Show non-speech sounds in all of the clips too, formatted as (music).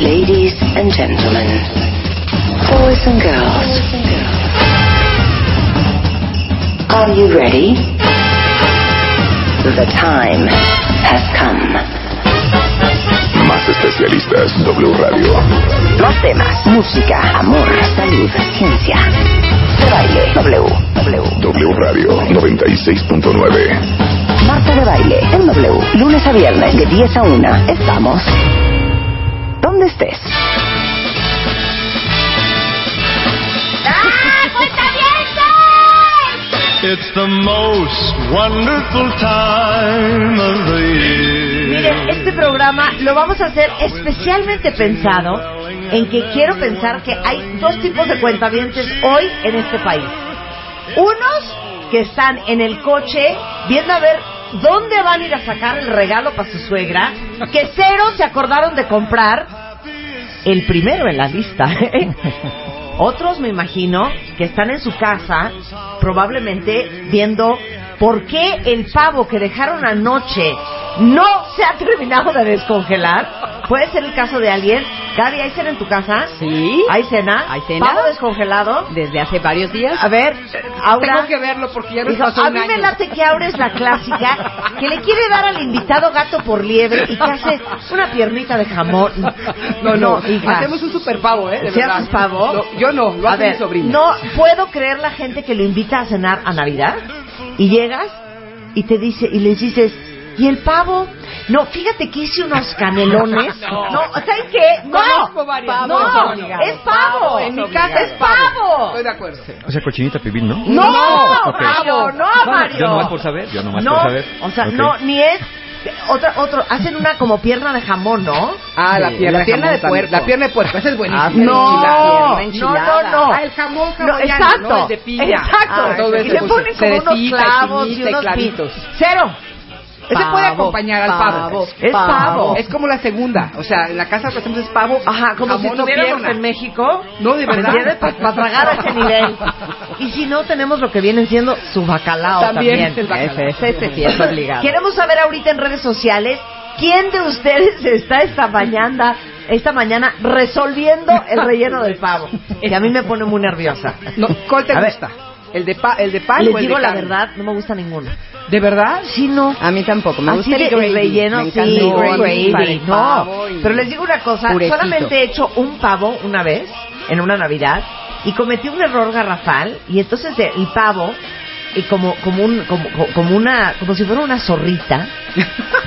Ladies and gentlemen, boys and girls, are you ready? The time has come. Más especialistas, W Radio. Más temas, música, amor, salud, ciencia. De baile, W, W. W Radio 96.9. Marta de baile, en W. Lunes a viernes, de 10 a 1. Estamos. ¿Dónde estés? It's the most wonderful time of the year. Miren, este programa lo vamos a hacer especialmente pensado en que quiero pensar que hay dos tipos de cuentavientes hoy en este país. Unos que están en el coche viendo a ver dónde van a ir a sacar el regalo para su suegra, que cero se acordaron de comprar el primero en la lista. Otros, me imagino, que están en su casa, probablemente viendo por qué el pavo que dejaron anoche no se ha terminado de descongelar. Puede ser el caso de alguien. Gaby, ¿hay cena en tu casa? Sí. ¿Hay cena? ¿Hay cena? ¿Pavo descongelado? Desde hace varios días. A ver, Aura. Tengo que verlo porque ya nos Dijo, pasó a un mí me año. late que Aura es la clásica que le quiere dar al invitado gato por liebre y que hace una piernita de jamón. No, no, hija. hacemos un super pavo, ¿eh? De ¿Sí verdad. haces pavo? No, yo no, lo a hace ver, mi sobrina. no puedo creer la gente que lo invita a cenar a Navidad y llegas y te dice y les dices y el pavo no fíjate que hice unos canelones (laughs) No. no ¿saben qué? no Conozco varias. no Pavo es obligado. es pavo Pavo en es mi obligado. casa es pavo Estoy de acuerdo. O sea, cochinita pibil, ¿no? no Ok. Mario no Bueno, Mario Yo nomás por saber, yo nomás no por saber. o sea Ok. no ni es otra otro hacen una como pierna de jamón no Ah, la pierna, la pierna jamón de también. puerco. La pierna de puerco, esa es buenísima. Ah, no, Enchilada, no, no, no. Ah, el jamón exacto, ¿no? El de piña. exacto. Ah, todo y eso, le pues, ponen como unos clavos y unos clavitos. Cero. Ese puede acompañar al pavo. Es pavo. Es como la segunda. O sea, en la casa que hacemos es pavo. Ajá, como si jamón estuviéramos en México. No, de verdad. Para tragar a ese nivel. Y si no, tenemos lo que viene siendo su bacalao También también. es el bacalao. Ese, ese sí es obligado. Queremos saber ahorita en redes sociales quién de ustedes (laughs) está esta mañana, esta mañana resolviendo el relleno del pavo. Que a mí me pone muy nerviosa. No, ¿Cuál te A ver. ¿El de, pa el de pan Les o el digo de la carne? verdad, no me gusta ninguno. ¿De verdad? Sí, no. A mí tampoco. Me Así gusta de el gravy. relleno, Me sí, el gravy, gravy, no. Pero les digo una cosa, Purecito. solamente he hecho un pavo una vez, en una Navidad, y cometí un error garrafal, y entonces el pavo, y como, como un, como, como una, como si fuera una zorrita,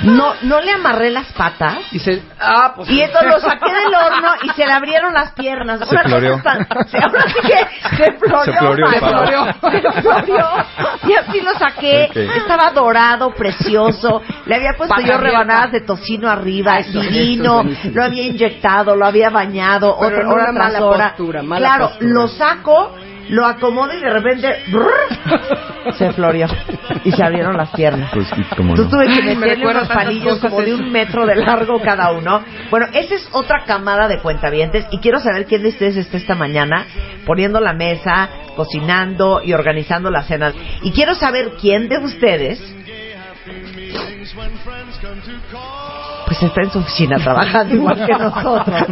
no, no le amarré las patas, Y se... Ah, pues... y entonces lo saqué del horno y se le abrieron las piernas. Se Una cosa floreó. tan- sí, ahora sí que se floreó. Se floreó se se. Y así lo saqué. Estaba dorado, precioso. Le había puesto yo rebanadas de tocino arriba, Eso, divino. Lo había inyectado, lo había bañado, Pero otra hora una tras mala hora. postura, mala claro, postura. lo saco, lo acomodo y de repente brrr, se floreó y se abrieron las piernas. Pues, Tú no. tuve que meterle unos palillos como de eso. un metro de largo cada uno. Bueno, esa es otra camada de cuentavientes y quiero saber quién de ustedes está esta mañana poniendo la mesa, cocinando y organizando la cena. Y quiero saber quién de ustedes pues está en su oficina trabajando igual que (laughs) nosotros.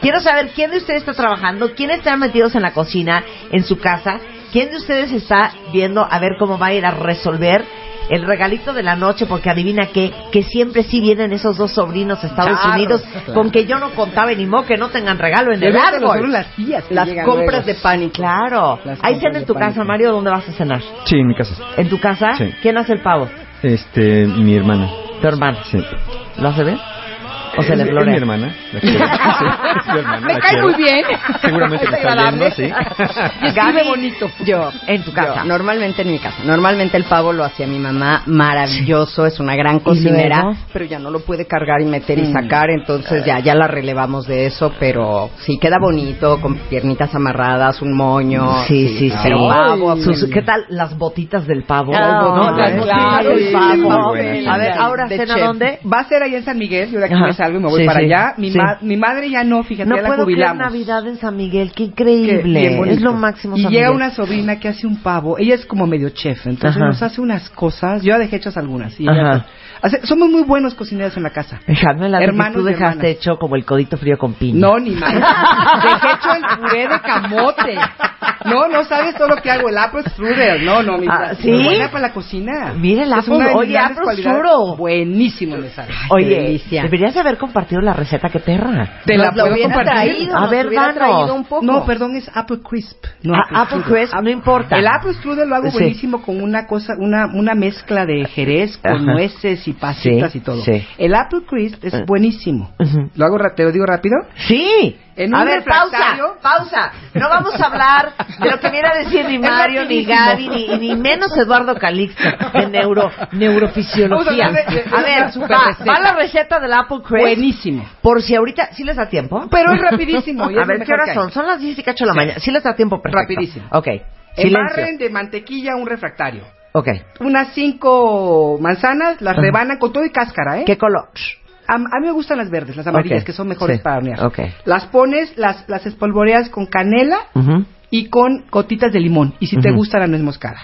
Quiero saber quién de ustedes está trabajando, quién está metidos en la cocina, en su casa, quién de ustedes está viendo a ver cómo va a ir a resolver el regalito de la noche, porque adivina qué, que siempre sí vienen esos dos sobrinos a Estados Claro, Unidos, claro. con que yo no contaba ni modo que no tengan regalo en De el árbol. son las tías Las compras luego. de pánico. Claro. Las ¿Hay compras cena en tu casa, Mario? ¿Dónde vas a cenar? Sí, en mi casa. ¿En tu casa? Sí. ¿Quién hace el pavo? Este, mi hermana. Tu hermano. Sí. ¿Lo hace bien? ¿O se le Es- florea? Es mi hermana. la (laughs) quiero. Sí, es mi hermana, Me la cae quiero. muy bien. Seguramente me (laughs) está viendo, sí. Y escribe bonito. Yo. En tu casa. Yo, normalmente en mi casa. Normalmente el pavo lo hacía mi mamá, maravilloso, es una gran cocinera, pero ya no lo puede cargar y meter y Mm. sacar, entonces ya ya la relevamos de eso, pero sí queda bonito, con piernitas amarradas, un moño. Sí, sí, sí. Pero pavo, Sus- ¿Qué tal las botitas del pavo? Ah, ¿No? claro, sí, pavo. A ver, ahora cena chef. dónde? Va a ser allá en San Miguel, yo de aquí me salgo y me voy Sí, para sí, allá. Mi, sí. ma- mi madre ya no, fíjate, No ya la puedo creer jubilamos. Navidad en San Miguel, qué increíble. es lo máximo Y San llega Miguel. una sobrina que hace un pavo. Ella es como medio chef, entonces Ajá. nos hace unas cosas. Yo ya dejé hechas algunas. y ella, Ajá. hace- somos muy buenos cocineros en la casa. Dejadme la Hermanos tú dejaste hermanas. hecho como el codito frío con piña. No, ni más. Dejé hecho el puré de camote. No, no sabes todo lo que hago. El apple strudel. No, no, mi Ah, ¿sí? buena para la cocina. Mira el Es apple- oye, apple strudel. Buenísimo me sale. Oye, delicia. deberías de haber compartido la receta que perra. Te la puedo compartir. traído, A ver, danos. traído un poco. No, perdón, es apple crisp. No, Ah, apple crisp, no importa. El apple strudel lo hago Sí. buenísimo con una cosa, una, una mezcla de jerez con Ajá. nueces y pasitas Sí, y todo. sí. El apple crisp es Eh. buenísimo. ¿Lo hago, ra- te lo digo rápido? Sí. En a ver, pausa, refractario- pausa. No vamos a hablar de lo que viene a decir ni (laughs) Mario, ni. Gaby, ni, ni menos Eduardo Calixto de neuro, neurofisiología. A ver, va, la receta del Apple Crisp. Buenísimo. Por si ahorita, ¿sí les da tiempo? Pero es rapidísimo. (laughs) y a ver, ¿qué horas son? Son las 10 y cacho de la mañana. Sí les da tiempo perfecto. Rapidísimo. Ok. Embarren de mantequilla un refractario. Ok. Unas cinco manzanas, las Ajá. rebanan con todo y cáscara, ¿eh? ¿Qué color? A, a mí me gustan las verdes, las amarillas, que son mejores sí, para hornear. ok. Las pones, las, las espolvoreas con canela y con gotitas de limón. Y si te gusta la nuez moscada.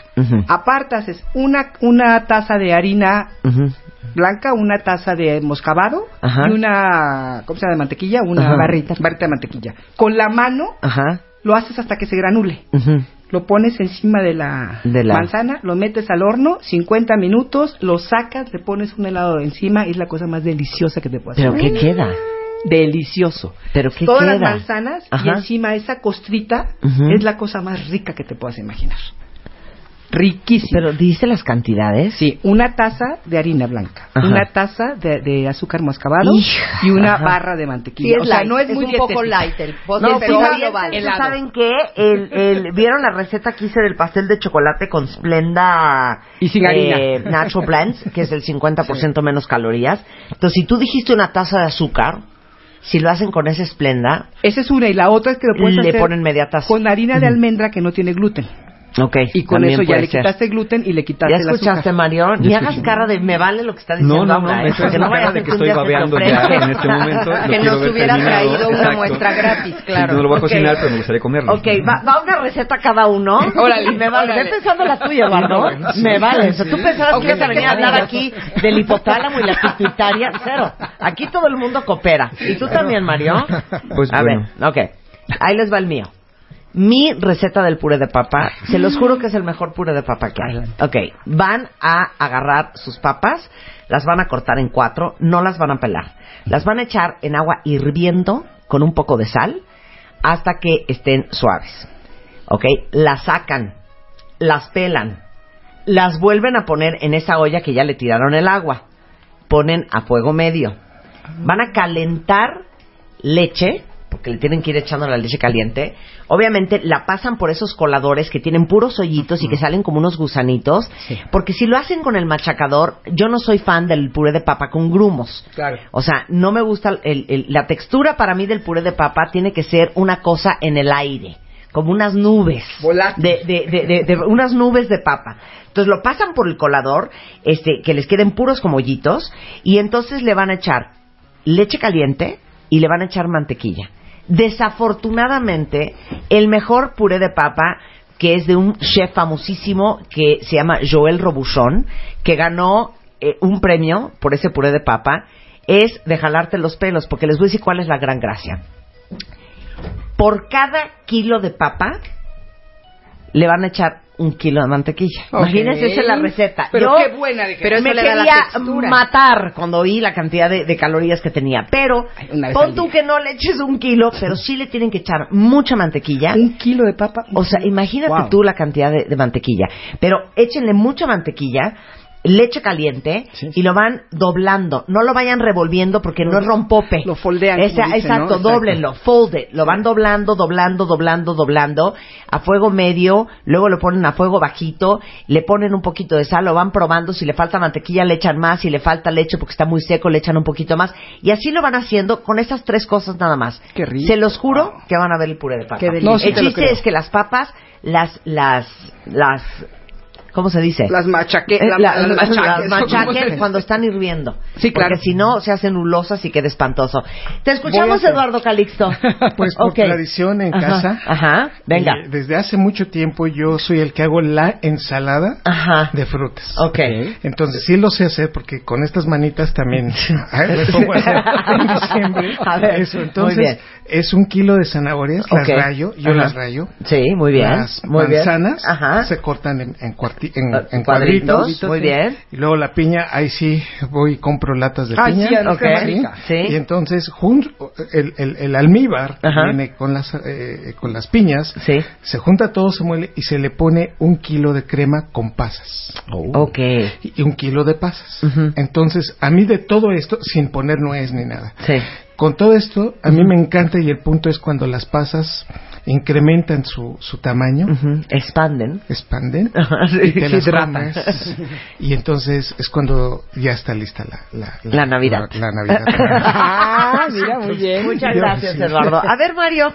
Apartas es una, una taza de harina blanca, una taza de moscabado Ajá. y una, ¿cómo se llama? De mantequilla, una barrita, barrita de mantequilla. Con la mano Ajá. lo haces hasta que se granule. Lo pones encima de la, De la- manzana, lo metes al horno, 50 minutos, lo sacas, le pones un helado encima y es la cosa más deliciosa que te puedes ¿Pero hacer. qué queda? Delicioso. ¿Pero qué Todas queda? las manzanas y encima esa costrita es la cosa más rica que te puedas imaginar. Riquísimo. ¿Pero dice las cantidades? Sí, una taza de harina blanca, Ajá. una taza de, de azúcar mascabado Hija, y una ajá. barra de Sí, mantequilla. es o sea, light, no es, es muy un poco dietética. light el postre, No, pero sí lo vale. ¿saben qué? El, el, ¿Vieron la receta que hice del pastel de chocolate con Splenda Y sin harina. eh, Natural Blends, que es el 50% menos calorías? Entonces, si tú dijiste una taza de azúcar, si lo hacen con ese Splenda, Esa es una y la otra es que lo puedes Le hacer ponen media taza. con harina de almendra que no tiene gluten. Ok. Y con también eso ya le ser. quitaste gluten y le quitaste ¿Ya el escuchaste. Mario? Ni Ya hagas cara de me vale lo que está diciendo No, no, no, estoy Porque haciendo no cara de que estoy babeando ya en este momento. (laughs) Que nos hubiera terminado. traído una Exacto. muestra gratis, Sí, claro. no lo voy a cocinar, pero me gustaría comerlo. Ok, va, va una receta cada uno. (laughs) Órale, Y me vale. Ve pensando la tuya, Eduardo. Me vale. O sea, tú pensabas que ibas a venir a hablar aquí del hipotálamo y la pituitaria. Cero. Aquí todo el mundo coopera. ¿Y tú también, Mario? Pues a bueno. ver, ok. Ahí les va el mío. Mi receta del puré de papa, se los juro que es el mejor puré de papa que hay. Ok, van a agarrar sus papas, las van a cortar en cuatro, no las van a pelar. Las van a echar en agua hirviendo con un poco de sal hasta que estén suaves. ¿Ok? Las sacan, las pelan, las vuelven a poner en esa olla que ya le tiraron el agua. Ponen a fuego medio. Van a calentar leche, porque le tienen que ir echando la leche caliente. Obviamente la pasan por esos coladores que tienen puros hoyitos y que salen como unos gusanitos. Porque si lo hacen con el machacador, yo no soy fan del puré de papa con grumos. Claro. O sea, no me gusta el- el- la textura para mí del puré de papa tiene que ser una cosa en el aire, como unas nubes de, de, de- de unas nubes de papa. Entonces lo pasan por el colador, este, que les queden puros como hoyitos, y entonces le van a echar leche caliente y le van a echar mantequilla. Desafortunadamente, el mejor puré de papa que es de un chef famosísimo que se llama Joel Robuchon, que ganó eh, un premio por ese puré de papa, es de jalarte los pelos, porque les voy a decir cuál es la gran gracia. Por cada kilo de papa, le van a echar un kilo de mantequilla. Ok. Imagínense, esa es la receta. Pero Yo qué buena de Pero eso me quería matar cuando oí la cantidad de, de calorías que tenía. Pero pon tú que no le eches un kilo, pero sí le tienen que echar mucha mantequilla. Un kilo de papa. O sea, imagínate Wow. tú la cantidad de, de mantequilla. Pero échenle mucha mantequilla leche caliente Sí. y lo van doblando. No lo vayan revolviendo porque no es rompope. Lo foldean, Esa- ¿no? exacto, doblenlo, fold it. Lo van doblando, doblando, doblando, doblando a fuego medio, luego lo ponen a fuego bajito, le ponen un poquito de sal, lo van probando, si le falta mantequilla le echan más, si le falta leche porque está muy seco le echan un poquito más y así lo van haciendo con esas tres cosas nada más. Qué rico. Se los juro que van a ver el puré de papa. Qué. No, sí el chiste es que las papas las las las ¿Cómo se dice? Las machaque, Eh, la- la- las las machaques, ¿no? ¿Cómo machaquen se- cuando están hirviendo. Sí, claro. Porque si no, se hacen nulosas y queda espantoso. Te escuchamos, Eduardo Calixto. (laughs) Pues por Ok. tradición en Ajá, casa. Ajá, venga. y desde hace mucho tiempo yo soy el que hago la ensalada Ajá. de frutas. Ok. Entonces sí lo sé hacer porque con estas manitas también (laughs) me pongo a hacer (laughs) en diciembre. A ver, Eso, muy entonces bien. es un kilo de zanahorias, las Ok. rayo, yo Ajá. las rayo. Sí, muy bien. Las muy bien. manzanas Ajá. se cortan en, en, en- Ah, en cuadritos, cuadritos. muy bien. Y luego la piña, ahí sí voy y compro latas de Ay, piña. sí, a mí Ok, qué más rica. sí. Y entonces jun- el, el, el almíbar que Ajá. viene con las, eh, con las piñas, Sí. se junta todo, se muele y se le pone un kilo de crema con pasas. Ok. Y un kilo de pasas. Entonces, a mí de todo esto, sin poner nuez ni nada. Sí. Con todo esto, a mí me encanta y el punto es cuando las pasas incrementan su, su tamaño. Expanden. expanden (laughs) sí, y te sí, las hidratan. comes. (laughs) Y entonces es cuando ya está lista la, la, La Navidad. La, la Navidad. (laughs) Ah, mira, muy bien. Muchas gracias. Eduardo. A ver, Mario.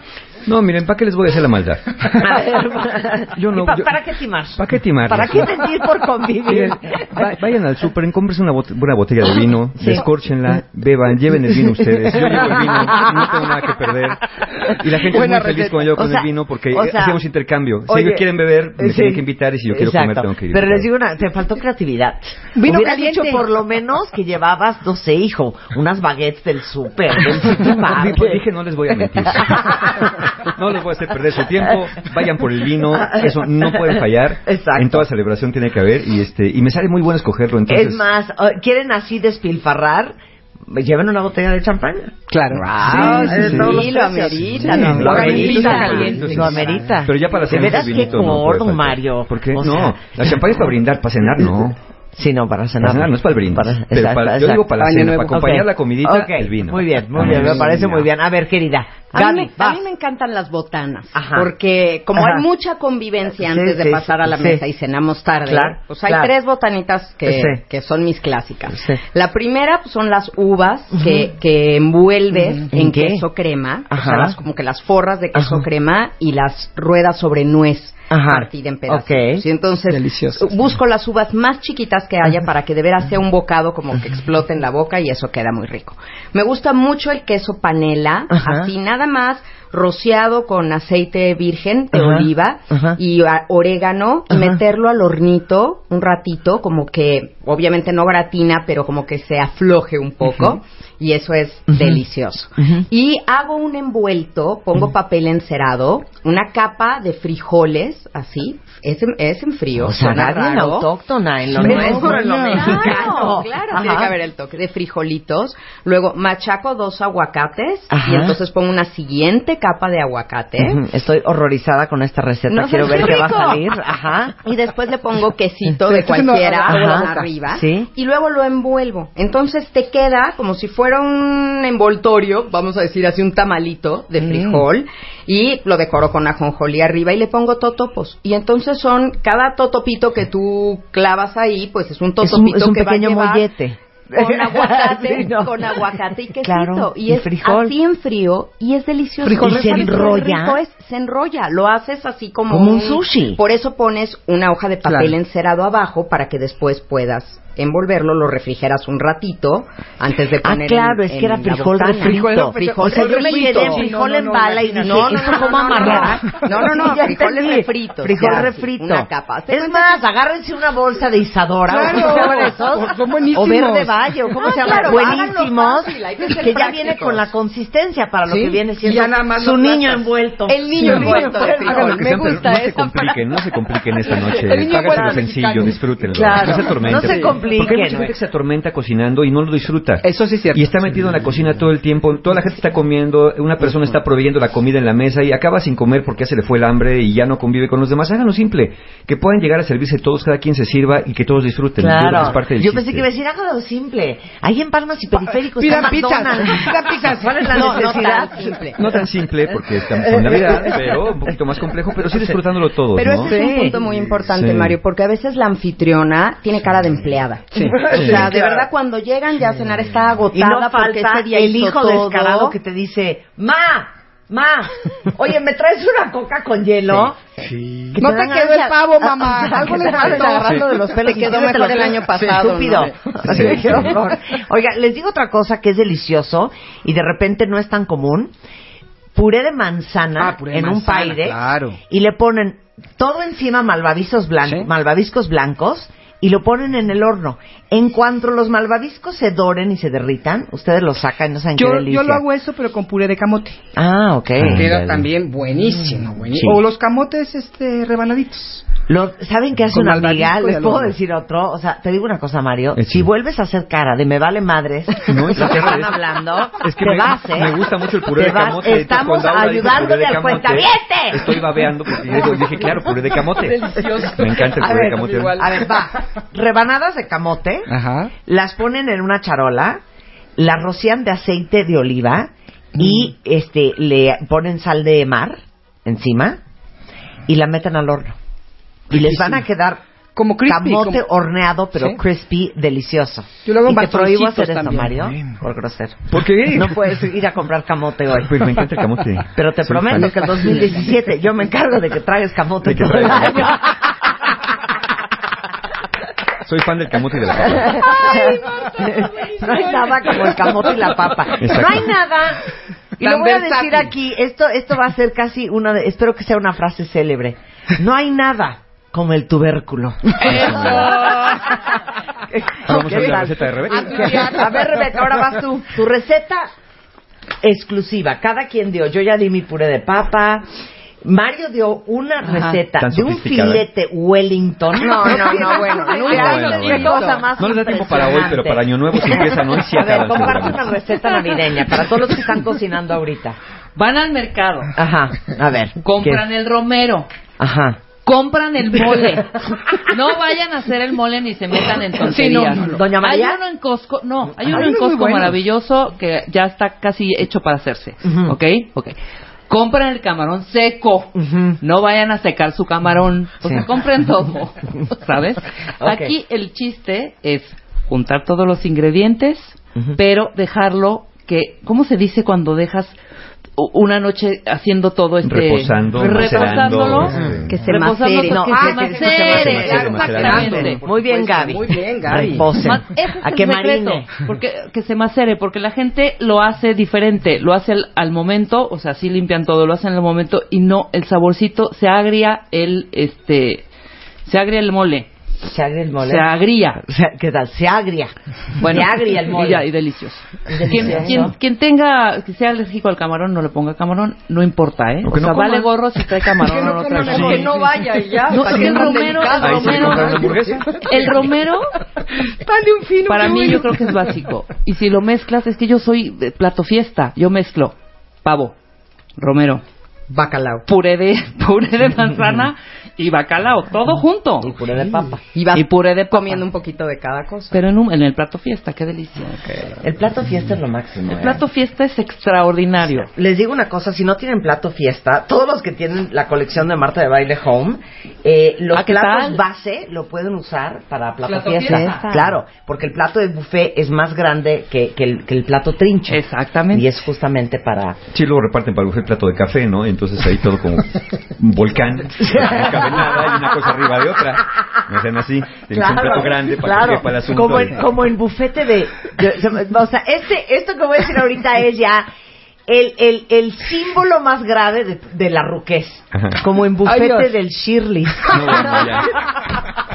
No, miren, ¿para qué les voy a hacer la maldad? (laughs) A ver. Yo no, ¿Y pa- yo- ¿Para qué timar? ¿Para qué timar? ¿Para qué mentir por convivir? Miren, va- vayan al súper, cómprense una bot- buena botella de vino, Sí. descórchenla, beban, lleven el vino ustedes. Yo llevo el vino, no tengo nada que perder. Y la gente Buena es muy feliz cuando yo con O sea, el vino porque o sea, hacemos intercambio. Si oye, ellos quieren beber, me sí. tienen que invitar y si yo quiero comer, tengo que ir. Pero les digo una, te faltó creatividad. Vino Hubieras caliente. dicho por lo menos que llevabas, no sé, hijo, unas baguettes del súper, del. (laughs) Pues dije, no les voy a mentir. (laughs) No les voy a hacer perder su tiempo. Vayan por el vino. Eso no pueden fallar. Exacto. En toda celebración tiene que haber. Y este y me sale muy bueno escogerlo. Entonces, Es más, eh, ¿quieren así despilfarrar? Lleven una botella de champaña. Claro. Ah, sí, lo amerita, Sí, lo lo amerita. Lo amerita. Pero ya para De cenar veras el qué no gordo, faltar. Mario. ¿Por qué? O no, sea, la champaña es para brindar, para cenar no. Sí, no, para cenar. Para cenar no es para el brindis. Para- Pero exacto, para- yo exacto. digo para la Año cena, nuevo. para acompañar la comidita, Ok, el vino. Muy bien, muy bien, me parece muy bien. A ver, querida. A mí, Gaby, me, a vas. mí me encantan las botanas, Ajá. porque como Ajá. hay mucha convivencia Sí, antes de pasar a la sí. mesa y cenamos tarde, Claro, pues hay claro. tres botanitas que, Sí. que son mis clásicas. Sí. La primera pues, son las uvas que, que envuelves. ¿En queso crema, o sea, las, como que las forras de queso Ajá. crema y las ruedas sobre nuez Ajá. partida en pedazos. Y entonces Delicioso. busco las uvas más chiquitas que haya para que de veras sea un bocado como que explote en la boca y eso queda muy rico. Me gusta mucho el queso panela, Ajá. así nada más rociado con aceite virgen de Ajá. oliva Ajá. y a- orégano y meterlo al hornito un ratito como que obviamente no gratina pero como que se afloje un poco y eso es delicioso. Y hago un envuelto, pongo papel encerado, una capa de frijoles, así, es en, es en frío. O sea, raro. autóctona en lo nuestro, en lo Claro, mexicano. Claro, Ajá. tiene que haber el toque de frijolitos. Luego machaco dos aguacates Ajá. y entonces pongo una siguiente capa de aguacate. Estoy horrorizada con esta receta. No Quiero ver qué qué va a salir. Ajá. Y después le pongo quesito de cualquiera agua a la boca. arriba. Sí. Y luego lo envuelvo. Entonces te queda como si fuera un envoltorio, vamos a decir así, un tamalito de Mm. Y lo decoro con ajonjolí arriba y le pongo totopos. Y entonces son, cada totopito que tú clavas ahí, pues es un Es un, totopito es un que va a pequeño llevar mollete. con (laughs) aguacate, Sí, no. con aguacate y quesito. Claro, y y es frijol. así en frío y es delicioso. Frijol ¿Y se enrolla. es? Se enrolla, lo haces así como, Como un sushi. Por eso pones una hoja de papel Claro. encerado abajo para que después puedas envolverlo, lo refrigeras un ratito antes de Ah, poner claro, en- es que era la frijol refrito. Frijol, O sea, yo me quedé frijol No, no, en no, bala y dije, No, no, ¿esto no, cómo no, no, amarrar? no, no, no, frijoles (laughs) refritos, Frijol ya, refrito. una capa. Es más, agárrense una bolsa de Isadora. ¿o esos? son buenísimos. O verde valle, o cómo Ah, se llama. Buenísimos. que ya viene con la consistencia para lo que viene siendo su niño envuelto. El niño envuelto Me gusta no se compliquen, no se compliquen esta (laughs) noche. El niño Háganlo sencillo, disfrútenlo. No se atormenten. No Porque hay mucha gente que se atormenta cocinando y no lo disfruta. Eso sí es cierto. Y está metido en la cocina todo el tiempo. Toda la gente está comiendo, una persona está proveyendo la comida en la mesa y acaba sin comer porque ya se le fue el hambre y ya no convive con los demás. Háganlo simple. Que puedan llegar a servirse todos, cada quien se sirva y que todos disfruten. Claro. es parte del Yo pensé chiste. que iba a decir, hágalo simple. Ahí en Palmas y Periféricos Pidan está pizzas, pidan pizzas. (laughs) ¿Cuál es la No, no necesidad? tan simple. No tan simple porque estamos en Navidad, (laughs) pero un poquito más complejo, pero sí disfrutándolo todo. Pero ¿no? ese es un punto muy importante, Sí. Mario, porque a veces la anfitriona tiene cara de empleada. Sí. (laughs) O sea, de claro. verdad, cuando llegan ya a cenar está agotada Y no porque falta ese día el hijo todo. descarado que te dice, ma, ma, oye, ¿me traes una coca con hielo? Sí. Que No dan te quedó el pavo, mamá. Ah, Algo le te faltó. agarrando Sí. de los pelos. Te quedó mejor te el año Sí, pasado, Estúpido. ¿no? Sí, (laughs) Qué sí. horror. Oiga, les digo otra cosa que es delicioso y de repente no es tan común. Puré de manzana Ah, puré de en un paire claro. y le ponen todo encima malvaviscos blancos, Sí. malvaviscos blancos y lo ponen en el horno. En cuanto los malvaviscos se doren y se derritan, ustedes los sacan y no saben Yo, qué delicia. yo lo hago eso, pero con puré de camote. Ah, ok. Queda dale. también buenísimo, buenísimo. Sí. O los camotes este rebanaditos. Lo- ¿Saben qué hace Con una amiga? ¿Les puedo decir otro? O sea, te digo una cosa, Mario. Eh, Si sí. vuelves a hacer cara de me vale madres (laughs) No, lo es que que están es- hablando, es que te me, vas, ¿eh? me gusta mucho el puré Te de vas. camote. Estamos ayudándole al cuentaviente. Estoy babeando porque dije, claro, puré de camote. (laughs) Me encanta el A puré ver, de camote. A ver, va. Rebanadas de camote, Ajá. las ponen en una charola, las rocían de aceite de oliva y este le ponen sal de mar encima y la meten al horno. Y les van a quedar Como crispy. camote como- horneado, pero Sí. crispy, delicioso. Yo lo hago y en te prohíbo hacer eso. Mario, por grosero. ¿Por qué? (laughs) No puedes ir a comprar camote hoy. Pues me encanta el camote. Pero te Soy prometo fan. que el 2017 yo me encargo de que traigas camote todo el año. Soy fan del camote y de la papa. Ay, (laughs) no hay nada como el camote y la papa. Exacto. No hay nada. Y lo voy a decir aquí, esto esto va a ser casi una de, espero que sea una frase célebre. No hay nada como el tubérculo. (laughs) Vamos a ver la receta de Rebeca. A ver, Rebeca, ahora vas tú. Tu receta exclusiva. Cada quien dio. Yo ya di mi puré de papa. Mario dio una receta Tan de un sofisticada. filete Wellington. No, no, no, bueno, (laughs) nunca bueno, qué bueno. cosa más No les da tiempo para hoy, pero para Año Nuevo si (laughs) empiezan hoy, sí A ver, acaban comparte seguramente. una receta navideña para todos los que están cocinando ahorita. Van al mercado, Ajá, a ver. compran ¿qué? el romero, Ajá. compran el mole. No vayan a hacer el mole ni se metan en Sí, no, tonterías. no, no. Doña María. Hay uno en Costco, no, hay uno en Costco maravilloso que ya está casi hecho para hacerse. ¿Ok? Ok. Compran el camarón seco. No vayan a secar su camarón. O Sí. sea, compren todo. (laughs) ¿Sabes? Aquí el chiste es juntar todos los ingredientes, pero dejarlo que, ¿cómo se dice cuando dejas una noche haciendo todo este Reposando, reposándolo este. Que se reposando macere. No, ah, que- macere, que se macere, exactamente. Muy bien, Gaby. muy bien, Gaby. A que marine. porque que se macere, porque la gente lo hace diferente, lo hace al, al momento, o sea, sí limpian todo, lo hacen al momento y no el saborcito se agria el este se agria el mole, Se agria el mole. (laughs) se agria. ¿Qué tal? Se agria. Bueno, se agria el mole. Y, ya, y delicioso. Delicioso. Quien, quien, quien tenga, que sea alérgico al camarón, no le ponga camarón, no importa, ¿eh? O O, que no sea, coma. vale gorro si trae camarón Que no o no trae nada. Que no vaya y ya. No, ¿para es qué que el romero, el romero, el romero Dale un fino. Para mí bueno. yo creo que es básico. Y si lo mezclas, es que yo soy de plato fiesta. Yo mezclo pavo, romero, Bacalao. puré de, (laughs) puré de manzana y bacalao, todo junto. Y puré de papa. Y vas Y puré de papa. comiendo un poquito de cada cosa. Pero en, un- en el plato fiesta, qué delicia. El plato fiesta es lo máximo. El ¿eh? plato fiesta es extraordinario. Les digo una cosa, si no tienen plato fiesta, todos los que tienen la colección de Marta de Baile Home, eh, los Ah, ¿qué platos tal? base lo pueden usar para plato, Plato fiesta. fiesta. Claro, porque el plato de buffet es más grande que, que el, que el plato trincho. Exactamente. Y es justamente para... Sí, luego reparten para el buffet plato de café, ¿no? Entonces ahí todo como un volcán. (laughs) No cabe nada y una cosa arriba de otra. No sean así. Tienen un plato grande para claro. que quepa el asunto. Como de- en, como en bufete de, de- O sea, este, esto que voy a decir ahorita es ya el, el, el símbolo más grave de, de la ruquez. Como en bufete del Shirley. No, bueno, ya. (laughs)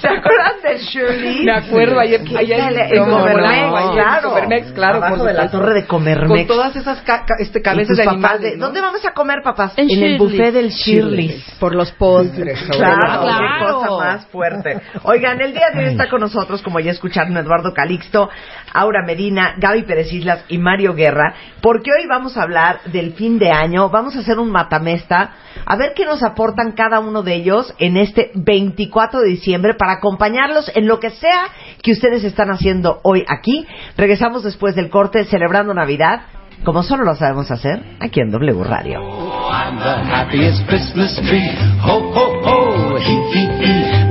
¿Se acuerdan del Shirley? Me acuerdo, ayer, en Comermex, claro. Comermex, claro, Abajo de la torre de Comermex. Con todas esas ca- ca- este, cabezas de papás animales, de, ¿no? ¿Dónde vamos a comer, papás? En el buffet del Shirley's. Por los postres. Claro, qué Claro. cosa más fuerte. Oigan, el día de hoy está con nosotros, como ya escucharon, Eduardo Calixto, Aura Medina, Gaby Pérez Islas y Mario Guerra, porque hoy vamos a hablar del fin de año, vamos a hacer un matamesta, a ver qué nos aportan cada uno de ellos en este 24 de diciembre para acompañarlos en lo que sea que ustedes están haciendo hoy aquí. Regresamos después del corte celebrando Navidad, como solo lo sabemos hacer, aquí en W Radio.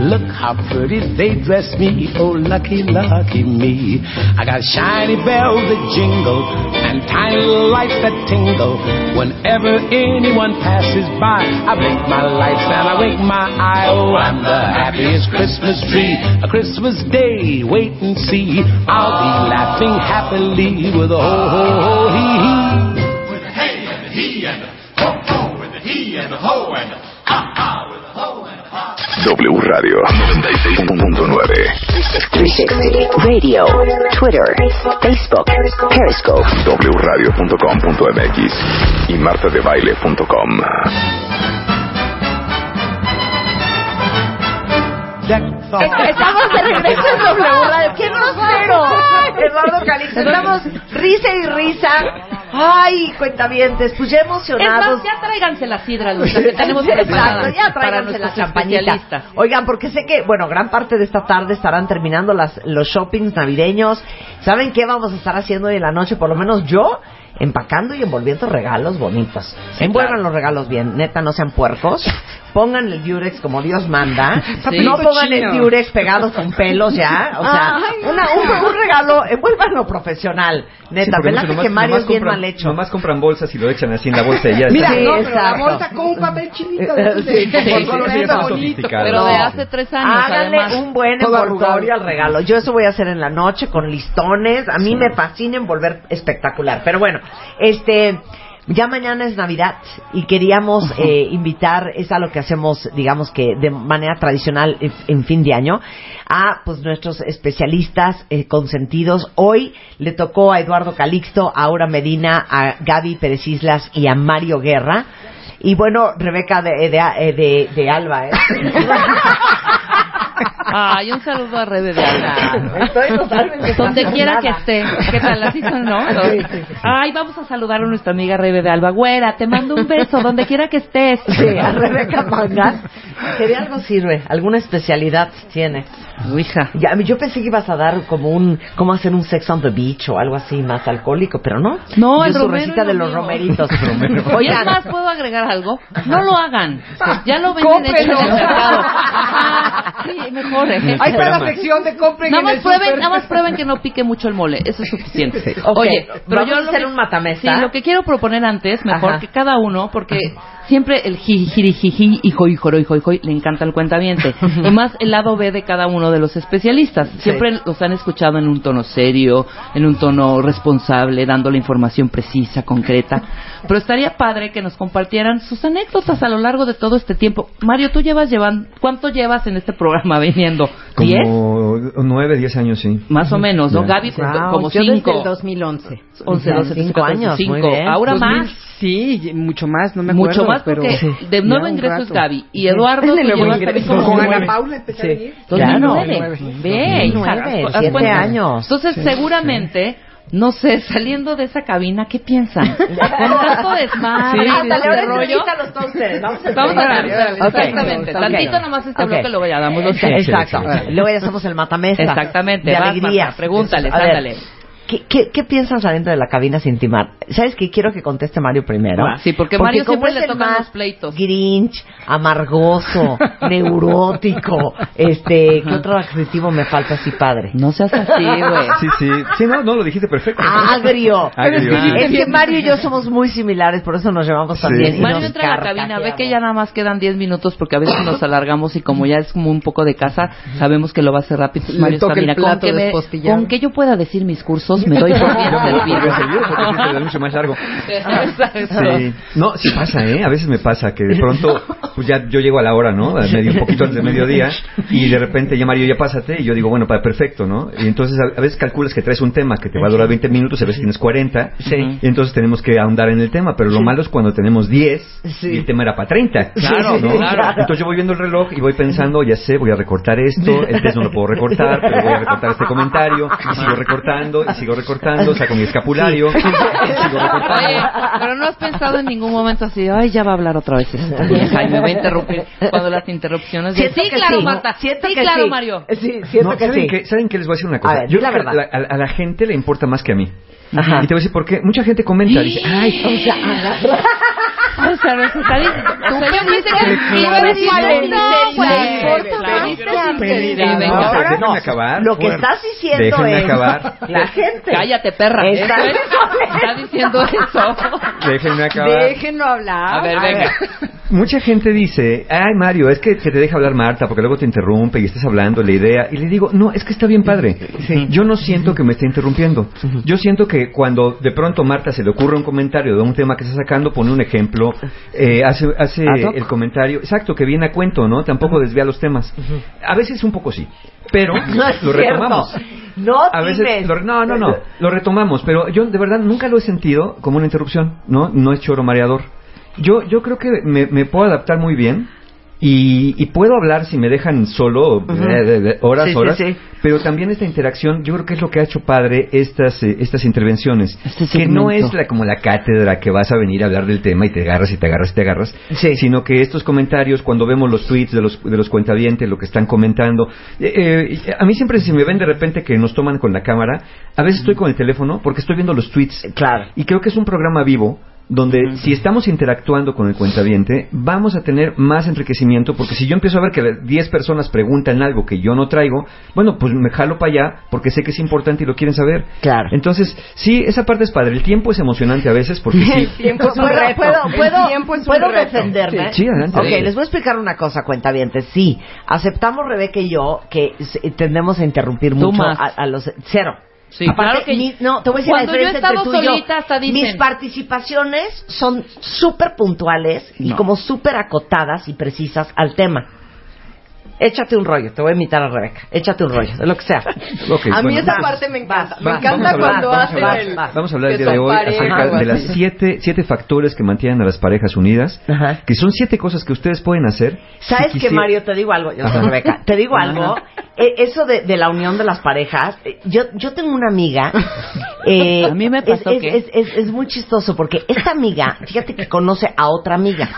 Look how pretty they dress me. Oh, lucky, lucky me. I got shiny bells that jingle and tiny lights that tingle. Whenever anyone passes by, I blink my lights and I wink my eye. Oh, I'm the happiest Christmas tree. A Christmas day, wait and see. I'll be laughing happily with a ho, ho, ho, hee, W Radio 96.9. 360 Radio, Twitter, Facebook, Periscope. wradio.com.mx y martadebaile.com. Estamos de regreso en W Radio. ¡Qué grosero! Eduardo (laughs) Calixto, estamos risa y risa. Ay, cuentavientes, pues ya Es emocionados. más, ya tráiganse la sidra, Luisa, que (laughs) tenemos Exacto, ya tráiganse la champañita. Oigan, porque sé que, bueno, gran parte de esta tarde estarán terminando las, los shoppings navideños. ¿Saben qué vamos a estar haciendo hoy en la noche? Por lo menos yo, empacando y envolviendo regalos bonitos. Envuelvan los regalos bien, neta, no sean puercos. Pongan el Durex como Dios manda. (laughs) Sí. No pongan el Durex pegado con pelos ya. O sea, una- un, un regalo, envuélvanlo profesional. Sí, Neta, porque ¿verdad muchos que nomás- Mario nomás es bien compran- mal hecho? Nomás compran bolsas y lo echan así en la bolsa y ya (laughs) Mira. Sí, no, pero la bolsa con un papel chinito. (laughs) Eh, sí, sí, sí, sí, sí. Pero de hace tres años, Háganle además. un buen envoltorio al regalo. Yo eso voy a hacer en la noche con listones. A mí me fascina envolver espectacular. Pero bueno, este. Ya mañana es Navidad y queríamos eh, invitar, es a lo que hacemos, digamos que de manera tradicional en, fin de año, a pues nuestros especialistas eh, consentidos. Hoy le tocó a Eduardo Calixto, a Aura Medina, a Gaby Pérez Islas y a Mario Guerra. Y bueno, Rebeca de, de, eh, de- de Alba, ¿eh? (laughs) Ay, un saludo a Rebe de Alba. Estoy totalmente Donde quiera que esté. ¿Qué tal? Así son, ¿no? Sí, sí, sí. Ay, vamos a saludar a nuestra amiga Rebe de Alba. Güera, te mando un beso donde quiera que estés. Sí, a Rebeca Mangas. Que de algo sirve, alguna especialidad tiene. Hija. Ya, yo pensé que ibas a dar como un, cómo hacer un sex on the beach o algo así más alcohólico, pero no. No, Yo el su de lo los mío. romeritos. (laughs) Y es Oigan, más, ¿puedo agregar algo? No lo hagan. Ya lo venden hecho en el mercado. (laughs) Sí, mejor. ¿eh? Ahí está la sección de compren Nada en más el prueben, súper. nada más prueben que no pique mucho el mole, eso es suficiente. Ok, Oye, pero vamos yo a lo hacer que- un matamesta. Sí, lo que quiero proponer antes, mejor Ajá. que cada uno, porque siempre el jirijiji, hijo, hijo, hijo, hijo, le encanta el cuentaviente. (laughs) y más el lado B de cada uno de los especialistas. Siempre los han escuchado en un tono serio, en un tono responsable, dando la información precisa, concreta. (laughs) Pero estaría padre que nos compartieran sus anécdotas a lo largo de todo este tiempo. Mario, tú llevas llevan, ¿cuánto llevas en este programa viniendo? ¿Diez? Como nueve, diez años, sí. Más o menos, ¿no? Ya. Gaby, Wow, como Yo desde cinco. el 2011. 11, 12, Cinco 14, años, muy cinco. bien. Ahora 2000, más. Sí, mucho más, no me acuerdo. Mucho más pero porque Sí. de nuevo ingreso es. Gaby y Eduardo Es de nuevo ingreso. Con. Ana Paula empecé a venir. 2009. Claro. Ve, hija, 2009, haz siete cuenta. años. Entonces, seguramente, no sé, saliendo de esa cabina, ¿qué piensan? (laughs) Con tanto desmadre, Sí, sí, sí. ahora rollo. entrevístalos todos ustedes. Vamos a Vamos a entrevistar. ver, Ok. exactamente. Ok. Tantito nomás este Ok. bloque, luego ya damos los Sí. Exacto. Sí, sí, sí. Luego ya somos el matamesta. Exactamente. De Vas, alegría. Marta, pregúntales, A ándale. ¿Qué, qué, qué piensas saliendo de la cabina sin timar? ¿Sabes qué? Quiero que conteste Mario primero. Sí, porque Mario siempre le tocan más los pleitos. Grinch, amargoso, (laughs) neurótico, este, ¿qué otro adjetivo me falta así padre? No seas así, güey. (laughs) Sí, sí. Sí, no, no, lo dijiste perfecto. Agrio. (laughs) Agrio. Es que Mario y yo somos muy similares, por eso nos llevamos tan Sí. bien. Mario nos entra a la cabina, ve que ya nada más quedan 10 minutos porque a veces nos alargamos y como ya es como un poco de casa, sabemos que lo va a hacer rápido. Mario está, toca el mira, con plato que, me- con que yo pueda decir mis cursos, minutos me doy por bien (laughs) servido. más largo. Sí. No, sí pasa, ¿eh? A veces me pasa que de pronto, pues ya yo llego a la hora, ¿no? A medio, un poquito antes de mediodía, y de repente ya Mario, ya pásate, y yo digo, bueno, para perfecto, ¿no? Y entonces a, a veces calculas que traes un tema que te va a durar 20 minutos, a veces tienes 40, Sí. y entonces tenemos que ahondar en el tema, pero lo malo es cuando tenemos 10 Sí. y el tema era para 30. Claro, ¿no? claro. Entonces yo voy viendo el reloj y voy pensando, ya sé, voy a recortar esto, el test no lo puedo recortar, pero voy a recortar este comentario, y sigo recortando, y sigo recortando, saco mi (laughs) escapulario, y (laughs) sigo recortando. Oye, pero no has pensado en ningún momento así, ay, ya va a hablar otra vez esta vieja y me va a interrumpir cuando las interrupciones. Siento sí, que claro, sí. Marta. Siento sí, que claro, sí. Mario. Sí, siento No, que ¿saben sí. qué? ¿Saben qué les voy a decir una cosa? A ver, Yo di la creo que verdad. a, a la gente le importa más que a mí. Ajá. Y te voy a decir por qué. Mucha gente comenta, dice, ay, O sea, agarra- O sea, nos está diciendo, (laughs) Tú usted me dice dices que. Lo que estás diciendo Déjenme es acabar. (laughs) la gente. Cállate, perra. Está diciendo eso. Déjenme acabar. Déjenlo hablar. A ver, venga. (laughs) Mucha gente dice, ay Mario, es que, que te deja hablar Marta porque luego te interrumpe y estás hablando la idea. Y le digo, no, es que está bien padre. Yo no siento que me esté interrumpiendo. Yo siento que cuando de pronto Marta se le ocurre un comentario de un tema que está sacando, pone un ejemplo, eh, hace, hace el comentario, exacto, que viene a cuento, ¿no? Tampoco desvía los temas. A veces un poco sí, pero (laughs) No lo cierto. retomamos. No A veces, tienes. lo- no, no, no, lo retomamos, pero yo de verdad nunca lo he sentido como una interrupción, ¿no? No es choro mareador. Yo, yo creo que me, me puedo adaptar muy bien y, y puedo hablar si me dejan solo eh, de- de- horas, Sí, sí, horas, sí. pero también esta interacción, yo creo que es lo que ha hecho padre estas, eh, estas intervenciones, Este que no es la, como la cátedra que vas a venir a hablar del tema y te agarras y te agarras y te agarras, Sí. sino que estos comentarios, cuando vemos los tweets de los, de los cuentavientes, lo que están comentando, eh, eh, a mí siempre si me ven de repente que nos toman con la cámara, a veces estoy con el teléfono porque estoy viendo los tweets. Claro. Y creo que es un programa vivo donde si estamos interactuando con el cuentaviente, vamos a tener más enriquecimiento, porque si yo empiezo a ver que 10 personas preguntan algo que yo no traigo, bueno, pues me jalo para allá porque sé que es importante y lo quieren saber. Claro. Entonces, sí, esa parte es padre. El tiempo es emocionante a veces porque sí. tiempo es un ¿Puedo, reto. puedo, El puedo, tiempo es un ¿puedo reto. defenderme? Sí, adelante. Ok, les voy a explicar una cosa, cuentavientes. Sí, aceptamos Rebeca y yo que tendemos a interrumpir Tú mucho a, a los... Cero. Sí, claro que- mi- no, te voy a decir Cuando la yo diferencia estado entre tú y yo. solita, hasta dicen- Mis participaciones son súper puntuales y No. como súper acotadas y precisas al tema. Échate un rollo, te voy a invitar a Rebeca. Échate un rollo, de lo que sea. (laughs) A mí bueno. esa vas, parte me encanta. vas, me encanta vamos a hablar, cuando hacen el... Vamos a hablar el que día de hoy pareja acerca de las siete, siete factores que mantienen a las parejas unidas, Ajá. que son siete cosas que ustedes pueden hacer. ¿Sabes si qué, quisiera- Mario? Te digo algo, yo soy. Rebeca. Te digo algo. Eh, eso de, de la unión de las parejas. eh, Yo, yo tengo una amiga. (laughs) eh, A mí me pasó es, que- es, es, es- es muy chistoso porque esta amiga, fíjate que conoce a otra amiga.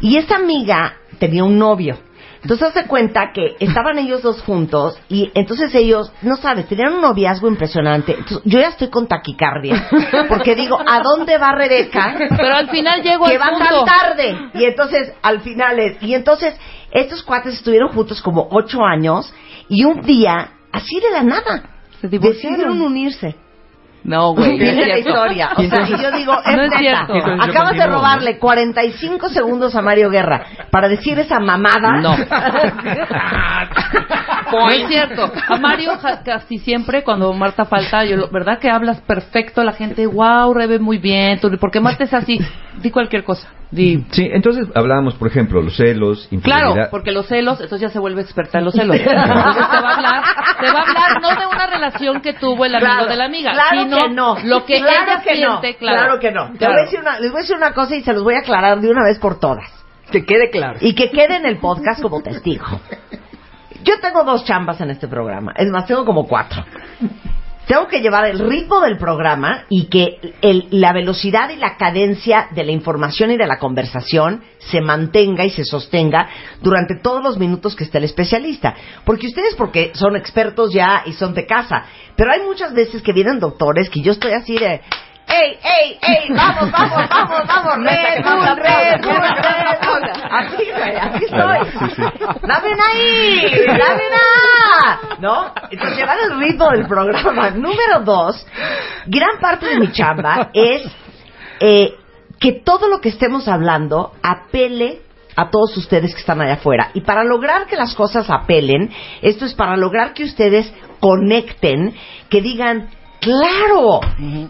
Y esta amiga tenía un novio. Entonces hace cuenta que estaban ellos dos juntos y entonces ellos, no sabes, tenían un noviazgo impresionante. Entonces, yo ya estoy con taquicardia porque digo, ¿a dónde va Rebeca? Pero al final llego que al va punto. tan tarde. Y entonces, al final, es- y entonces, estos cuates estuvieron juntos como ocho años y un día, así de la nada, Se divorciaron. decidieron unirse. No, güey. no Viene la historia. O sea, y yo digo, es No es neta. cierto. Acabas de robarle 45 segundos a Mario Guerra para decir esa mamada. No. (laughs) No es cierto. A Mario casi siempre cuando Marta falta, yo, lo- ¿verdad que hablas perfecto? La gente, wow, Rebe, muy bien. Tú, ¿Por qué Marta es así? Di cualquier cosa. Di. Sí, entonces hablábamos, por ejemplo, los celos, Claro, porque los celos, entonces ya se vuelve experta en los celos. (laughs) Entonces te va a hablar, te va a hablar no de una relación que tuvo el amigo Claro, de la amiga, claro sino que no. lo que claro ella que no, claro. que no. Te Claro. voy a decir una- les voy a decir una cosa y se los voy a aclarar de una vez por todas. Que quede claro. Y que quede en el podcast como testigo. Yo tengo dos chambas en este programa. Es más, tengo como cuatro. Tengo que llevar el ritmo del programa y que el- la velocidad y la cadencia de la información y de la conversación se mantenga y se sostenga durante todos los minutos que esté el especialista. Porque ustedes, porque son expertos ya y son de casa, pero hay muchas veces que vienen doctores que yo estoy así de... ¡Ey, ey, ey! ¡Vamos, vamos, vamos, vamos! ¡Red Bull, Red Bull, Red Bull! Así, güey, así estoy. ¡Dame una ahí! ¡Dame! ¿No? Entonces, llevar el ritmo del programa. Número dos, gran parte de mi chamba es eh, que todo lo que estemos hablando apele a todos ustedes que están allá afuera. Y para lograr que las cosas apelen, esto es para lograr que ustedes conecten, que digan, Claro,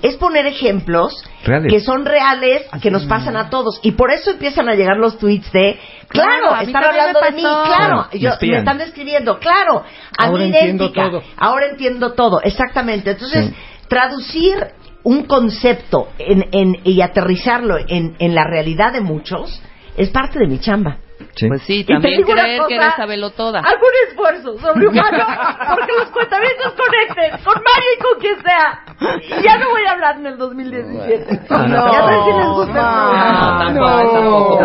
es poner ejemplos Reales. que son reales, que nos pasan a todos. Y por eso empiezan a llegar los tweets de, claro, están hablando de mí, claro, me yo- me están describiendo, claro, a Ahora mí entiendo idéntica. todo. Ahora entiendo todo, exactamente. Entonces, Sí. traducir un concepto en, en- y aterrizarlo en, en la realidad de muchos es parte de mi chamba. Sí. Pues sí, también creer que cosa, eres sabelo toda. Hago un esfuerzo sobrehumano porque los cuentamientos conecten con Mario y con quien sea. Y ya no voy a hablar en el 2017. Ah, no. Ya sé si les gusta el programa. No, tampoco,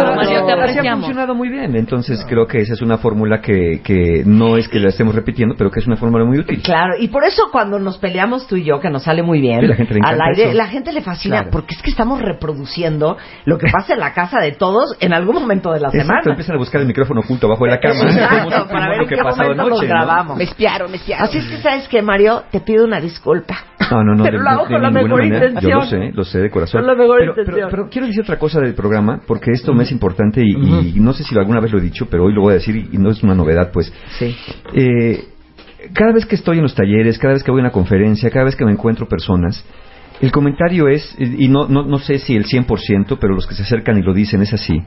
Así ha funcionado muy bien. Entonces creo que esa es una fórmula que, que no es que la estemos repitiendo, pero que es una fórmula muy útil. Claro, y por eso cuando nos peleamos tú y yo, que nos sale muy bien, la gente le al aire, eso. la gente le fascina, Claro. porque es que estamos reproduciendo lo que pasa en la casa de todos en algún momento de la Exacto, semana. empiezan a buscar el micrófono oculto abajo de la cama. Exacto, (laughs) para ver lo en que qué ha pasado momento nos anoche, ¿no? grabamos. Me espiaron, me espiaron. Así es que, ¿sabes que Mario? Te pido una disculpa. No, no, no, Pero de, lo hago de con la mejor manera. intención. Yo lo sé, lo sé de corazón. Con la mejor pero, intención. pero- pero quiero decir otra cosa del programa, porque esto me es importante y, y no sé si alguna vez lo he dicho, pero hoy lo voy a decir y, y no es una novedad, pues. Sí. Eh, cada vez que estoy en los talleres, cada vez que voy a una conferencia, cada vez que me encuentro personas, el comentario es, y no, no, no sé si el 100%, pero los que se acercan y lo dicen es así.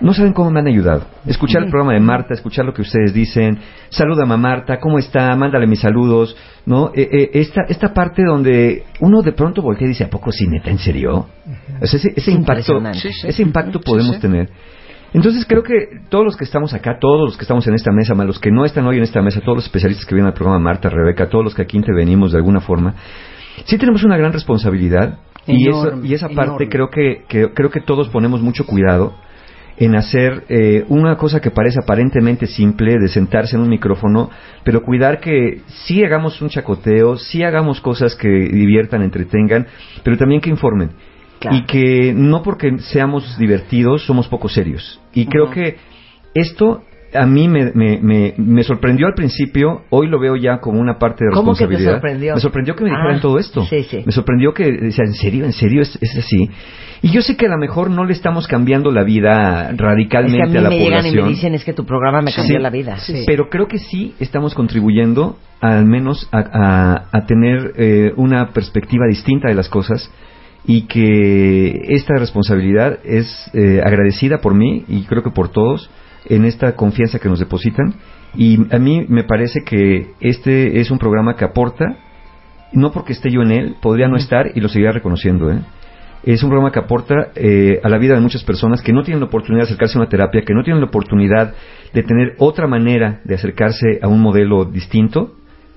No saben cómo me han ayudado. Escuchar el programa de Marta, escuchar lo que ustedes dicen, salúdame a Marta, ¿cómo está? Mándale mis saludos, ¿no? Eh, eh, esta, esta parte donde uno de pronto voltea y dice, ¿a poco sí, neta, en serio? O sea, ese, ese impacto, Impresionante. Sí, sí. ese impacto podemos sí. tener. Entonces creo que todos los que estamos acá, todos los que estamos en esta mesa, más los que no están hoy en esta mesa, todos los especialistas que vienen al programa, Marta, Rebeca, todos los que aquí intervenimos de alguna forma, sí tenemos una gran responsabilidad y, eso, y esa parte creo que, que creo que todos ponemos mucho cuidado en hacer eh, una cosa que parece aparentemente simple, de sentarse en un micrófono, pero cuidar que sí hagamos un chacoteo, sí hagamos cosas que diviertan, entretengan, pero también que informen. Claro. Y que no porque seamos divertidos somos poco serios. Y creo que esto a mí me, me, me, me sorprendió al principio, hoy lo veo ya como una parte de ¿Cómo que te responsabilidad. sorprendió? Me sorprendió que me dijeran Ah, todo esto. sí, sí. Me sorprendió que, decía, ¿en serio? ¿En serio es, es así? Y yo sé que a lo mejor no le estamos cambiando la vida Es radicalmente que a mí a la me llegan y población. me dicen, es que tu programa me cambió Sí, la vida. Pero creo que sí estamos contribuyendo al menos a, a- a tener eh, una perspectiva distinta de las cosas y que esta responsabilidad es eh, agradecida por mí y creo que por todos en esta confianza que nos depositan y a mí me parece que este es un programa que aporta no porque esté yo en él, podría no estar y lo seguirá reconociendo. ¿eh? Es un programa que aporta eh, a la vida de muchas personas que no tienen la oportunidad de acercarse a una terapia, que no tienen la oportunidad de tener otra manera de acercarse a un modelo distinto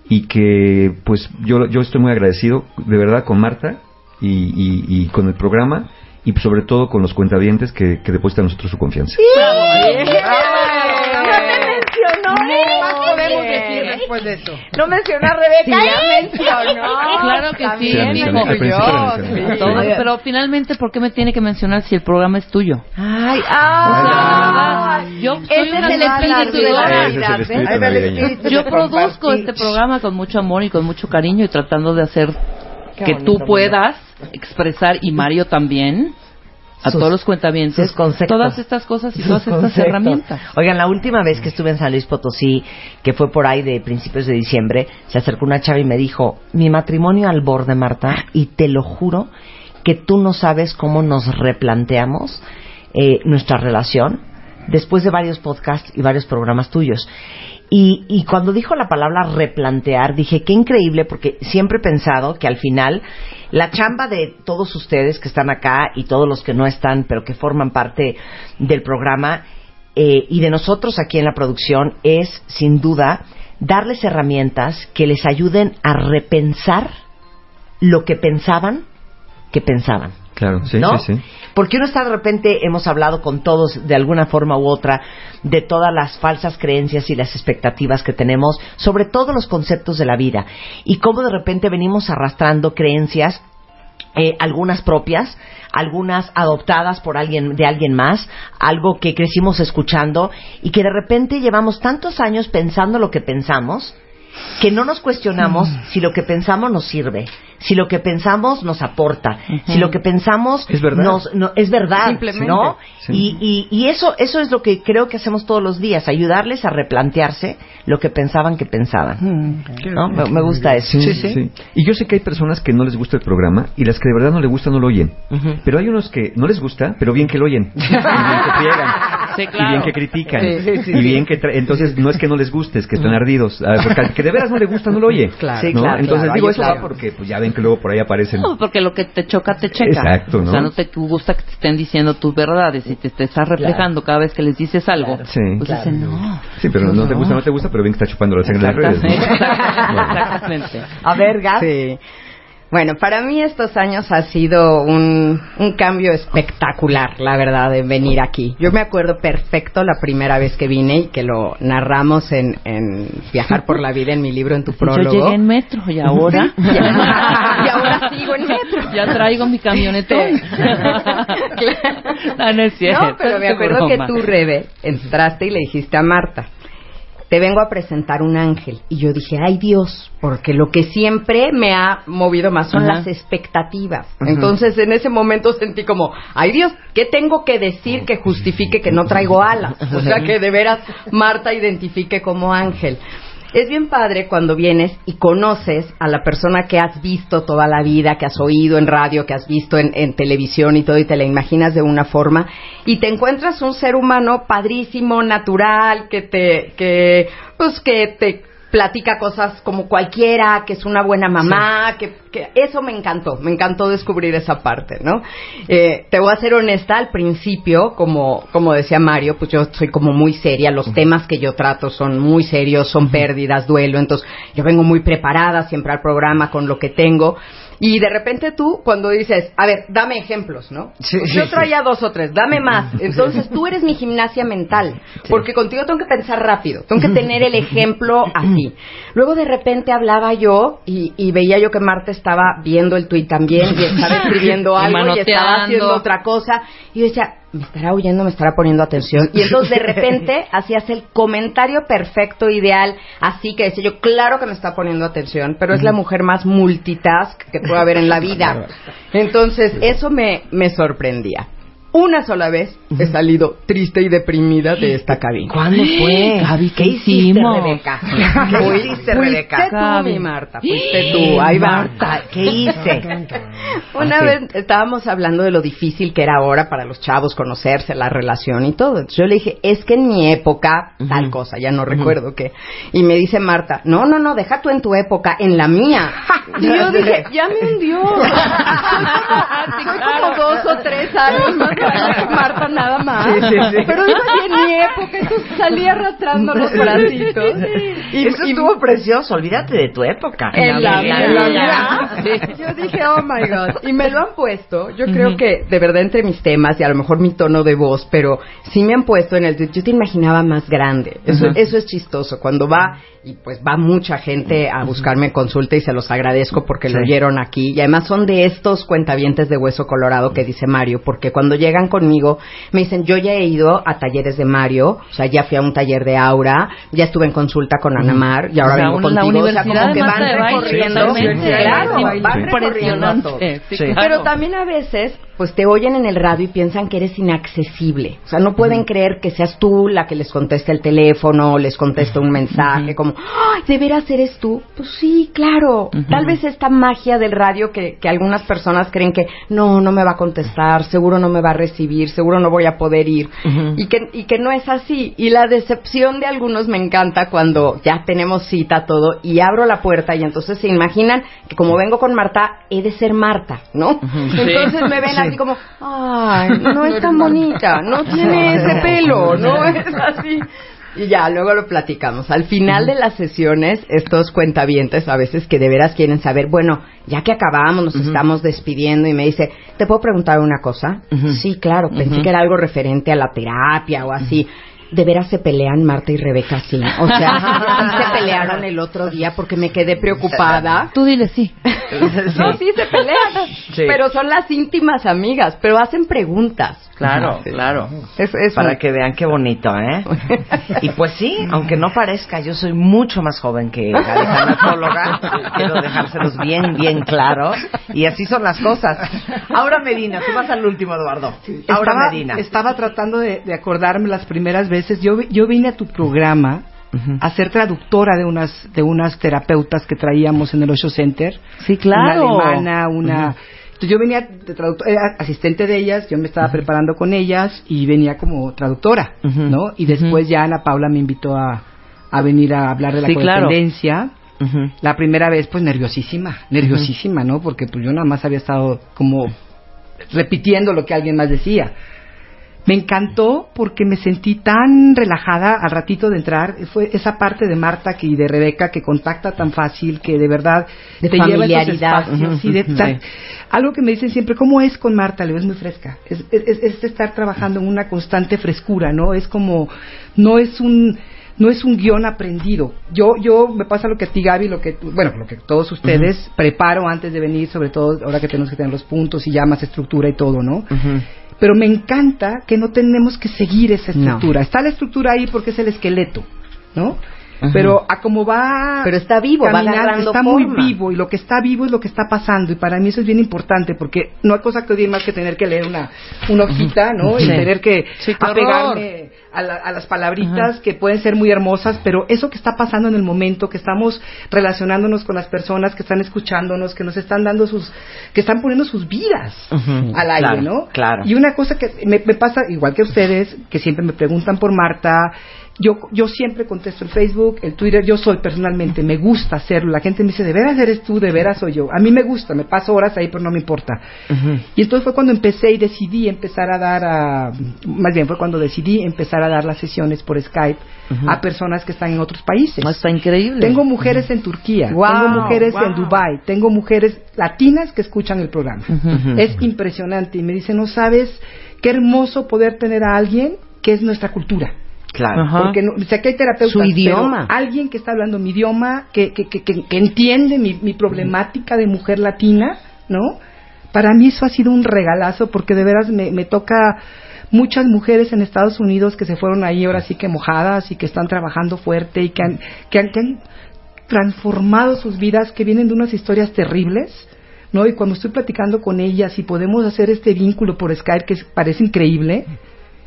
y que pues yo, yo estoy muy agradecido de verdad con Marta y, y- y con el programa y sobre todo con los cuentavientes que, que depositan a nosotros su confianza. mencionó, ¿Qué más podemos decir después de eso? No mencionó a Rebeca. Sí, ya mencionó. Claro que sí, Sí, dijo. pero finalmente, ¿por qué me tiene que mencionar si el programa es tuyo? Ay, O sea, la ay. verdad, yo soy Ese una es el espíritu de es Navidad, ¿ves? navideño. Yo produzco este programa con mucho amor y con mucho cariño y tratando de hacer Qué que bonito, tú puedas expresar y Mario también a Sus- todos los cuentavientes todas estas cosas y todas estas herramientas. Oigan, la última vez que estuve en San Luis Potosí, que fue por ahí de principios de diciembre, se acercó una chava y me dijo, mi matrimonio al borde, Marta, y te lo juro que tú no sabes cómo nos replanteamos eh, nuestra relación después de varios podcasts y varios programas tuyos. Y, y cuando dijo la palabra replantear, dije, qué increíble, porque siempre he pensado que al final la chamba de todos ustedes que están acá y todos los que no están, pero que forman parte del programa, eh, y de nosotros aquí en la producción, es, sin duda, darles herramientas que les ayuden a repensar lo que pensaban que pensaban. Claro, sí, ¿no? sí, sí. Porque uno está de repente, hemos hablado con todos de alguna forma u otra de todas las falsas creencias y las expectativas que tenemos sobre todos los conceptos de la vida y cómo de repente venimos arrastrando creencias eh, algunas propias, algunas adoptadas por alguien de alguien más, algo que crecimos escuchando y que de repente llevamos tantos años pensando lo que pensamos que no nos cuestionamos si lo que pensamos nos sirve, si lo que pensamos nos aporta, si lo que pensamos Es verdad. nos no- es verdad, Simplemente. ¿no? Sí. Y, y, y eso eso es lo que creo que hacemos todos los días, ayudarles a replantearse lo que pensaban que pensaban. ¿no? Me, me gusta eso. Sí, sí. Y yo sé que hay personas que no les gusta el programa y las que de verdad no les gusta no lo oyen. Pero hay unos que no les gusta, pero bien que lo oyen. (laughs) y bien que friegan. Sí, Y claro. bien que critican. Sí, sí, sí, y bien que... tra- Entonces, no es que no les guste, es que están ardidos. Ah, Porque al que de veras no le gusta, no lo oye. (laughs) Claro. Sí, ¿no? claro, Entonces, claro, digo, eso va porque pues ya ven que luego por ahí aparecen... No, porque lo que te choca, te checa. Exacto, ¿no? O sea, no te gusta que te estén diciendo tus verdades y te, te estás reflejando cada vez que les dices algo. Sí. Pues dicen, no. Sí, pero no te gusta, no te gusta, pero bien que está chupando la sangre de las redes. ¿no? Exactamente. A ver, Gas. Sí. Bueno, para mí estos años ha sido un, un cambio espectacular, la verdad, de venir aquí. Yo me acuerdo perfecto la primera vez que vine y que lo narramos en, en Viajar por la Vida en mi libro, en tu Yo prólogo. llegué en metro y ahora. (laughs) y ahora sigo en metro. Ya traigo mi camionetón. (laughs) no, no es cierto. No, pero me acuerdo que tú, Rebe, entraste y le dijiste a Marta, te vengo a presentar un ángel. Y yo dije, ay Dios, porque lo que siempre me ha movido más son Ajá. las expectativas. Entonces en ese momento sentí como, ay Dios, ¿qué tengo que decir que justifique que no traigo alas? O sea, que de veras Marta identifique como ángel. Es bien padre cuando vienes y conoces a la persona que has visto toda la vida, que has oído en radio, que has visto en, en televisión y todo, y te la imaginas de una forma, y te encuentras un ser humano padrísimo, natural, que te, que, pues que te platica cosas como cualquiera, que es una buena mamá, que, que eso me encantó, me encantó descubrir esa parte, ¿no? Eh, te voy a ser honesta, al principio, como, como decía Mario, pues yo soy como muy seria, los temas que yo trato son muy serios, son pérdidas, duelo, entonces yo vengo muy preparada siempre al programa con lo que tengo. Y de repente tú, cuando dices, a ver, dame ejemplos, ¿no? Sí, Pues yo traía dos o tres, dame más. (laughs) Entonces tú eres mi gimnasia mental, porque contigo tengo que pensar rápido, tengo que tener el ejemplo así. Luego de repente hablaba yo y, y veía yo que Marta estaba viendo el tuit también y estaba (laughs) escribiendo Y algo y estaba manoteando. haciendo otra cosa. Y yo decía, me estará oyendo, me estará poniendo atención. Y entonces de repente (laughs) hacías el comentario perfecto, ideal, así que decía yo, claro que me está poniendo atención, pero es la mujer más multitask que puede haber en la (laughs) vida. Entonces eso me, me sorprendía. Una sola vez he salido triste y deprimida de esta cabina. ¿Cuándo fue? Gaby, ¿Qué ¿qué hiciste, hicimos? Rebeca? ¿Qué hiciste, fuiste Rebeca? tú, mi Marta, fuiste tú. Ahí va. Marta, ¿qué hice? (laughs) Una vez estábamos hablando de lo difícil que era ahora para los chavos conocerse, la relación y todo. Entonces yo le dije, es que en mi época, tal cosa, ya no recuerdo qué. Y me dice Marta, no, no, no, deja tú en tu época, en la mía. (laughs) Y yo dije, ya me hundió. Soy (laughs) como, soy como dos o tres años más (laughs) Marta nada más. Sí, sí, sí. Pero iba en mi época, entonces salí arrastrando los bracitos. Y, Eso y- estuvo precioso, olvídate de tu época. en la mía, mía. en la mía. (laughs) Yo dije, oh my God. Y me lo han puesto. Yo creo que, de verdad, entre mis temas y a lo mejor mi tono de voz, pero sí me han puesto en el. Yo te imaginaba más grande. Eso, eso es chistoso. Cuando va, y pues va mucha gente a buscarme consulta y se los agradezco porque lo oyeron aquí. Y además son de estos cuentavientes de hueso colorado que dice Mario, porque cuando llegan conmigo me dicen, yo ya he ido a talleres de Mario, o sea, ya fui a un taller de Aura, ya estuve en consulta con Ana Mar, y ahora O sea, vengo contigo. o sea, como que van recorriendo. Claro, Sí, van recorriendo. Sí. Pero también a veces, pues te oyen en el radio y piensan que eres inaccesible. O sea, no pueden creer que seas tú la que les contesta el teléfono, les contesta un mensaje, como, ¡ay, de veras eres tú! Pues sí, claro. Tal vez esta magia del radio que, que algunas personas creen que no, no me va a contestar, seguro no me va a recibir, seguro no voy a poder ir. y, que, y que no es así. Y la decepción de algunos me encanta cuando ya tenemos cita todo y abro la puerta y entonces se imaginan que como vengo con Marta, he de ser Marta, ¿no? Entonces me ven así como, ay, no (laughs) es tan bonita, no (laughs) tiene ese pelo, no (laughs) es así. Y ya, luego lo platicamos. Al final de las sesiones, estos cuentavientes a veces que de veras quieren saber, bueno, ya que acabamos, nos estamos despidiendo y me dice, ¿te puedo preguntar una cosa? Sí, claro, pensé que era algo referente a la terapia o así. De veras se pelean Marta y Rebeca sí. O sea, (laughs) sí se pelearon el otro día porque me quedé preocupada. Tú dile sí. (laughs) No, sí se pelean. Sí. Pero son las íntimas amigas, pero hacen preguntas. Claro, claro. Es, es Para un- que vean qué bonito, ¿eh? (laughs) Y pues sí, aunque no parezca, yo soy mucho más joven que la tanatóloga. Quiero dejárselos bien, bien claros. Y así son las cosas. Ahora Medina, tú vas al último, Eduardo. Ahora estaba, Medina. estaba tratando de, de acordarme las primeras veces. Yo, vi- yo vine a tu programa a ser traductora de unas, de unas terapeutas que traíamos en el Osho Center. Sí, claro. Una alemana, una... Entonces yo venía de era asistente de ellas, yo me estaba preparando con ellas y venía como traductora, ¿no? Y después ya Ana Paula me invitó a, a venir a hablar de la Sí, claro. La primera vez, pues nerviosísima, nerviosísima, ¿no? Porque pues yo nada más había estado como repitiendo lo que alguien más decía. Me encantó porque me sentí tan relajada al ratito de entrar. Fue esa parte de Marta que, y de Rebeca que contacta tan fácil, que de verdad De te lleva a familiaridad. espacios, Ujú, sí, de tan- Algo que me dicen siempre, ¿cómo es con Marta? Le digo, es muy fresca. Es, es, es estar trabajando en una constante frescura, ¿no? Es como, no es un no es un guion aprendido. Yo, yo, me pasa lo que a ti, Gaby, lo que, bueno, lo que todos ustedes preparo antes de venir, sobre todo ahora que tenemos que tener los puntos y ya más estructura y todo, ¿no? Pero me encanta que no tenemos que seguir esa No. estructura. Está la estructura ahí porque es el esqueleto, ¿no? Pero a como va Pero está vivo, caminando, está forma. muy vivo y lo que está vivo es lo que está pasando y para mí eso es bien importante porque no hay cosa que odie más que tener que leer una, una hojita, ¿no? Y tener que Sí, apegarme a, la- a las palabritas que pueden ser muy hermosas, pero eso que está pasando en el momento, que estamos relacionándonos con las personas que están escuchándonos, que nos están dando sus, que están poniendo sus vidas al aire, claro, ¿no? claro. Y una cosa que me, me pasa, igual que ustedes, que siempre me preguntan por Marta, yo, yo siempre contesto el Facebook, el Twitter, yo soy personalmente, me gusta hacerlo. La gente me dice, ¿de veras eres tú? ¿De veras soy yo? A mí me gusta, me paso horas ahí, pero no me importa. Y entonces fue cuando empecé y decidí empezar a dar a, más bien fue cuando decidí empezar a dar las sesiones por Skype a personas que están en otros países. Está increíble. Tengo mujeres en Turquía, Wow, tengo mujeres wow. en Dubai, tengo mujeres latinas que escuchan el programa. Es impresionante y me dicen, no sabes qué hermoso poder tener a alguien que es nuestra cultura. Claro. Ajá. Porque no, o sea, que hay terapeutas, Su idioma. pero alguien que está hablando mi idioma, que, que, que, que- que entiende mi, mi problemática de mujer latina, ¿no? Para mí eso ha sido un regalazo porque de veras me, me toca muchas mujeres en Estados Unidos que se fueron ahí ahora sí que mojadas y que están trabajando fuerte y que han, que han, que han transformado sus vidas, que vienen de unas historias terribles, ¿no? Y cuando estoy platicando con ellas y podemos hacer este vínculo por Skype que es- parece increíble,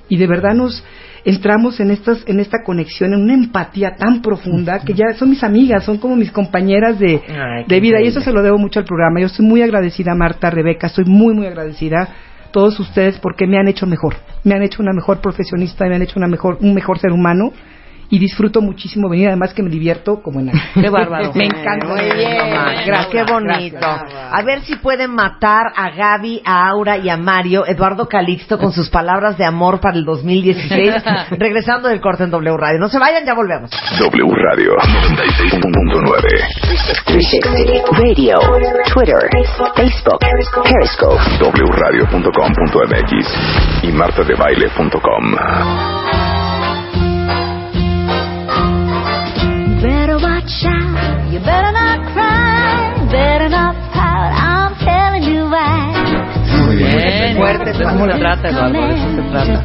y de verdad nos entramos en estas en esta conexión en una empatía tan profunda que ya son mis amigas son como mis compañeras de, Ay, de vida y eso se lo debo mucho al programa. Yo estoy muy agradecida Marta Rebeca estoy muy muy agradecida a todos ustedes porque me han hecho mejor me han hecho una mejor profesionista me han hecho una mejor un mejor ser humano y disfruto muchísimo venir además que me divierto como en (laughs) Qué bárbaro. me encanta Muy bien, Gracias. gracias, qué bonito. A ver si pueden matar a Gaby, a Aura y a Mario, Eduardo Calixto, con sus palabras de amor para el 2016, (laughs) regresando del corte en W Radio. No se vayan, ya volvemos. W Radio 96.9. 360 Radio, Twitter, Facebook, Periscope. wradio.com.mx y martadebaile.com. Better watch out, you better not cry, better not pout, I'm telling you why. Muy bien. Fuerte, de eso se trata, Eduardo, de eso se trata.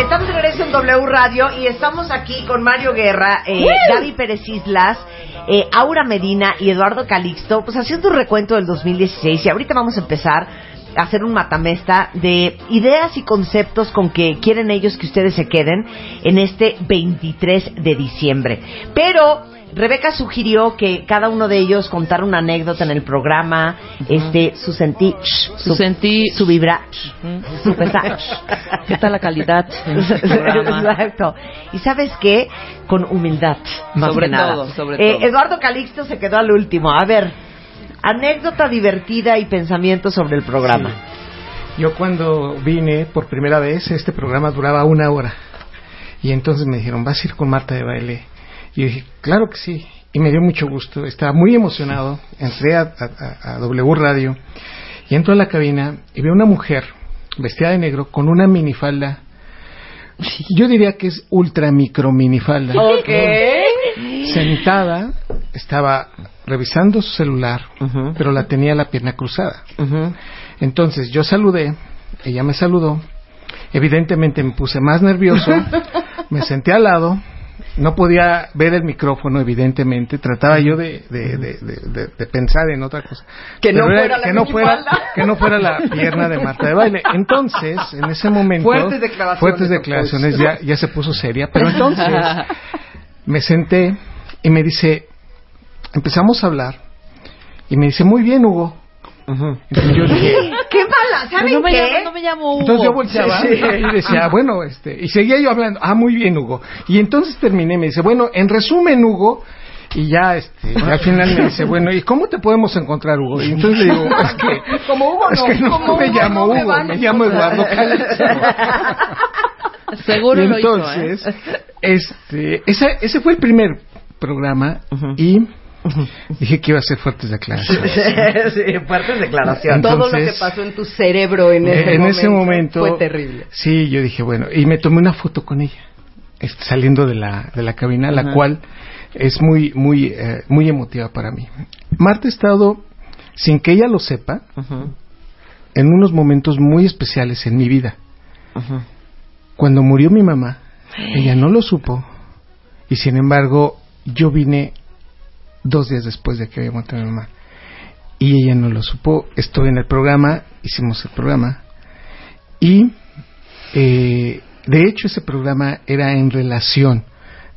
Estamos de regreso en W Radio y estamos aquí con Mario Guerra, eh, Gaby Pérez Islas, eh, Aura Medina y Eduardo Calixto, pues haciendo un recuento del 2016 y ahorita vamos a empezar hacer un matamesta de ideas y conceptos con que quieren ellos que ustedes se queden en este 23 de diciembre. Pero Rebeca sugirió que cada uno de ellos contara una anécdota en el programa, este, su sentí, Su sentí- su vibra, su pesar. (laughs) ¿Qué tal la calidad (laughs) este? Exacto. Y sabes qué? Con humildad, más Sobre que nada. todo, sobre Eh. Eduardo Calixto se quedó al último. A ver, anécdota divertida y pensamiento sobre el programa. Yo cuando vine por primera vez, este programa duraba una hora. Y entonces me dijeron, ¿vas a ir con Marta de baile? Y yo dije, claro que sí. Y me dio mucho gusto. Estaba muy emocionado. Entré a, a- a- a W Radio y entro a la cabina y veo una mujer vestida de negro con una minifalda. Yo diría que es ultra micro minifalda. Ok. Sentada estaba revisando su celular, pero la tenía la pierna cruzada. Entonces yo saludé, ella me saludó, evidentemente me puse más nervioso, (laughs) me senté al lado, no podía ver el micrófono, evidentemente, trataba yo de, de, de, de- pensar en otra cosa. Que no era- fuera la que no fuera, (laughs) que no fuera la pierna de Marta de baile. Entonces, en ese momento, Fuertes declaraciones, fuertes declaraciones, Poncho. ya, ya se puso seria, pero entonces (laughs) me senté y me dice, empezamos a hablar y me dice, muy bien, Hugo. Entonces yo dije, (laughs) ¡Qué mala! ¿Saben no me qué? llamo, no me llamo Hugo. entonces yo volteaba Sí, sí. y decía, bueno, este, y seguía yo hablando, ah, muy bien, Hugo. Y entonces terminé, me dice, bueno, en resumen, Hugo, y ya, este, y al final me dice, bueno, ¿y cómo te podemos encontrar, Hugo? Y entonces le digo, es que, (laughs) Como Hugo es no, que no como me Hugo llamo no me Hugo, me llamo. Eduardo Calixto. (laughs) Seguro y lo hizo, entonces, ¿eh? este, ese, ese fue el primer programa y dije que iba a ser fuertes declaraciones. (laughs) sí, fuertes declaraciones. Todo lo que pasó en tu cerebro en ese, en momento, ese momento fue terrible. Sí, yo dije, bueno, y me tomé una foto con ella, saliendo de la, de la cabina, la Ajá. cual es muy, muy, eh, muy emotiva para mí. Marta ha estado, sin que ella lo sepa, en unos momentos muy especiales en mi vida. Cuando murió mi mamá, ella no lo supo, y sin embargo, yo vine dos días después de que había muerto mi mamá. Y ella no lo supo. Estuve en el programa, hicimos el programa. Y, eh, de hecho, ese programa era en relación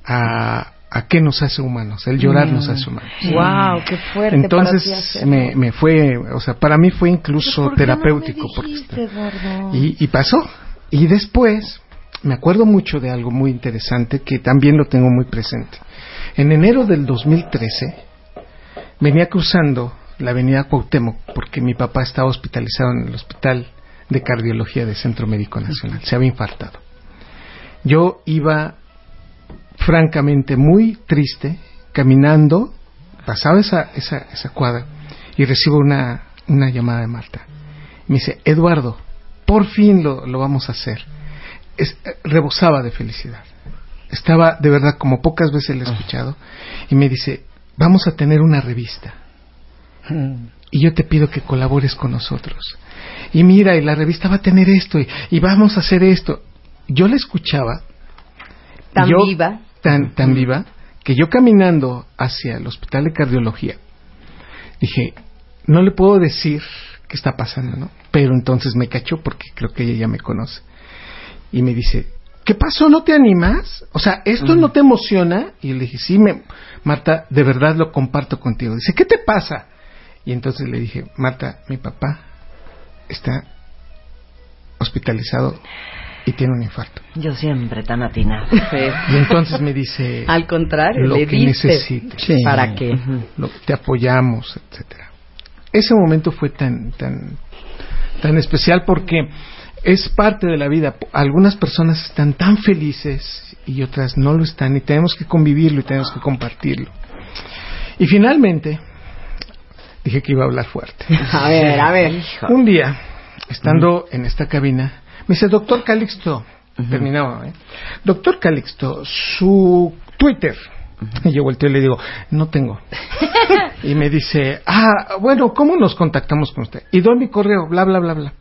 a, a qué nos hace humanos. El llorar nos hace humanos. Wow, qué fuerte. Entonces me, me fue, o sea, para mí fue incluso terapéutico. porque y, y pasó. Y después me acuerdo mucho de algo muy interesante que también lo tengo muy presente. En enero del 2013 venía cruzando la avenida Cuauhtémoc porque mi papá estaba hospitalizado en el hospital de cardiología del Centro Médico Nacional. Se había infartado. Yo iba francamente muy triste caminando, pasaba esa, esa, esa cuadra y recibo una, una llamada de Marta. Me dice, Eduardo, por fin lo, lo vamos a hacer. Es- eh, rebosaba de felicidad. Estaba de verdad como pocas veces le he escuchado y me dice, vamos a tener una revista y yo te pido que colabores con nosotros. Y mira, y la revista va a tener esto y, y vamos a hacer esto. Yo la escuchaba Tan yo- viva. tan, tan viva, que yo caminando hacia el hospital de cardiología, dije, no le puedo decir qué está pasando, ¿no? Pero entonces me cachó porque creo que ella ya me conoce. Y me dice, ¿qué pasó? ¿No te animas? O sea, ¿esto no te emociona? Y le dije, sí, me, Marta, de verdad lo comparto contigo. Dice, ¿qué te pasa? Y entonces le dije, Marta, mi papá está hospitalizado y tiene un infarto. Yo siempre tan atinado. Y entonces me dice, Al contrario, lo le que diste. necesites. ¿Para qué? Lo- te apoyamos, etcétera. Ese momento fue tan, tan, tan especial porque es parte de la vida. Algunas personas están tan felices y otras no lo están y tenemos que convivirlo y tenemos que compartirlo. Y finalmente, dije que iba a hablar fuerte. A ver, a ver. Un día, estando en esta cabina, me dice, doctor Calixto, terminaba, ¿eh? Doctor Calixto, su Twitter. Y yo volteo y le digo, no tengo. (laughs) y me dice, ah, bueno, ¿cómo nos contactamos con usted? Y doy mi correo, bla, bla, bla, bla.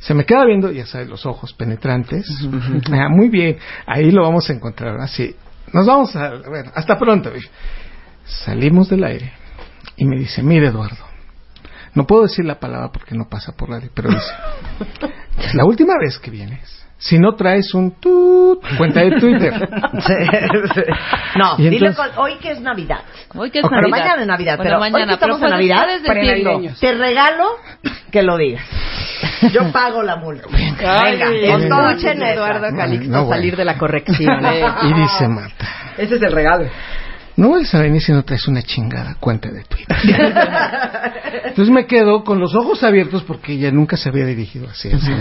Se me queda viendo, ya sabes, los ojos penetrantes. (laughs) Ah, muy bien, ahí lo vamos a encontrar. Así, nos vamos a ver, hasta pronto. Salimos del aire y me dice, mire Eduardo, no puedo decir la palabra porque no pasa por radio, pero dice, (laughs) es la última vez que vienes. Si no traes un tut, cuenta de Twitter. (laughs) No, Y dile entonces- con- hoy que es Navidad. Hoy que es pero Navidad. mañana es Navidad, Bueno, pero mañana, hoy que estamos pero en Navidad, puedes decirlo. Prenavideños. te regalo que lo digas. Yo pago la multa. (laughs) Venga, Ay, con todo escuchen a Eduardo Calixto no, bueno. salir de la corrección. ¿eh? Y dice Marta, Ese es el regalo. No vuelves a venir si no traes una chingada cuenta de Twitter. Entonces me quedo con los ojos abiertos porque ella nunca se había dirigido así. así.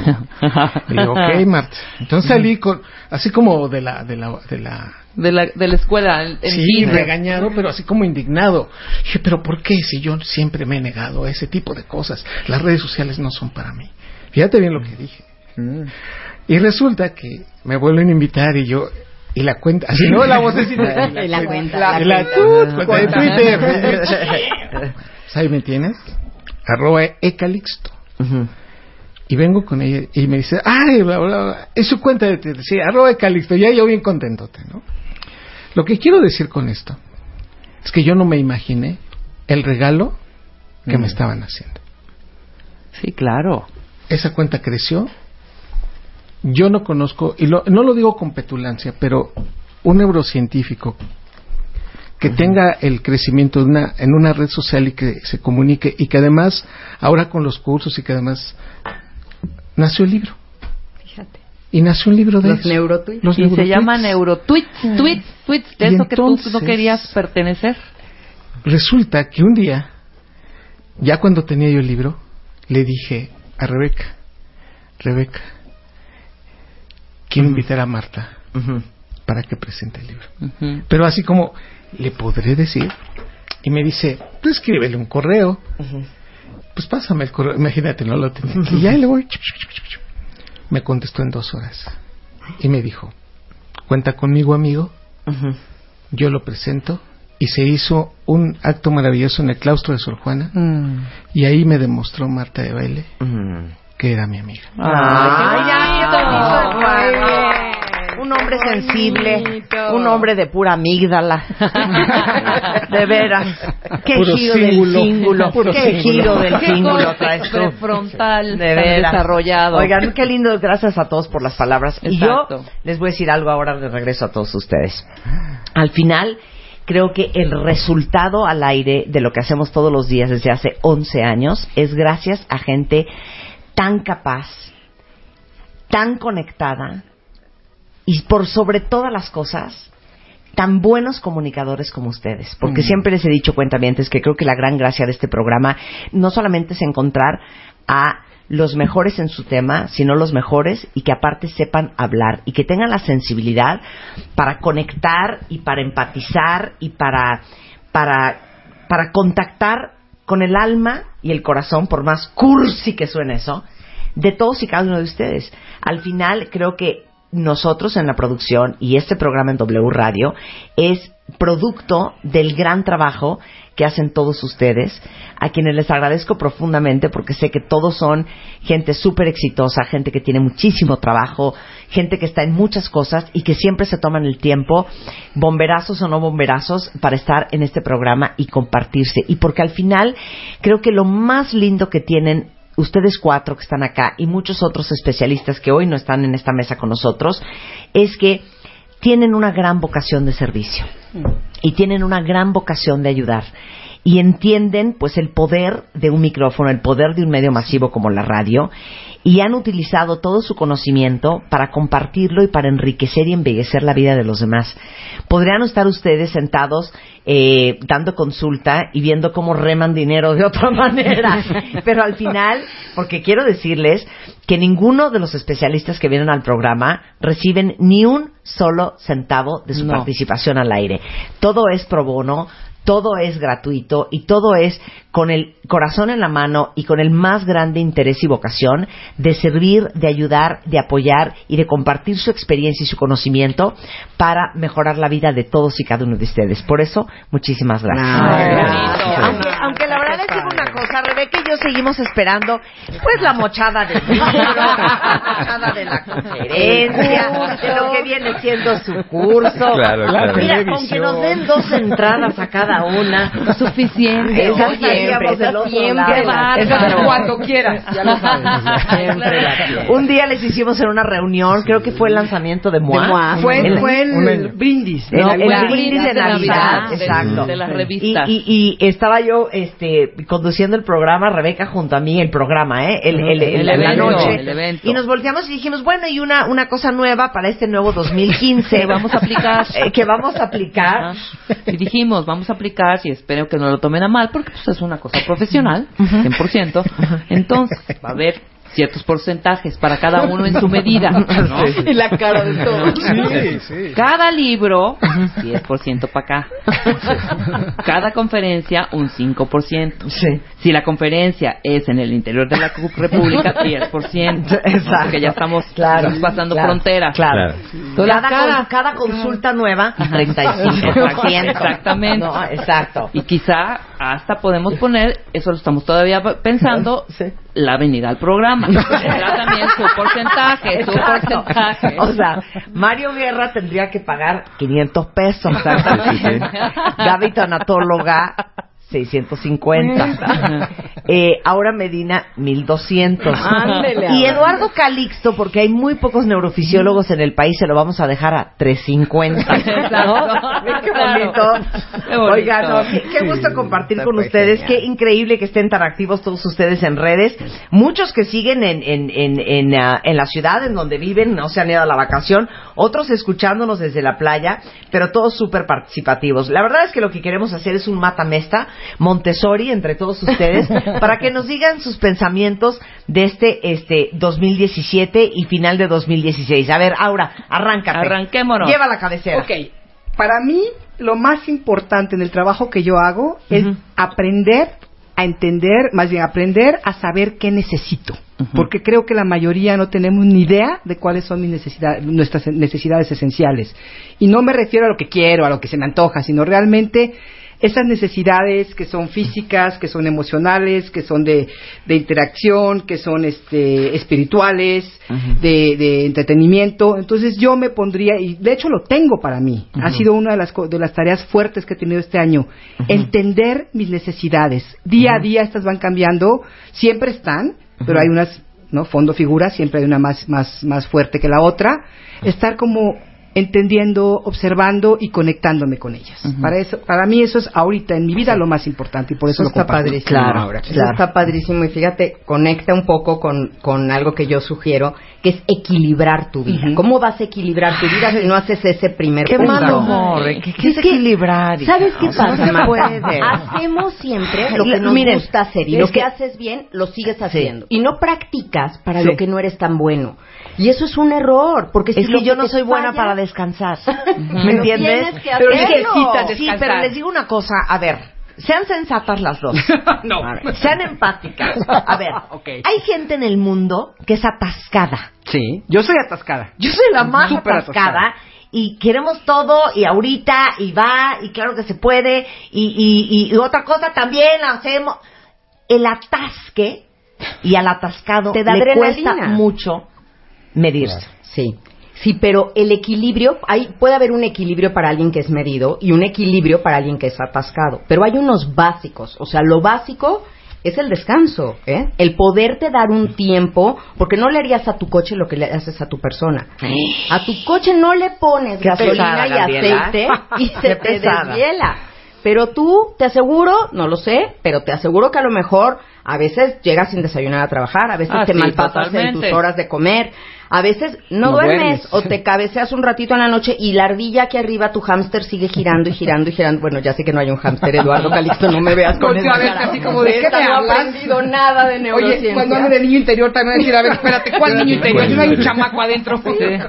Y digo, ok, Marta. Entonces salí con, así como de la, de la, de la, De la, de la escuela. En, sí, regañado, pero así como indignado. Dije, pero ¿por qué si yo siempre me he negado a ese tipo de cosas? Las redes sociales no son para mí. Fíjate bien lo que dije. Y resulta que me vuelven a invitar y yo Y la cuenta, así no la vocecita. (laughs) Y la cuenta, La, cuenta. de. Twitter. (laughs) (laughs) Pues ahí me tienes. Arroba Ecalixto. Y vengo con ella y me dice, ay, bla, bla, bla, es su cuenta de Twitter. Sí, arroba Ecalixto. Ya yo bien contentote, ¿no? Lo que quiero decir con esto es que yo no me imaginé el regalo que me estaban haciendo. Sí, claro. Esa cuenta creció. Yo no conozco, y lo- no lo digo con petulancia, pero un neurocientífico que tenga el crecimiento de una, en una red social y que se comunique y que además, ahora con los cursos y que además, nació el libro. Fíjate. Y nació un libro de Los eso. neurotweets. Los y se neurotweets. llama neurotweets, tweets, tweets, de Y eso que tú no querías pertenecer. Resulta que un día, ya cuando tenía yo el libro, le dije a Rebeca, Rebeca, quiero invitar a Marta para que presente el libro. Pero así como, ¿le podré decir? Y me dice, pues escríbele un correo. Pues pásame el correo. Imagínate, no lo tenía. Y ya le voy. Me contestó en dos horas. Y me dijo, cuenta conmigo, amigo. Yo lo presento. Y se hizo un acto maravilloso en el claustro de Sor Juana. Mm. Y ahí me demostró Marta de Baile que era mi amiga. Ay, qué bonito. Un hombre sensible, un hombre de pura amígdala. (laughs) de veras. Qué Puro giro cíngulo. del cíngulo. Puro Qué cíngulo. giro del Qué cíngulo traes tú. prefrontal De veras. desarrollado. Oigan, qué lindo. Gracias a todos por las palabras. Y yo les voy a decir algo ahora de regreso a todos ustedes. Al final, creo que el resultado al aire de lo que hacemos todos los días desde hace 11 años es gracias a gente tan capaz, tan conectada y por sobre todas las cosas, tan buenos comunicadores como ustedes. Porque Mm. siempre les he dicho, cuentamientos, que creo que la gran gracia de este programa no solamente es encontrar a los mejores en su tema, sino los mejores y que aparte sepan hablar y que tengan la sensibilidad para conectar y para empatizar y para, para, para contactar con el alma y el corazón, por más cursi que suene eso, de todos y cada uno de ustedes. Al final creo que nosotros en la producción y este programa en W Radio es producto del gran trabajo que hacen todos ustedes, a quienes les agradezco profundamente porque sé que todos son gente súper exitosa, gente que tiene muchísimo trabajo, gente que está en muchas cosas y que siempre se toman el tiempo, bomberazos o no bomberazos, para estar en este programa y compartirse. Y porque al final creo que lo más lindo que tienen ustedes cuatro que están acá y muchos otros especialistas que hoy no están en esta mesa con nosotros, es que tienen una gran vocación de servicio y tienen una gran vocación de ayudar y entienden pues el poder de un micrófono, el poder de un medio masivo como la radio y han utilizado todo su conocimiento para compartirlo y para enriquecer y embellecer la vida de los demás. Podrían estar ustedes sentados eh, dando consulta y viendo cómo reman dinero de otra (laughs) manera, pero al final, porque quiero decirles que ninguno de los especialistas que vienen al programa reciben ni un solo centavo de su No. participación al aire. Todo es pro bono, todo es gratuito y todo es con el corazón en la mano y con el más grande interés y vocación de servir, de ayudar, de apoyar y de compartir su experiencia y su conocimiento para mejorar la vida de todos y cada uno de ustedes. Por eso, muchísimas gracias. Aunque, aunque la verdad es que una cosa, Rebeca y yo seguimos esperando pues la mochada del (laughs) libro, la mochada de la conferencia, de lo que viene siendo su curso. Claro, claro. Mira, La aunque nos den dos entradas a cada una, suficiente. Esa siempre. Esa- Cuando quieras, ya lo sabes. (laughs) Siempre. Un día les hicimos en una reunión, creo que fue el lanzamiento de MOA. De MOA. Fue- El- fue el año. brindis de No, Navidad. el brindis de de Navidad, exacto. de las revistas. Y, y- y estaba yo este, conduciendo el programa, Rebeca junto a mí, el programa, ¿eh? El, el- el- El la evento, noche. evento. Y nos volteamos y dijimos, bueno, y una, una cosa nueva para este nuevo 2015. (laughs) Que vamos a aplicar. (laughs) Eh, que vamos a aplicar. Ajá. Y dijimos, vamos a aplicar, y espero que no lo tomen a mal, porque pues, es una cosa profesional, 100%. Entonces, va a haber ciertos porcentajes para cada uno en su medida. (laughs) ¿no? Y la cara de todos. Sí, sí. Cada libro, 10% para acá. Cada conferencia, un 5%. Sí. Si la conferencia es en el interior de la República, (laughs) 10%. Exacto. Porque ya estamos Claro, pasando claro, frontera. Claro. Cada, cada consulta nueva, 35%. Exactamente. No, exacto. Y quizá hasta podemos poner, eso lo estamos todavía pensando, (laughs) la venida al programa. (laughs) Tendrá también su porcentaje, su Exacto. porcentaje. O sea, Mario Guerra tendría que pagar 500 pesos. Gaby Tanatóloga, 650. Eh, ahora Medina, 1200. Ándele Y. Eduardo Calixto, porque hay muy pocos neurofisiólogos en el país, se lo vamos a dejar a 350. (laughs) ¿no? Qué bonito. Qué bonito. Oigan, no, qué, qué gusto compartir con ustedes. Qué increíble que estén tan activos todos ustedes en redes. Muchos que siguen en, en, en, en, ah, en la ciudad en donde viven, no se han ido a la vacación. Otros escuchándonos desde la playa, pero todos súper participativos. La verdad es que lo que queremos hacer es un matamesta Montessori entre todos ustedes (laughs) para que nos digan sus pensamientos de este, este 2017 y final de 2016. A ver, Aura, arráncate. Arranquémonos. Lleva la cabecera. Ok. Para mí, lo más importante en el trabajo que yo hago es aprender a entender, más bien aprender a saber qué necesito. Porque creo que la mayoría no tenemos ni idea de cuáles son mis necesidades, nuestras necesidades esenciales. Y no me refiero a lo que quiero, a lo que se me antoja, sino realmente esas necesidades que son físicas, que son emocionales, que son de, de interacción, que son este, espirituales, de, de entretenimiento. Entonces yo me pondría, y de hecho lo tengo para mí, ha sido una de las, de las tareas fuertes que he tenido este año, entender mis necesidades. Día a día estas van cambiando, siempre están, pero hay unas, ¿no? Fondo figura, siempre hay una más, más, más fuerte que la otra. Estar como entendiendo, observando y conectándome con ellas. Para eso, para mí eso es ahorita en mi vida lo más importante y por eso, Eso lo está comparto. padrísimo. Ahora. Eso está padrísimo y fíjate, conecta un poco con, con algo que yo sugiero, que es equilibrar tu vida. Ujú. ¿Cómo vas a equilibrar tu vida si no haces ese primer Qué punto? mal humor, ¿eh? ¿Qué, qué es Es equilibrar? ¿Sabes qué pasa, No Marta? Hacemos siempre lo que nos Miren, gusta hacer y lo que que- haces bien lo sigues haciendo. Y no practicas para Sí. lo que no eres tan bueno. Y eso es un error, porque si Es que yo no soy buena para descansar. (laughs) Pero ¿Me entiendes? Pero hacerlo. necesitas Sí, Sí, pero pero les digo una cosa, a ver, sean sensatas las dos. (laughs) no. A ver, sean empáticas. A ver, (laughs) hay gente en el mundo que es atascada. Sí, yo soy atascada. Yo soy la más Súper atascada. atascada. Y queremos todo, y ahorita, y va, y claro que se puede, y, y, y otra cosa también la hacemos. El atasque y al atascado Te da le adrenalina. cuesta mucho medirse. Sí. Sí, pero el equilibrio, hay, puede haber un equilibrio para alguien que es medido y un equilibrio para alguien que es atascado. Pero hay unos básicos. O sea, lo básico es el descanso, ¿eh? El poderte dar un tiempo, porque no le harías a tu coche lo que le haces a tu persona. A tu coche no le pones Qué gasolina pesada, y aceite y (laughs) se te deshiela. Pero tú, te aseguro, no lo sé, pero te aseguro que a lo mejor a veces llegas sin desayunar a trabajar, a veces Ah, te sí, malpasas en tus horas de comer, a veces no, No duermes, duermes. o te cabeceas un ratito en la noche y la ardilla aquí arriba, tu hámster sigue girando y girando y girando. Bueno, ya sé que no hay un hámster, Eduardo Calixto, no me veas con cara. así como de, ¿qué Esta me no ha hablas? aprendido nada de neurociencia. Oye, cuando hablo de niño interior también decir, a ver, espérate, ¿cuál niño interior? No hay un chamaco adentro.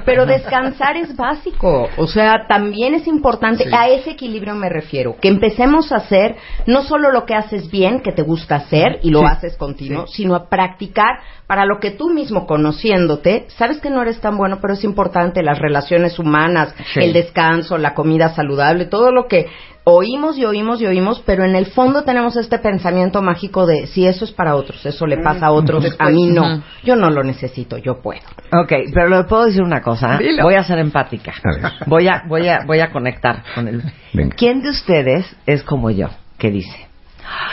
Pero descansar es básico, o sea, también es importante, a ese equilibrio me refiero, que empecemos a hacer no solo lo que haces bien, que te gusta hacer y lo Sí. haces continuo, sino a practicar para lo que tú mismo conociéndote, sabes que no eres tan bueno, pero es importante las relaciones humanas, Sí. el descanso, la comida saludable, todo lo que oímos y oímos y oímos, pero en el fondo tenemos este pensamiento mágico de si eso es para otros, eso le pasa a otros, a mí no, yo no lo necesito, yo puedo. Ok, pero le puedo decir una cosa. ¿eh? Dilo. Voy a ser empática. A. Voy a, voy a, voy a conectar con él. Venga. ¿Quién de ustedes es como yo que dice,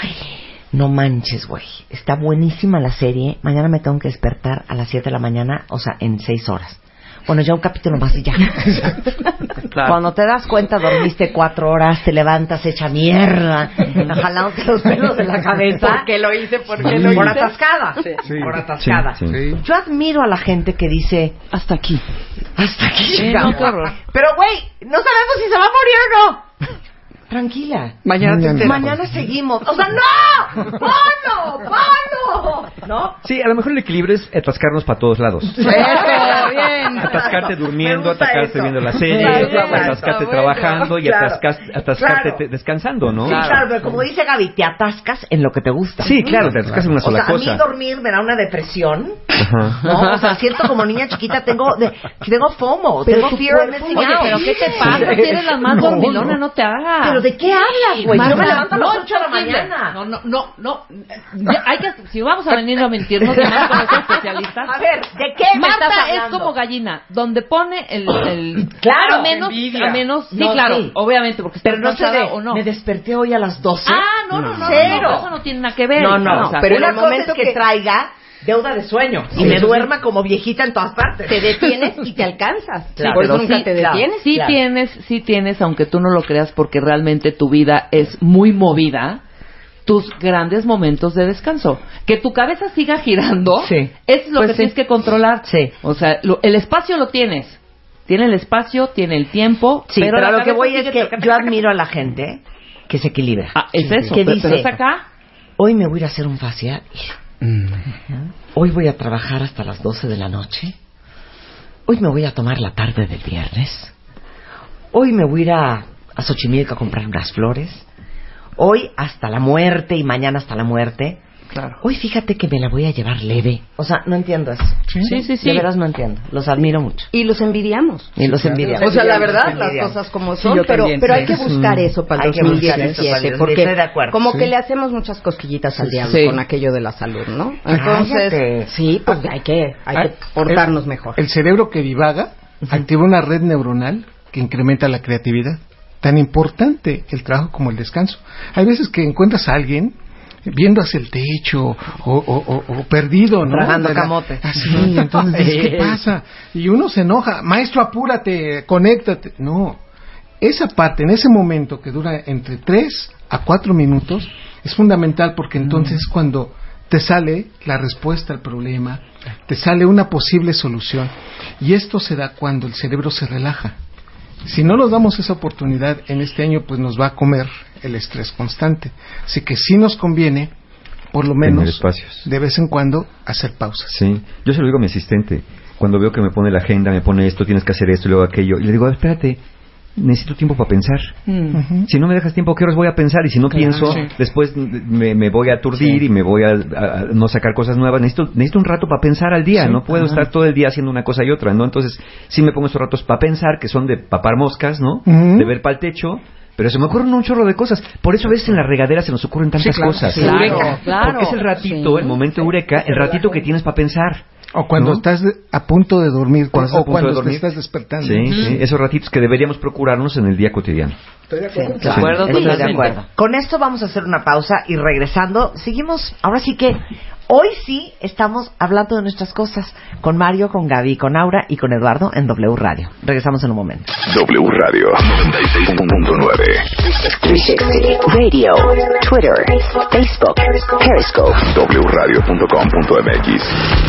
ay, no manches, güey, está buenísima la serie. Mañana me tengo que despertar a las 7 de la mañana, o sea, en 6 horas. Bueno, ya un capítulo más y ya. (laughs) Claro. Cuando te das cuenta, dormiste cuatro horas, te levantas hecha mierda, jalándote los pelos de la cabeza. ¿Por qué lo hice? ¿Por Por lo hice? atascada. Sí. Por atascada. Sí, sí. Yo admiro a la gente que dice, Hasta aquí. hasta aquí no. Pero, güey, no sabemos si se va a morir o no. Tranquila. Mañana te Mañana. enteras. Mañana seguimos. O sea, ¡no! ¡Bono! ¡Bono! ¿No? Sí, a lo mejor el equilibrio es atascarnos para todos lados. (laughs) Eso, bien. Atascarte durmiendo, atascarte eso. viendo la serie, atascarte bueno. trabajando y Claro. atascas- atascarte Claro. te- descansando, ¿no? Sí, claro, pero como dice Gaby, te atascas en lo que te gusta. Sí, claro, te atascas en una O sola sea, a mí dormir me da una depresión, Ajá. ¿no? O sea, siento como niña chiquita, tengo, de, tengo FOMO, Pero tengo fear of missing Oye, out. pero ¿qué te pasa? Si eres la más No, dormilona, no. no te hagas. ¿Pero de qué hablas, güey? Yo me levanto a las no, 8 de la es mañana. No, no, no, no. Ya, hay que, si vamos a venir a mentirnos, más con los especialistas. A ver, ¿de qué me estás Marta es hablando? como gallina, donde pone el, el (clears throat) Claro, a menos, envidia. a menos, sí, No, claro, sí. obviamente, porque está Pero no sé cansada de, o no. me desperté hoy a las 12. Ah, no, no, no, no, Cero. no, eso no tiene nada que ver. No, no, O sea, pero en el momento es que, que- traiga deuda de sueño y me duerma como viejita en todas partes. Te detienes y te alcanzas. (laughs) Claro, Por eso nunca sí, te claro. detienes. Sí Claro. tienes, sí tienes, aunque tú no lo creas, porque realmente tu vida es muy movida, tus grandes momentos de descanso. Que tu cabeza siga girando, Sí. es lo Pues que sí. tienes que controlar. Sí. O sea, lo- el espacio lo tienes. Tiene el espacio, tiene el tiempo. Sí, pero, pero, a lo que voy es que yo admiro a la gente que se equilibra. Ah, es eso, que pero- dice, pero es acá. hoy me voy a ir a hacer un facial. Hoy voy a trabajar hasta las 12 de la noche. Hoy me voy a tomar la tarde del viernes. Hoy me voy a ir a, a Xochimilco a comprar unas flores. Hoy hasta la muerte y mañana hasta la muerte. Claro. Hoy fíjate que me la voy a llevar leve. O sea, no entiendo eso. Sí, sí, sí. De veras no entiendo. Los admiro mucho. Y los envidiamos. Y los envidiamos. O sea, la verdad, las cosas como Sí, son, pero, también, pero sí. hay que buscar eso para el Hay que buscar eso para 2017, el- porque estoy de acuerdo. como Sí. que le hacemos muchas cosquillitas al diablo Sí. con aquello de la salud, ¿no? Cállate. Entonces, sí, pues hay que, hay que Ah, portarnos el- mejor. El cerebro que divaga activa una red neuronal que incrementa la creatividad. Tan importante el trabajo como el descanso. Hay veces que encuentras a alguien viendo hacia el techo o, o- o- o perdido, ¿no? Tragando camote. Así, entonces (laughs) ¿qué pasa? Y uno se enoja, maestro, apúrate, conéctate. No, esa parte, en ese momento que dura entre 3 a 4 minutos, es fundamental porque entonces es cuando te sale la respuesta al problema, te sale una posible solución. Y esto se da cuando el cerebro se relaja. Si no nos damos esa oportunidad en este año, pues nos va a comer el estrés constante. Así que sí nos conviene, por lo menos, espacios. de vez en cuando, hacer pausas. Sí, yo se lo digo a mi asistente. Cuando veo que me pone la agenda, me pone esto, tienes que hacer esto y luego aquello. Y le digo, espérate, necesito tiempo para pensar. Ujú. Si no me dejas tiempo, ¿qué horas voy a pensar? Y si no Claro, pienso, sí. después me, me voy a aturdir y me voy a, a- a no sacar cosas nuevas. Necesito, necesito un rato para pensar al día. Sí, no puedo estar todo el día haciendo una cosa y otra, ¿no? Entonces, sí me pongo estos ratos para pensar, que son de papar moscas, ¿no? De ver para el techo. Pero se me ocurren un chorro de cosas. Por eso a veces en la regadera se nos ocurren tantas claro, cosas. sí. Claro, claro. Porque es el ratito, Sí. el momento eureka, el ratito que tienes para pensar. O cuando ¿No? estás de- a punto de dormir, Cuando estás a o punto cuando de te dormir. estás despertando. Sí, sí, esos ratitos que deberíamos procurarnos en el día cotidiano. De acuerdo Estoy de totalmente. acuerdo. Con esto vamos a hacer una pausa y regresando, seguimos. Ahora sí que hoy sí estamos hablando de nuestras cosas con Mario, con Gaby, con Aura y con Eduardo en W Radio. Regresamos en un momento. W Radio 96.9. 360 Radio, Twitter, Facebook, Periscope. wradio.com.mx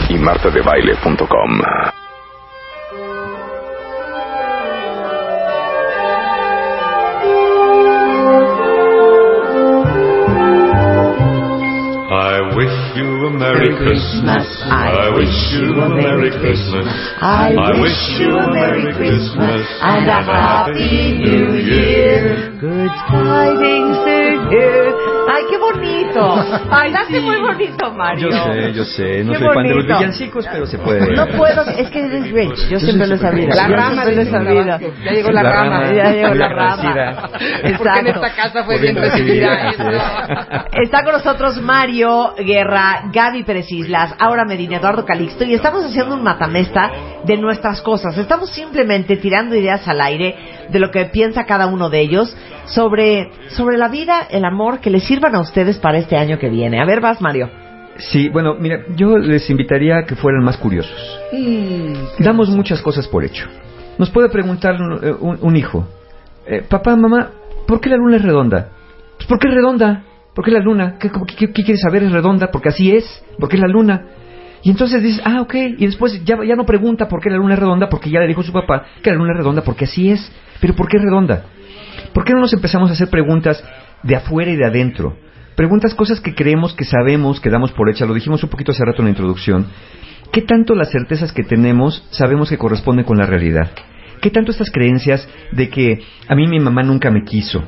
y martadebaile.com. a Merry Christmas. I wish you a Merry Christmas. I wish you a Merry Christmas and a Happy New Year. Good tidings are here. Ay, qué bonito. (laughs) Ay, hace muy bonito, Mario. Yo sé, yo sé. No Qué soy fan de los bonito. villancicos, pero se puede. No puedo, es que eres Grinch. Yo siempre lo he sabido. La rama siempre lo he de sabido. Tabasco. Ya llegó la La rama. rama. Ya llegó Muy la rama. agradecida. Porque en Exacto. esta casa fue bien recibida. Está con nosotros Mario Guerra, Gaby Pérez Islas, Aura Medina, Eduardo Calixto y estamos haciendo un matamesta de nuestras cosas. Estamos simplemente tirando ideas al aire de lo que piensa cada uno de ellos sobre, sobre la vida, el amor que les sirvan a ustedes para este año que viene. A ver, vas Mario. Sí, bueno, mira, yo les invitaría a que fueran más curiosos. Damos muchas cosas por hecho. Nos puede preguntar un, eh, un- un hijo, eh, papá, mamá, ¿por qué la luna es redonda? Pues ¿por qué es redonda? ¿Por qué la luna? ¿Qué, quieres saber? Es redonda, porque así es, porque es la luna. Y entonces dices, ah, ok, y después ya, ya no pregunta por qué la luna es redonda, porque ya le dijo su papá que la luna es redonda, porque así es. Pero ¿por qué es redonda? ¿Por qué no nos empezamos a hacer preguntas de afuera y de adentro? Preguntas, cosas que creemos, que sabemos, que damos por hecha. Lo dijimos un poquito hace rato en la introducción. ¿Qué tanto las certezas que tenemos sabemos que corresponden con la realidad? ¿Qué tanto estas creencias de que a mí mi mamá nunca me quiso?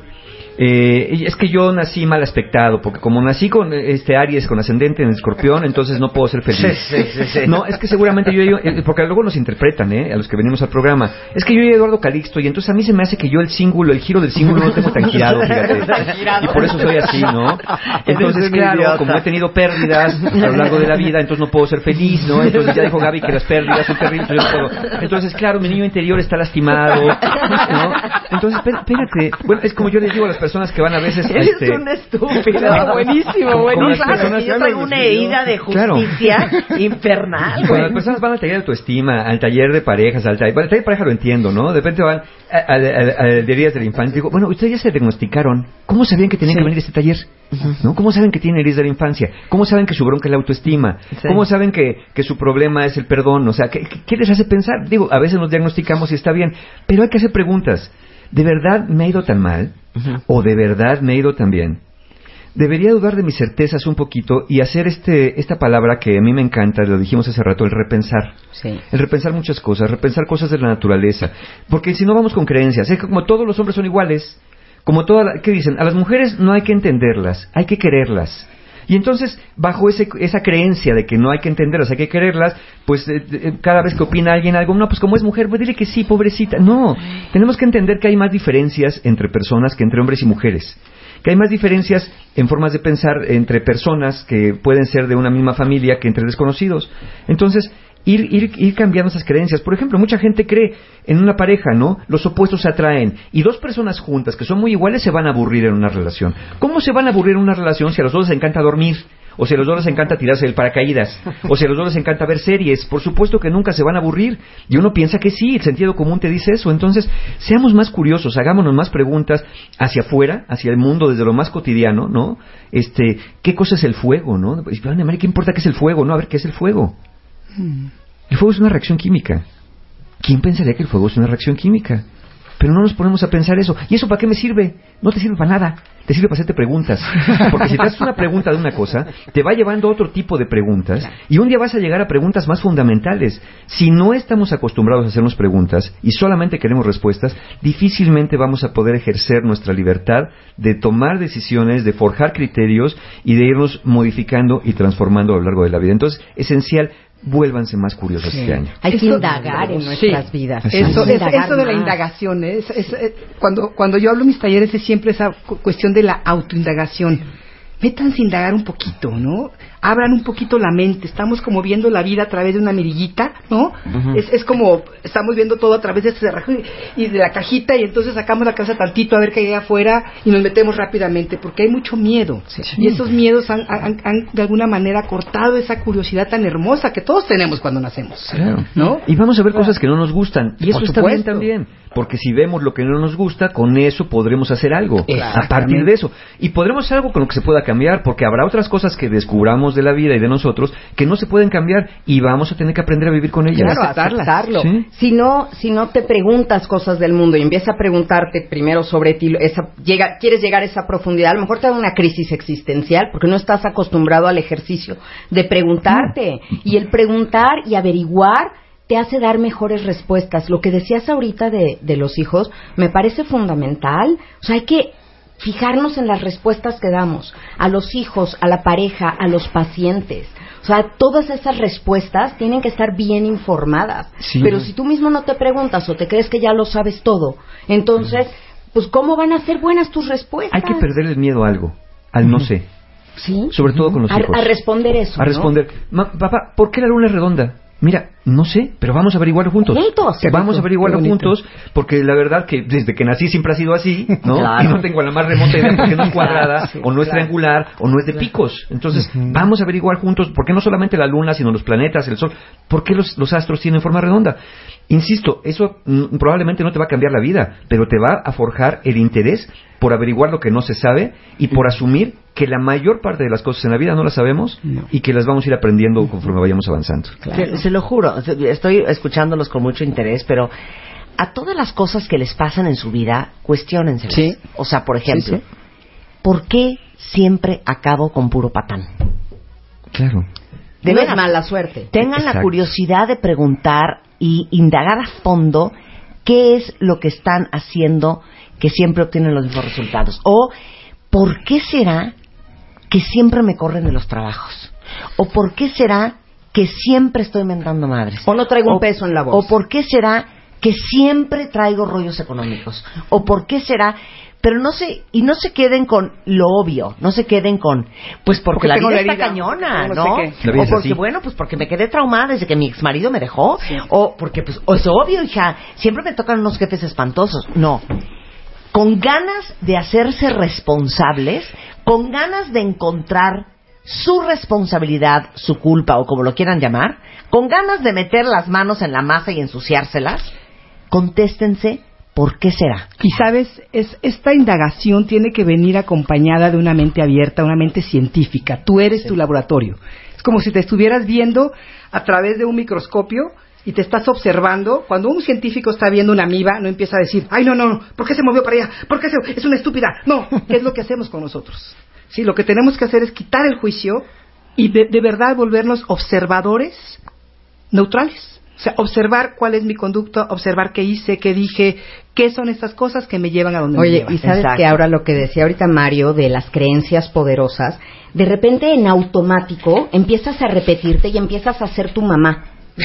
Eh, es que yo nací mal aspectado, porque como nací con este Aries con ascendente en escorpión, entonces no puedo ser feliz. Sí, sí, sí. No, es que seguramente yo, yo- eh, porque luego nos interpretan, ¿eh? A los que venimos al programa. Es que yo soy Eduardo Calixto y entonces a mí se me hace que yo el cíngulo, el giro del cíngulo no lo tengo tan girado, fíjate. (laughs) Y por eso soy así, ¿no? Entonces, claro, como he tenido pérdidas a lo largo de la vida, entonces no puedo ser feliz, ¿no? Entonces ya dijo Gaby que las pérdidas son terribles. yo no puedo. Entonces, claro, mi niño interior está lastimado, ¿no? Entonces, espé- espérate. Bueno, es como yo les digo a las personas que van a veces... (laughs) Eres este, un estúpido. (laughs) Buenísimo, buenísimo. Claro, personas- yo traigo una herida de (laughs) Claro. justicia infernal, Cuando las personas van al taller de autoestima, al taller de parejas, al taller, bueno, al taller de pareja lo entiendo, ¿no? De repente van al al- al de heridas de la infancia. Digo, bueno, ustedes ya se diagnosticaron. ¿Cómo sabían que tenían que venir a este taller? ¿No? ¿Cómo saben que tienen heridas de la infancia? ¿Cómo saben que su bronca es la autoestima? Sí. ¿Cómo saben que, que su problema es el perdón? O sea, ¿qué, qué- qué les hace pensar? Digo, a veces nos diagnosticamos y está bien, pero hay que hacer preguntas. ¿De verdad me ha ido tan mal? ¿O de verdad me ha ido tan bien? Debería dudar de mis certezas un poquito y hacer este, esta palabra que a mí me encanta, lo dijimos hace rato, el repensar. Sí. El repensar muchas cosas, repensar cosas de la naturaleza. Porque si no vamos con creencias, es que como todos los hombres son iguales, como todas, ¿qué dicen? A las mujeres no hay que entenderlas, hay que quererlas. Y entonces, bajo ese, esa creencia de que no hay que entenderlas, hay que quererlas, pues eh, eh, cada vez que opina alguien algo, no, pues como es mujer, pues dile que sí, pobrecita. No, tenemos que entender que hay más diferencias entre personas que entre hombres y mujeres que hay más diferencias en formas de pensar entre personas que pueden ser de una misma familia que entre desconocidos. Entonces, ir, ir, ir cambiando esas creencias. Por ejemplo, mucha gente cree en una pareja, ¿no? Los opuestos se atraen. Y dos personas juntas que son muy iguales se van a aburrir en una relación. ¿Cómo se van a aburrir en una relación si a los dos les encanta dormir? O si a los dos les encanta tirarse del paracaídas. O si a los dos les encanta ver series. Por supuesto que nunca se van a aburrir. Y uno piensa que sí, el sentido común te dice eso. Entonces, seamos más curiosos, hagámonos más preguntas hacia afuera, hacia el mundo, desde lo más cotidiano, ¿no? Este, ¿qué cosa es el fuego, no? Pues, "Ay, María, ¿qué importa qué es el fuego? No, a ver, ¿qué es el fuego? El fuego es una reacción química. ¿Quién pensaría que el fuego es una reacción química? Pero no nos ponemos a pensar eso. ¿Y eso para qué me sirve? No te sirve para nada. Te sirve para hacerte preguntas. Porque si te haces una pregunta de una cosa, te va llevando a otro tipo de preguntas. Y un día vas a llegar a preguntas más fundamentales. Si no estamos acostumbrados a hacernos preguntas y solamente queremos respuestas, difícilmente vamos a poder ejercer nuestra libertad de tomar decisiones, de forjar criterios y de irnos modificando y transformando a lo largo de la vida. Entonces, esencial, vuélvanse más curiosos este año. Hay que indagar en Sí. nuestras vidas. Eso, es- eso de la indagación, ¿eh? es, es, eh, cuando, cuando yo hablo en mis talleres es siempre esa cu- cuestión de la autoindagación. Métanse a indagar un poquito, ¿no? Abran un poquito la mente. Estamos como viendo la vida a través de una mirillita, ¿no? Es, es como estamos viendo todo a través de este cerrajo y, de la cajita y entonces sacamos la cabeza tantito a ver qué hay afuera y nos metemos rápidamente porque hay mucho miedo. Y esos miedos han, han- han, de alguna manera cortado esa curiosidad tan hermosa que todos tenemos cuando nacemos. Claro. ¿No? Y vamos a ver cosas que no nos gustan. Y eso está bien también. Porque si vemos lo que no nos gusta, con eso podremos hacer algo. A partir de eso. Y podremos hacer algo con lo que se pueda cambiar, porque habrá otras cosas que descubramos de la vida y de nosotros que no se pueden cambiar y vamos a tener que aprender a vivir con ellas. Claro, aceptarlo. Sí. Si no, si no te preguntas cosas del mundo y empiezas a preguntarte primero sobre ti, esa, llega, quieres llegar a esa profundidad, a lo mejor te da una crisis existencial porque no estás acostumbrado al ejercicio de preguntarte. Y el preguntar y averiguar te hace dar mejores respuestas. Lo que decías ahorita de, de los hijos me parece fundamental. O sea, hay que fijarnos en las respuestas que damos a los hijos, a la pareja, a los pacientes. O sea, todas esas respuestas tienen que estar bien informadas. Sí. Pero si tú mismo no te preguntas o te crees que ya lo sabes todo, entonces, pues ¿cómo van a ser buenas tus respuestas? Hay que perder el miedo a algo, al no sé. ¿Sí? Sobre todo con los a, hijos. a responder eso. A ¿no? responder, "Ma- papá, ¿por qué la luna es redonda? Mira, no sé, pero vamos a averiguarlo juntos. Juntos. Qué Vamos a averiguarlo juntos, porque la verdad que desde que nací siempre ha sido así, ¿no? (laughs) Claro. Y no tengo la más remota idea porque no es (laughs) cuadrada, Sí, o no es claro. triangular, o no es de picos. Entonces, vamos a averiguar juntos, ¿por qué no solamente la luna, sino los planetas, el sol? ¿Por qué los, los astros tienen forma redonda? Insisto, eso mm, probablemente no te va a cambiar la vida, pero te va a forjar el interés por averiguar lo que no se sabe y por asumir que la mayor parte de las cosas en la vida no las sabemos y que las vamos a ir aprendiendo conforme vayamos avanzando. Se, se lo juro, estoy escuchándolos con mucho interés, pero a todas las cosas que les pasan en su vida, cuestionense. Sí. O sea, por ejemplo, Sí, ¿por qué siempre acabo con puro patán? Claro. De no es mala suerte. Tengan la curiosidad de preguntar y indagar a fondo qué es lo que están haciendo que siempre obtienen los mismos resultados. O por qué será que siempre me corren de los trabajos. O por qué será que siempre estoy mentando madres. O no traigo un peso en la voz. O por qué será que siempre traigo rollos económicos. O por qué será pero no se y no se queden con lo obvio, no se queden con pues porque, Porque la vida la está cañona, no sé ¿no? O porque así. bueno, pues porque me quedé traumada desde que mi ex marido me dejó, o porque pues o es obvio, hija, siempre me tocan unos jefes espantosos. No. Con ganas de hacerse responsables, con ganas de encontrar su responsabilidad, su culpa o como lo quieran llamar, con ganas de meter las manos en la masa y ensuciárselas, contéstense por qué será. Y sabes, es, esta indagación tiene que venir acompañada de una mente abierta, una mente científica. Tú eres tu laboratorio. Es como si te estuvieras viendo a través de un microscopio y te estás observando. Cuando un científico está viendo una amiba, no empieza a decir, ay, no, no, no, ¿por qué se movió para allá? ¿Por qué se... es una estúpida? No, ¿qué es lo que hacemos con nosotros? Sí, lo que tenemos que hacer es quitar el juicio y de, de verdad volvernos observadores neutrales. O sea, observar cuál es mi conducta, observar qué hice, qué dije, qué son estas cosas que me llevan a donde me Oye, llevan. y sabes Exacto. que ahora lo que decía ahorita Mario de las creencias poderosas, de repente en automático empiezas a repetirte y empiezas a ser tu mamá.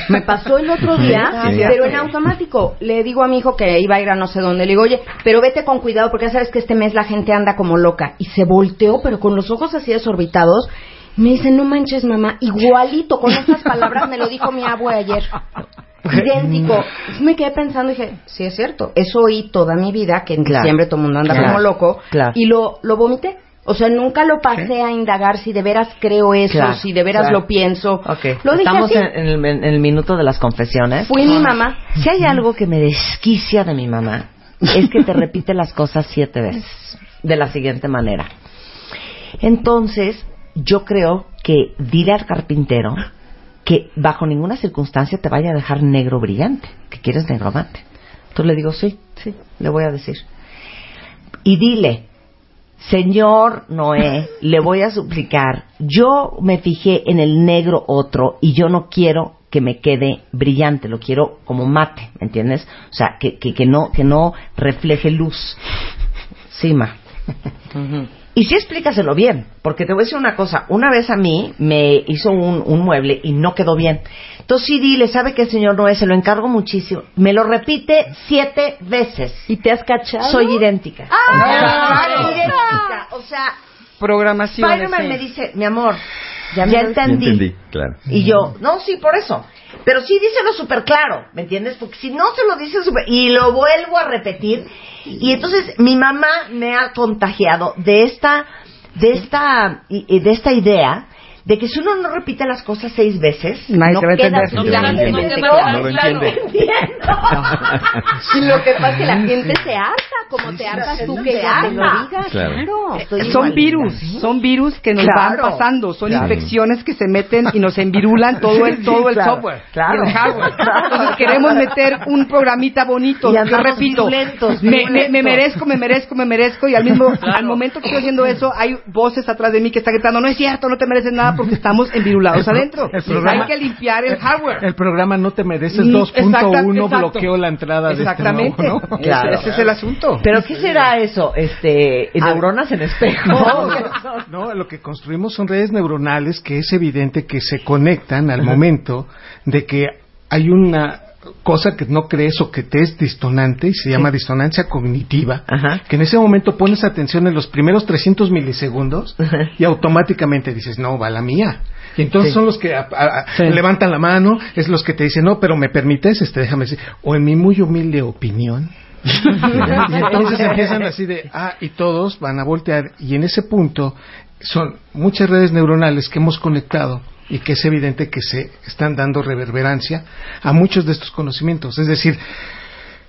Me pasó el otro día, Sí. pero en automático. Le digo a mi hijo que iba a ir a no sé dónde. Le digo, oye, pero vete con cuidado porque ya sabes que este mes la gente anda como loca. Y se volteó, pero con los ojos así desorbitados. Me dice, no manches, mamá, igualito, con estas (laughs) palabras me lo dijo mi abue ayer. (laughs) Idéntico. Me quedé pensando y dije, sí es cierto, eso oí toda mi vida, que en Claro. diciembre todo el mundo anda Claro. como loco, Claro. y lo, lo vomité. O sea, nunca lo pasé a indagar si de veras creo eso, Claro, si de veras claro. lo pienso. Ok, Lo dije estamos así. en, en el, en el minuto de las confesiones. Fui mi mamá. Si hay algo que me desquicia de mi mamá, es que te repite las cosas siete veces. De la siguiente manera. Entonces, yo creo que dile al carpintero que bajo ninguna circunstancia te vaya a dejar negro brillante, que quieres negro mate. Entonces le digo, sí, sí, le voy a decir. Y dile, Señor Noé, le voy a suplicar, yo me fijé en el negro otro y yo no quiero que me quede brillante, lo quiero como mate, ¿me entiendes? O sea, que, que, que no, que no refleje luz. Sí, ma. Y sí explícaselo bien, porque te voy a decir una cosa, una vez a mí me hizo un, un mueble y no quedó bien. Entonces sí dile, ¿sabe qué, señor Noé? Se lo encargo muchísimo. Me lo repite siete veces. ¿Y te has cachado? Soy idéntica. ¡Ah! Soy idéntica. O sea, Programación. Spider-Man me dice, mi amor, ya, Ya entendí. Entendí, claro. Y yo, no, sí, por eso. Pero sí díselo súper claro, ¿me entiendes? Porque si no se lo dice súper... Y lo vuelvo a repetir. Y entonces mi mamá me ha contagiado de esta, de esta, de esta idea de que si uno no repite las cosas seis veces, Nadie no te va a queda entender. No, la no gente No, lo entiende. (laughs) Y lo que pasa es que la gente se harta, como te hartas tú que te lo diga. Claro. Son virus, son virus que nos Claro. van pasando, son Claro. infecciones que se meten y nos envirulan todo el Sí, todo el claro, software, claro. y el hardware. (laughs) Entonces queremos meter un programita bonito, Y yo repito, violentos, me, me- merezco, me merezco, me merezco y al mismo al momento que estoy oyendo eso hay voces atrás de mí que están gritando, no es cierto, no te mereces nada porque estamos envirulados adentro. el programa- Hay que limpiar el hardware. El programa No te mereces Mm, 2.1 exacta- exacto. bloqueó la entrada Exactamente. de este nuevo, ¿no? Claro. Ese es el asunto. Pero ¿qué será eso? Este, neuronas en espejo. (laughs) No, lo que construimos son redes neuronales que es evidente que se conectan al momento de que hay una cosa que no crees o que te es distonante y se llama disonancia cognitiva, Ajá. que en ese momento pones atención en los primeros 300 milisegundos Ajá. y automáticamente dices, no, va la mía. Y entonces Sí. son los que a- a- a- Sí. levantan la mano, es los que te dicen, no, pero me permites, este, déjame decir, o en mi muy humilde opinión. (laughs) y entonces empiezan así de, ah, y todos van a voltear, y en ese punto son muchas redes neuronales que hemos conectado y que es evidente que se están dando reverberancia a muchos de estos conocimientos. Es decir,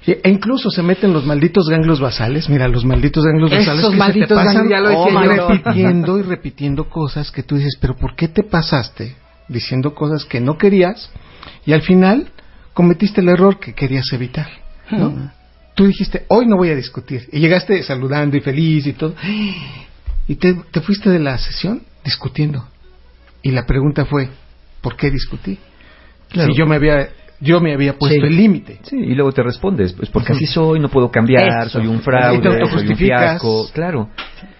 e incluso se meten los malditos ganglios basales, mira, los malditos ganglios Esos basales que se te malditos pasan ya lo oh, repitiendo y repitiendo cosas que tú dices, pero ¿por qué te pasaste diciendo cosas que no querías y al final cometiste el error que querías evitar? ¿no? Tú dijiste, hoy no voy a discutir. Y llegaste saludando y feliz y todo. Y te, te fuiste de la sesión discutiendo. Y la pregunta fue, ¿por qué discutí? Claro. Si yo me había, yo me había puesto Sí. el límite. Sí, y luego te respondes, pues porque así soy, no puedo cambiar, Eso. soy un fraude, soy un autojustificas. fiasco, claro.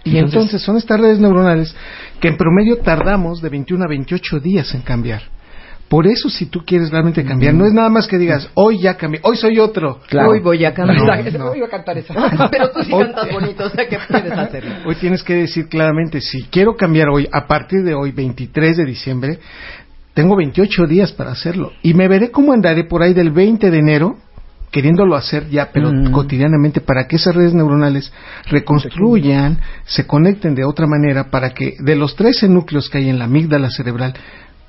Y entonces, son estas redes neuronales que en promedio tardamos de 21 a 28 días en cambiar. Por eso, si tú quieres realmente cambiar, no es nada más que digas, hoy ya cambié, hoy soy otro. Hoy voy a cambiar. No, (laughs) no. Hoy a cantar esa. (laughs) Pero tú sí Hoy- cantas bonito, o sea que puedes hacerlo. Hoy tienes que decir claramente, si quiero cambiar hoy, a partir de hoy, 23 de diciembre, tengo 28 días para hacerlo. Y me veré cómo andaré por ahí del 20 de enero, queriéndolo hacer ya, pero cotidianamente, para que esas redes neuronales reconstruyan, se conecten de otra manera, para que de los 13 núcleos que hay en la amígdala cerebral,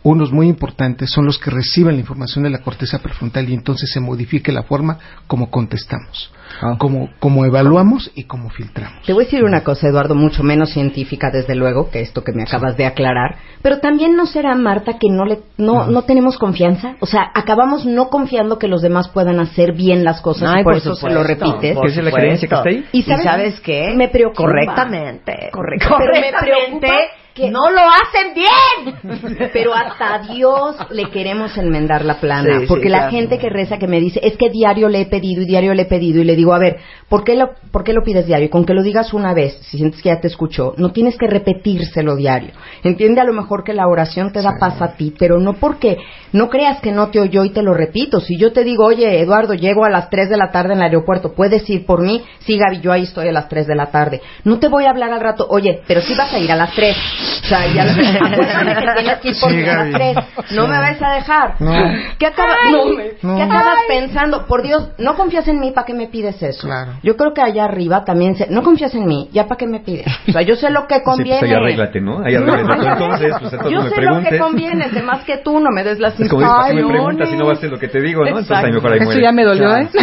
unos muy importantes son los que reciben la información de la corteza prefrontal y entonces se modifique la forma como contestamos, como, como evaluamos y como filtramos. Te voy a decir una cosa, Eduardo, mucho menos científica, desde luego, que esto que me acabas de aclarar. Pero también no será, Marta, que no le, no, no tenemos confianza. O sea, acabamos no confiando que los demás puedan hacer bien las cosas Ay, y por, por eso se lo repites. por ¿Qué es la creencia que está ahí? ¿Y ¿Y sabes, sabes qué? Me preocupa. Correctamente. Correctamente. Pero me preocupa que no lo hacen bien. (laughs) Pero hasta Dios le queremos enmendar la plana. Sí, sí, porque la claro. gente que reza que me dice, es que diario le he pedido y diario le he pedido. Y le digo, a ver, ¿por qué lo, por qué lo pides diario? Con que lo digas una vez, si sientes que ya te escuchó, no tienes que repetírselo diario. Entiende a lo mejor que la oración te da paz a ti, pero no porque no creas que no te oyó y te lo repito. Si yo te digo, oye, Eduardo, llego a las 3 de la tarde en el aeropuerto, ¿puedes ir por mí? Sí, Gaby, yo ahí estoy a las 3 de la tarde. No te voy a hablar al rato, oye, pero sí vas a ir a las 3. O sea, ya acuérdame (laughs) que tienes que ir por Sí, las Gaby. 3. No Sí. me vas a dejar. No. ¿Qué, acaba- No. ¿Qué acabas pensando? Por Dios, no confías en mí, ¿para qué me pides eso? Claro. Yo creo que allá arriba también se... No confías en mí, ¿ya para qué me pides? O sea, yo sé lo que Sí, conviene. pues ahí arréglate, ¿no? Ahí arréglate. tú entonces, pues entonces yo me sé preguntes. lo que conviene, de más que tú, no me des las Es como dices, ¿para qué me preguntas si no vas a hacer lo que te digo, no? Entonces Exacto. ahí mejor ahí Eso muere. ya me dolió, ¿eh? Ouch.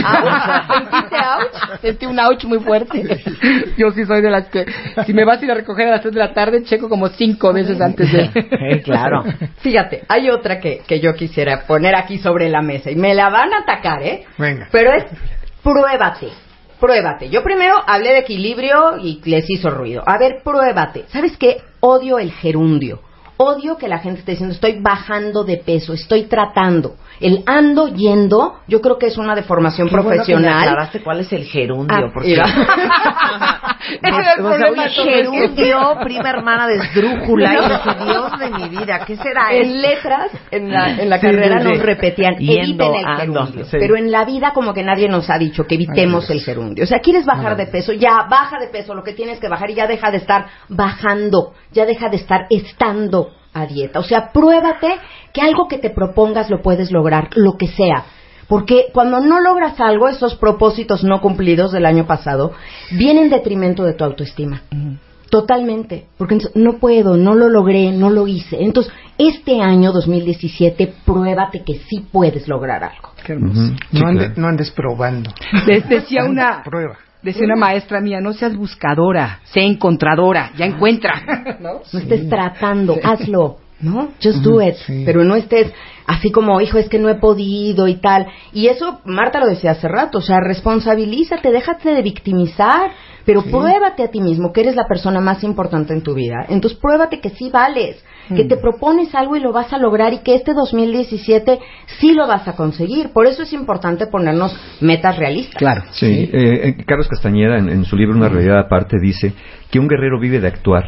¿Sentiste ouch? Sentí un ouch muy fuerte. (laughs) Yo sí soy de las que, si me vas a ir a recoger a las 3 de la tarde, checo como cinco veces antes de... (laughs) claro. Fíjate, hay otra que, que yo quisiera poner aquí sobre la mesa y me la van a atacar, ¿eh? Venga. Pero es pruébate. Pruébate. Yo primero hablé de equilibrio y les hizo ruido. A ver, pruébate. ¿Sabes qué? Odio el gerundio. Odio que la gente esté diciendo estoy bajando de peso, estoy tratando. El ando yendo, yo creo que es una deformación Qué bueno que me profesional. aclaraste cuál es el gerundio, Ah, porque... (laughs) Ese era el O sea, problema. oye, gerundio, prima hermana de esdrújula, y dije, Dios de mi vida, ¿qué será En eso? letras, en la, en la Sí, carrera sí, sí. nos repetían, Yendo, eviten el ando, gerundio. sí. Pero en la vida como que nadie nos ha dicho que evitemos el gerundio. O sea, quieres bajar de peso, ya baja de peso, lo que tienes que bajar y ya deja de estar bajando, ya deja de estar estando a dieta. O sea, pruébate que algo que te propongas lo puedes lograr, lo que sea. Porque cuando no logras algo, esos propósitos no cumplidos del año pasado, vienen en detrimento de tu autoestima. Totalmente, porque entonces, no puedo, no lo logré, no lo hice. Entonces, este año 2017, pruébate que sí puedes lograr algo. Qué hermoso. No, ande- claro. no andes probando. (laughs) De- decía una... Prueba. Decía una maestra mía, no seas buscadora, sé encontradora, ya encuentra. (laughs) ¿No? No estés tratando, hazlo, ¿no? Just do it. sí. Pero no estés así como, hijo, es que no he podido y tal. Y eso, Marta lo decía hace rato, o sea, responsabilízate, déjate de victimizar, pero pruébate a ti mismo que eres la persona más importante en tu vida. Entonces, pruébate que sí vales, que te propones algo y lo vas a lograr y que este 2017 sí lo vas a conseguir. Por eso es importante ponernos metas realistas. Claro. Sí, eh, eh, Carlos Castañeda en, en su libro Una realidad aparte dice que un guerrero vive de actuar,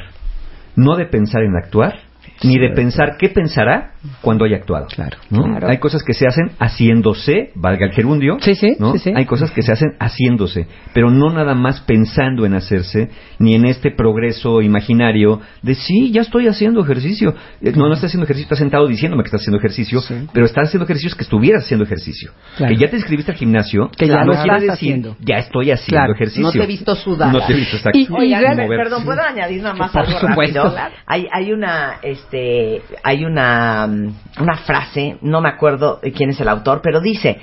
no de pensar en actuar, ni de pensar qué pensará cuando haya actuado. Claro, ¿no? claro. Hay cosas que se hacen haciéndose, valga el gerundio. Sí, sí, ¿no? sí, sí. Hay cosas que se hacen haciéndose, pero no nada más pensando en hacerse, ni en este progreso imaginario de sí, ya estoy haciendo ejercicio. Eh, No, no estás haciendo ejercicio, estás sentado diciéndome que estás haciendo ejercicio, pero estás haciendo ejercicios que estuvieras haciendo ejercicio. Claro. Que ya te inscribiste al gimnasio, Que ya no lo quiere estás decir, haciendo. ya estoy haciendo Claro. ejercicio. No te he visto sudar. No te he visto, exacto. Y- y Oigan, realmente- mover. perdón, ¿puedo añadir nada más Por algo supuesto. rápido? Hay, hay una, este, hay una, mm, una frase, no me acuerdo quién es el autor, pero dice,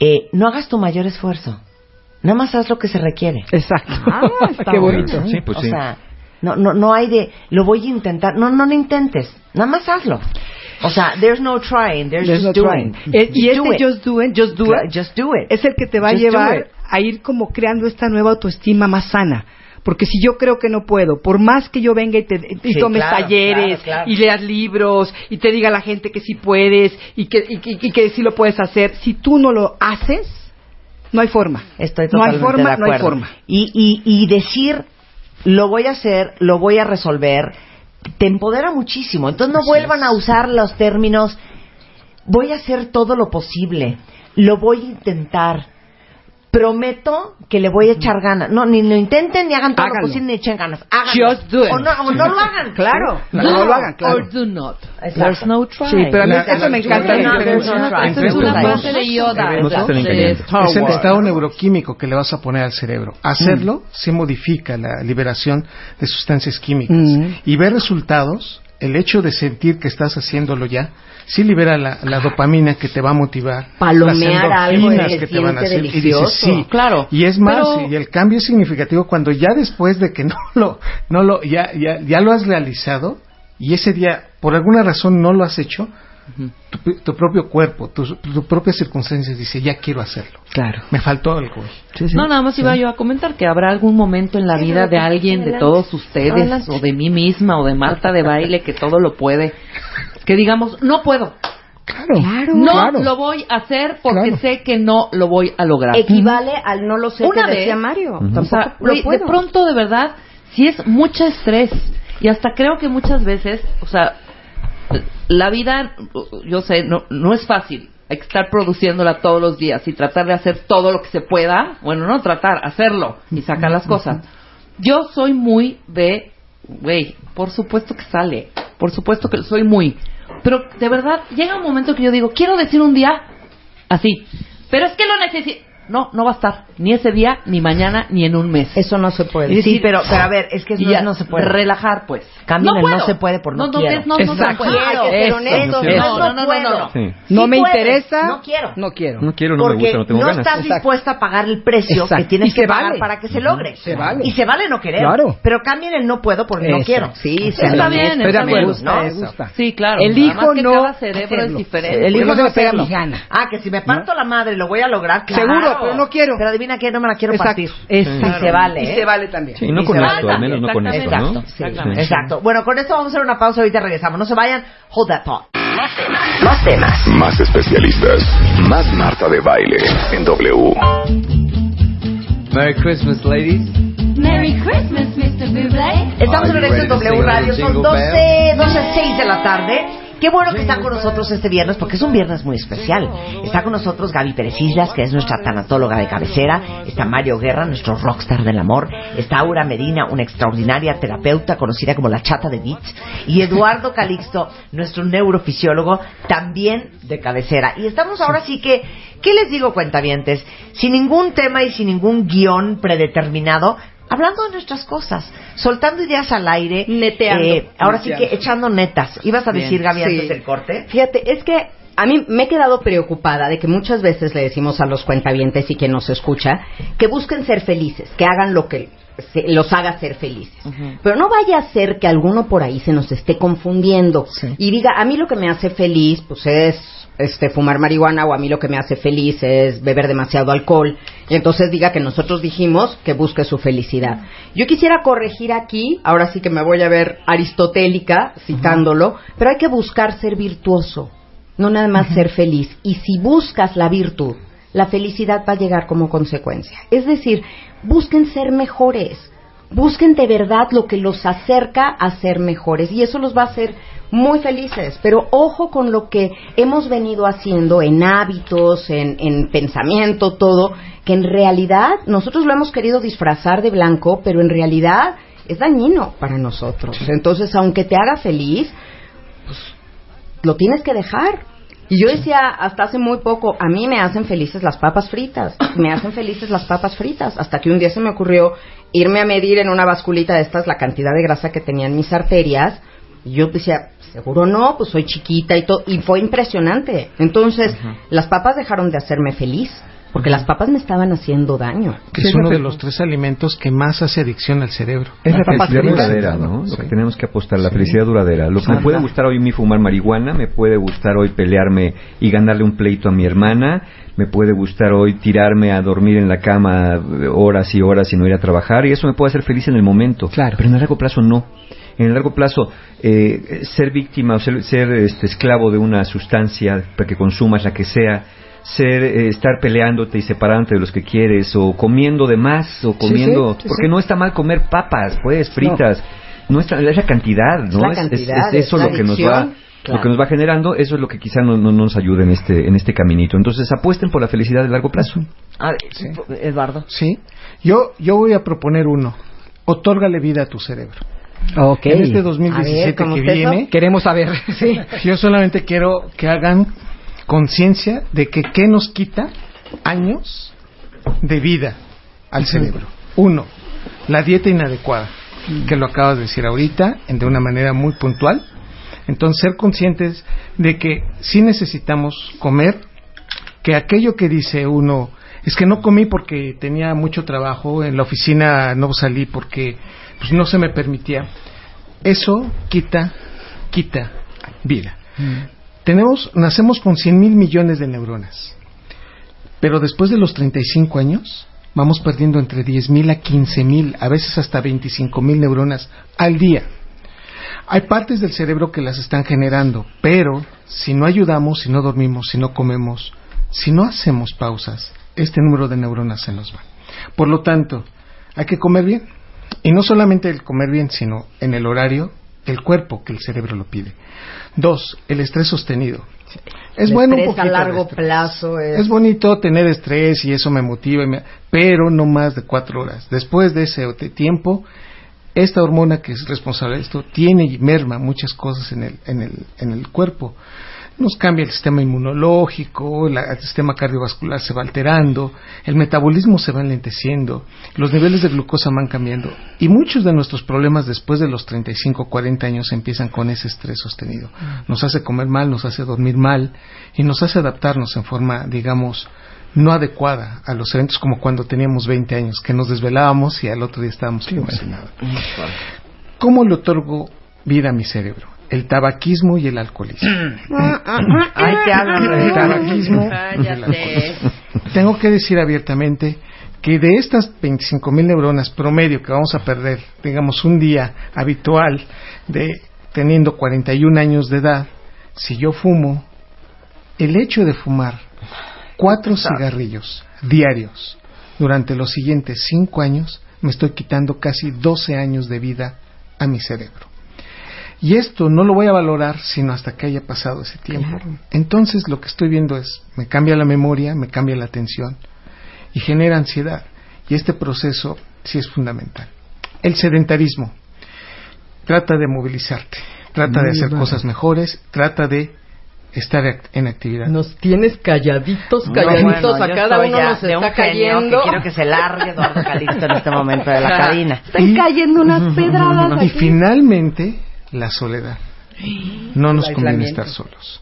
eh, no hagas tu mayor esfuerzo, nada más haz lo que se requiere. Exacto. Ah, (laughs) Qué bueno. bonito. Sí, pues o sí. sea, no, no, no hay de, lo voy a intentar, no, no lo intentes, nada más hazlo. O sea, there's no trying, there's, There's just no doing. trying. Eh, y Just do este it. just do it, just do it, just do it. es el que te va Just a llevar a ir como creando esta nueva autoestima más sana. Porque si yo creo que no puedo, por más que yo venga y, te, y Sí, tomes claro, talleres claro, claro. y leas libros y te diga a la gente que sí puedes y que, y, que- y que sí lo puedes hacer, si tú no lo haces, no hay forma. Estoy no hay totalmente forma, de no hay acuerdo. forma. Y, y, y decir, lo voy a hacer, lo voy a resolver, te empodera muchísimo. Entonces no vuelvan a usar los términos, voy a hacer todo lo posible, lo voy a intentar. Prometo que le voy a echar ganas. No, ni lo intenten ni hagan todo Háganlo. lo posible ni echen ganas. Háganlo. Just do it. O no, o no lo hagan. Claro, No, no lo hagan, claro. Or do not. Exacto. There's no try. Sí, pero a mí La- eso la- me encanta. Esa es una frase de Yoda. Se de. Star Es el estado neuroquímico que le vas a poner al cerebro. Hacerlo sí modifica la liberación de sustancias químicas. Mm. Y ver resultados, el hecho de sentir que estás haciéndolo ya, sí libera la, la dopamina que te va a motivar. Palomear las algo endorfinas que que te van a hacer. Y dices, sí. Claro. Y es más, Pero- y el cambio es significativo cuando ya después de que (laughs) no lo, no lo, ya, ya, ya lo has realizado, y ese día, por alguna razón, no lo has hecho, tu, tu propio cuerpo, tu, tu propia circunstancia dice, ya quiero hacerlo. Claro. Me faltó algo. No, nada más iba yo a comentar que habrá algún momento en la vida de alguien, de todos ustedes, o de mí misma, o de Marta de baile, que todo lo puede, que digamos, no puedo, Claro. no claro. lo voy a hacer porque Claro. sé que no lo voy a lograr. Equivale al no lo sé Una que vez, decía Mario. o Tampoco sea, lo güey, de puedo. pronto de verdad, si es mucho estrés y hasta creo que muchas veces, o sea, la vida, yo sé, no, no es fácil. Hay que estar produciéndola todos los días y tratar de hacer todo lo que se pueda. Bueno, no tratar, hacerlo y sacar las cosas. Yo soy muy de, güey, por supuesto que sale. Por supuesto que soy muy. Pero de verdad, llega un momento que yo digo, quiero decir un día así. Pero es que lo necesito. No, no va a estar. Ni ese día, ni mañana, ni en un mes. Eso no se puede. Es Sí, decir, pero, pero a ver, es que no, ya, no se puede. Relajar, pues. Cambien el puedo. no se puede por no no, quiero. No, no, no, Exacto. se puede. Hay que ser Eso. honestos. No, No, no, no, no, puedo. no, no. Sí. No Sí me puedes, interesa. No quiero. No quiero. No quiero, no me gusta, no tengo ganas. estás Exacto. dispuesta a pagar el precio Exacto. que tienes que pagar vale. para que se logre. Se vale. Y se vale no querer. Claro. Pero cambien el no puedo porque no Eso. quiero. Sí, Está sí. bien, está bien. ¿no? ¿no? Me gusta. Sí, claro. Más que no cerebro es diferente. Porque no se no me pega hacerlo. mi gana. Ah, que si me parto la madre lo voy a lograr. claro. Seguro, pero no quiero. Pero adivina que no me la quiero Exacto. partir. Exacto. Y se vale. Y ¿eh? se vale también. Sí, no Y con esto, vale al menos no con esto, Exacto. ¿no? sí. Exacto. Bueno, con esto vamos a hacer una pausa. Ahorita regresamos. No se vayan. Hold that thought. Más temas. Más especialistas. Más Marta de Baile en W. Merry Christmas, ladies. Merry Christmas, Mr. Bublé. Estamos en ready to W Radio, son Jingle 12, 12, 6 de la tarde. Qué bueno que están con nosotros este viernes, porque es un viernes muy especial. Está con nosotros Gaby Pérez Islas, que es nuestra tanatóloga de cabecera. Está Mario Guerra, nuestro rockstar del amor. Está Aura Medina, una extraordinaria terapeuta conocida como la chata de Beats. Y Eduardo Calixto, nuestro neurofisiólogo, también de cabecera. Y estamos ahora sí que, ¿qué les digo, cuentavientes? Sin ningún tema y sin ningún guion predeterminado, hablando de nuestras cosas, soltando ideas al aire, Neteando. eh, ahora sí que echando netas. ¿Ibas a Bien. decir, Gaby, Sí. antes del corte? Fíjate, es que a mí me he quedado preocupada de que muchas veces le decimos a los cuentavientes y quien nos escucha que busquen ser felices, que hagan lo que se- los haga ser felices. Pero no vaya a ser que alguno por ahí se nos esté confundiendo y diga, a mí lo que me hace feliz pues es este fumar marihuana o a mí lo que me hace feliz es beber demasiado alcohol. Y entonces diga que nosotros dijimos que busque su felicidad. Yo quisiera corregir aquí, ahora sí que me voy a ver aristotélica citándolo, pero hay que buscar ser virtuoso, no nada más ser feliz. Y si buscas la virtud, la felicidad va a llegar como consecuencia. Es decir, busquen ser mejores, busquen de verdad lo que los acerca a ser mejores. Y eso los va a hacer muy felices, pero ojo con lo que hemos venido haciendo en hábitos, en, en pensamiento, todo, que en realidad nosotros lo hemos querido disfrazar de blanco, pero en realidad es dañino para nosotros. Entonces, aunque te haga feliz, pues, lo tienes que dejar. Y yo decía hasta hace muy poco, a mí me hacen felices las papas fritas, me hacen felices las papas fritas, hasta que un día se me ocurrió irme a medir en una basculita de estas la cantidad de grasa que tenían mis arterias, y yo decía, seguro no, pues soy chiquita y todo, y fue impresionante. Entonces, las papas dejaron de hacerme feliz, porque las papas me estaban haciendo daño. Que es uno de los tres alimentos que más hace adicción al cerebro. Es la felicidad fritas. duradera, ¿no? Lo Sí. que tenemos que apostar, la felicidad duradera. Lo que me puede gustar hoy a mí fumar marihuana, me puede gustar hoy pelearme y ganarle un pleito a mi hermana, me puede gustar hoy tirarme a dormir en la cama horas y horas y no ir a trabajar, y eso me puede hacer feliz en el momento. Claro. Pero en el largo plazo no. En el largo plazo, eh, ser víctima o ser, ser, este, esclavo de una sustancia para que consumas la que sea, ser eh, estar peleándote y separándote de los que quieres o comiendo de más o comiendo sí, sí, porque sí. no está mal comer papas pues fritas no, está, es la cantidad no la cantidad, es eso es la lo que nos va claro. lo que nos va generando eso es lo que quizá no, no nos ayude en este en este caminito entonces apuesten por la felicidad de largo plazo A ver, Eduardo. Sí. Yo, yo voy a proponer uno. Otórgale vida a tu cerebro. Ok. En este 2017 ¿cómo que eso? viene, Queremos saber. (laughs) Sí. Yo solamente quiero que hagan conciencia de que qué nos quita años de vida al cerebro. Uno, la dieta inadecuada, que lo acabas de decir ahorita, en- de una manera muy puntual. Entonces, ser conscientes de que sí necesitamos comer, que aquello que dice uno, es que no comí porque tenía mucho trabajo, en la oficina no salí porque pues, no se me permitía. Eso quita, quita vida. Tenemos, nacemos con 100 mil millones de neuronas, pero después de los 35 años vamos perdiendo entre 10 mil a 15 mil, a veces hasta 25 mil neuronas al día. Hay partes del cerebro que las están generando, pero si no ayudamos, si no dormimos, si no comemos, si no hacemos pausas, este número de neuronas se nos va. Por lo tanto, hay que comer bien. Y no solamente el comer bien, sino en el horario, el cuerpo que el cerebro lo pide. Dos, el estrés sostenido. Es El bueno un estrés a poquito de largo plazo es... Es bonito tener estrés y eso me motiva, y me- pero no más de cuatro horas. Después de ese tiempo, esta hormona que es responsable de esto tiene y merma muchas cosas en el, en el, en el cuerpo. Nos cambia el sistema inmunológico, la- el sistema cardiovascular se va alterando, el metabolismo se va enlenteciendo, los niveles de glucosa van cambiando y muchos de nuestros problemas después de los 35, 40 años empiezan con ese estrés sostenido. Nos hace comer mal, nos hace dormir mal y nos hace adaptarnos en forma, digamos, no adecuada a los eventos como cuando teníamos 20 años, que nos desvelábamos y al otro día estábamos como si nada. ¿Cómo le otorgo vida a mi cerebro? El tabaquismo y el alcoholismo. Ay, te hablan, El tabaquismo y el Cállate. alcoholismo. Tengo que decir abiertamente que de estas 25 mil neuronas promedio que vamos a perder, digamos un día habitual de teniendo 41 años de edad, si yo fumo, el hecho de fumar cuatro cigarrillos diarios durante los siguientes cinco años, me estoy quitando casi 12 años de vida a mi cerebro. Y esto no lo voy a valorar sino hasta que haya pasado ese tiempo. Entonces lo que estoy viendo es, me cambia la memoria, me cambia la atención y genera ansiedad. Y este proceso sí es fundamental. El sedentarismo. Trata de movilizarte, trata de hacer bien. cosas mejores, trata de estar act- en actividad. Nos tienes calladitos, No, calladitos, bueno, a cada uno nos está cayendo. que quiero que se largue Eduardo Calixto en este momento de la (laughs) cabina. Están cayendo unas pedradas Y aquí. finalmente, la soledad. No nos conviene estar solos.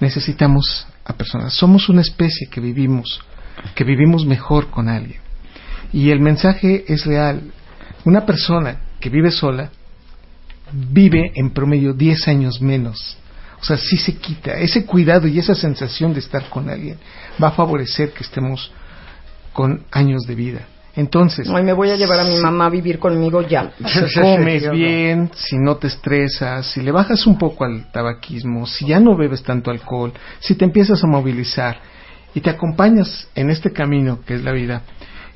Necesitamos a personas. Somos una especie que vivimos, que vivimos mejor con alguien. Y el mensaje es real. Una persona que vive sola vive en promedio 10 años menos. O sea, sí se quita. Ese cuidado y esa sensación de estar con alguien va a favorecer que estemos con años de vida. Entonces, Ay, me voy a llevar a mi mamá a vivir conmigo ya. si comes bien, si no te estresas, si le bajas un poco al tabaquismo, si ya no bebes tanto alcohol, si te empiezas a movilizar y te acompañas en este camino que es la vida,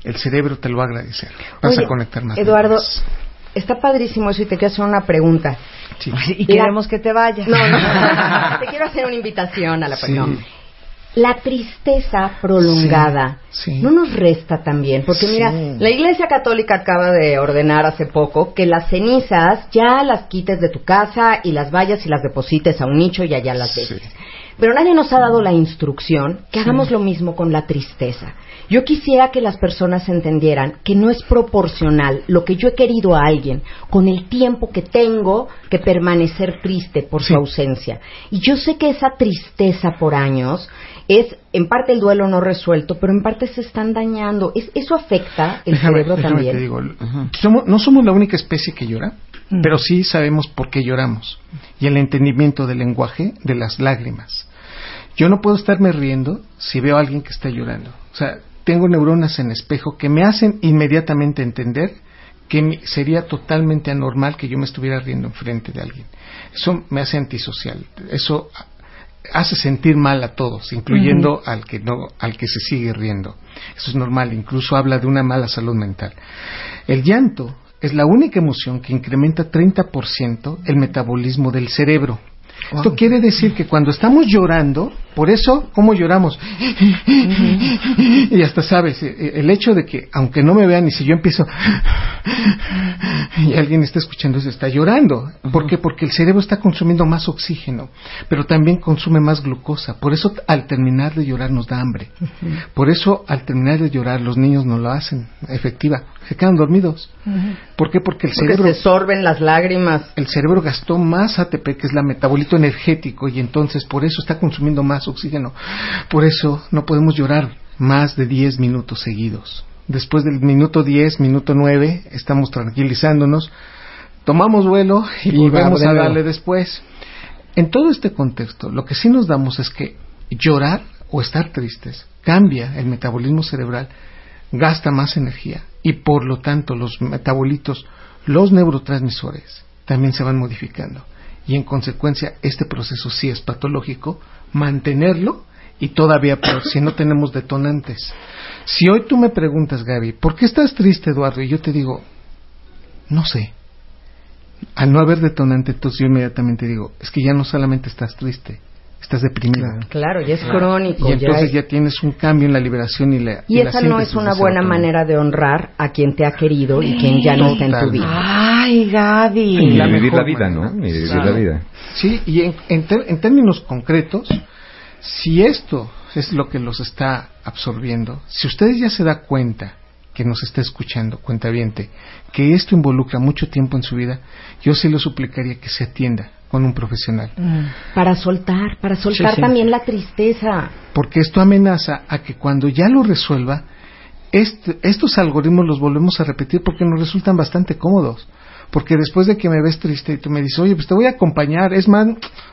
el cerebro te lo va a agradecer. Vas Oye, a conectar más. Eduardo, está padrísimo eso y te quiero hacer una pregunta. Sí. Y queremos que te vayas. No, no, (laughs) te quiero hacer una invitación a la Sí. La tristeza prolongada Sí, sí. no nos resta también, porque Sí. mira, la Iglesia Católica acaba de ordenar hace poco que las cenizas ya las quites de tu casa y las vayas y las deposites a un nicho y allá las dejes. Pero nadie nos ha dado la instrucción que hagamos lo mismo con la tristeza. Yo quisiera que las personas entendieran que no es proporcional lo que yo he querido a alguien con el tiempo que tengo que permanecer triste por su ausencia. Y yo sé que esa tristeza por años es en parte el duelo no resuelto, pero en parte se están dañando. Es- eso afecta el Déjame- cerebro déjame también. te digo, somos- no somos la única especie que llora, pero sí sabemos por qué lloramos y el entendimiento del lenguaje de las lágrimas. Yo no puedo estarme riendo si veo a alguien que está llorando. O sea, tengo neuronas en espejo que me hacen inmediatamente entender que mi- sería totalmente anormal que yo me estuviera riendo enfrente de alguien. Eso me hace antisocial. Eso hace sentir mal a todos, incluyendo al que no, al que se sigue riendo. Eso es normal, incluso habla de una mala salud mental. El llanto es la única emoción que incrementa 30% el metabolismo del cerebro. Esto quiere decir que cuando estamos llorando, por eso, ¿cómo lloramos? y hasta sabes, eh, el hecho de que, aunque no me vean, y si yo empiezo y alguien está escuchando eso, está llorando. ¿Por qué? Porque el cerebro está consumiendo más oxígeno, pero también consume más glucosa. Por eso, al terminar de llorar, nos da hambre. Por eso, al terminar de llorar, los niños no lo hacen efectiva. Se quedan dormidos. ¿Por qué? Porque el Porque cerebro se sorben las lágrimas. el cerebro gastó más ATP, que es la metabolito energético, y entonces por eso está consumiendo más oxígeno. Por eso no podemos llorar más de 10 minutos seguidos. Después del minuto 10, minuto 9, estamos tranquilizándonos, tomamos vuelo y, Y volvemos a darle después. En todo este contexto, lo que sí nos damos es que llorar o estar tristes cambia el metabolismo cerebral, gasta más energía y por lo tanto los metabolitos, los neurotransmisores también se van modificando y en consecuencia este proceso sí es patológico, mantenerlo y todavía peor si no tenemos detonantes. Si hoy tú me preguntas, Gaby, ¿por qué estás triste, Eduardo? Y yo te digo, no sé. Al no haber detonante, entonces yo inmediatamente digo, es que ya no solamente estás triste, estás deprimido. Claro, ya es crónico. Y entonces ya ya, tienes un cambio en la liberación y la Y la esa no es una buena manera de honrar a quien te ha querido y quien ya no está en tu vida. Ay, Gaby. Y la vivir la vida, ¿no? Y vivir Sí. la vida. Sí, y en, en ter- en términos concretos, si esto es lo que los está absorbiendo, si ustedes ya se da cuenta que nos está escuchando, cuentaviente, que esto involucra mucho tiempo en su vida, yo sí le suplicaría que se atienda con un profesional. Para soltar, para soltar Sí, sí. también la tristeza. porque esto amenaza a que cuando ya lo resuelva, este- estos algoritmos los volvemos a repetir porque nos resultan bastante cómodos. Porque después de que me ves triste y tú me dices, oye, pues te voy a acompañar, es más,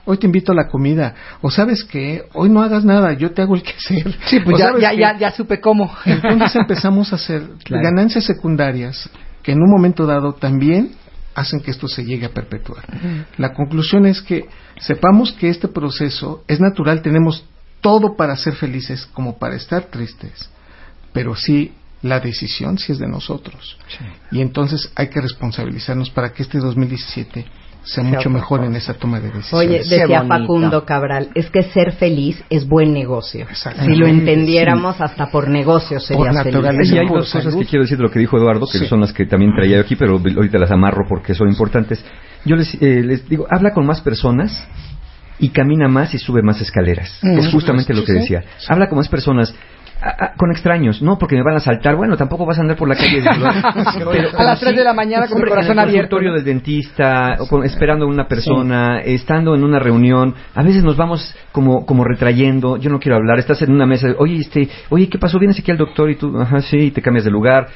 hoy te invito a la comida, o sabes que hoy no hagas nada, yo te hago el (laughs) quehacer. Sí, pues ya, ya, qué? ya, ya supe cómo. Entonces empezamos a hacer (laughs) Claro. ganancias secundarias que en un momento dado también hacen que esto se llegue a perpetuar. La conclusión es que sepamos que este proceso es natural, tenemos todo para ser felices como para estar tristes, pero sí la decisión sí es de nosotros. Y entonces hay que responsabilizarnos para que este 2017 sea mucho mejor en esa toma de decisiones. Oye, decía. Facundo Cabral, es que ser feliz es buen negocio. Si lo entendiéramos, hasta por negocio sería Por naturaleza. Y hay dos cosas salud. que quiero decir de lo que dijo Eduardo, que Sí. son las que también traía yo aquí, pero ahorita las amarro porque son importantes. Yo les, eh, les digo, habla con más personas y camina más y sube más escaleras. Mm. Es justamente lo que Sí, decía. Habla con más personas. A- a- con extraños, no porque me van a saltar, bueno, tampoco vas a andar por la calle (laughs) pero- a las 3 de la mañana con el corazón en el abierto. del dentista, o con- esperando a una persona, estando en una reunión, a veces nos vamos como, como retrayendo, yo no quiero hablar, estás en una mesa, oye, este, oye, ¿qué pasó? Vienes aquí al doctor y tú, ajá, sí, y te cambias de lugar.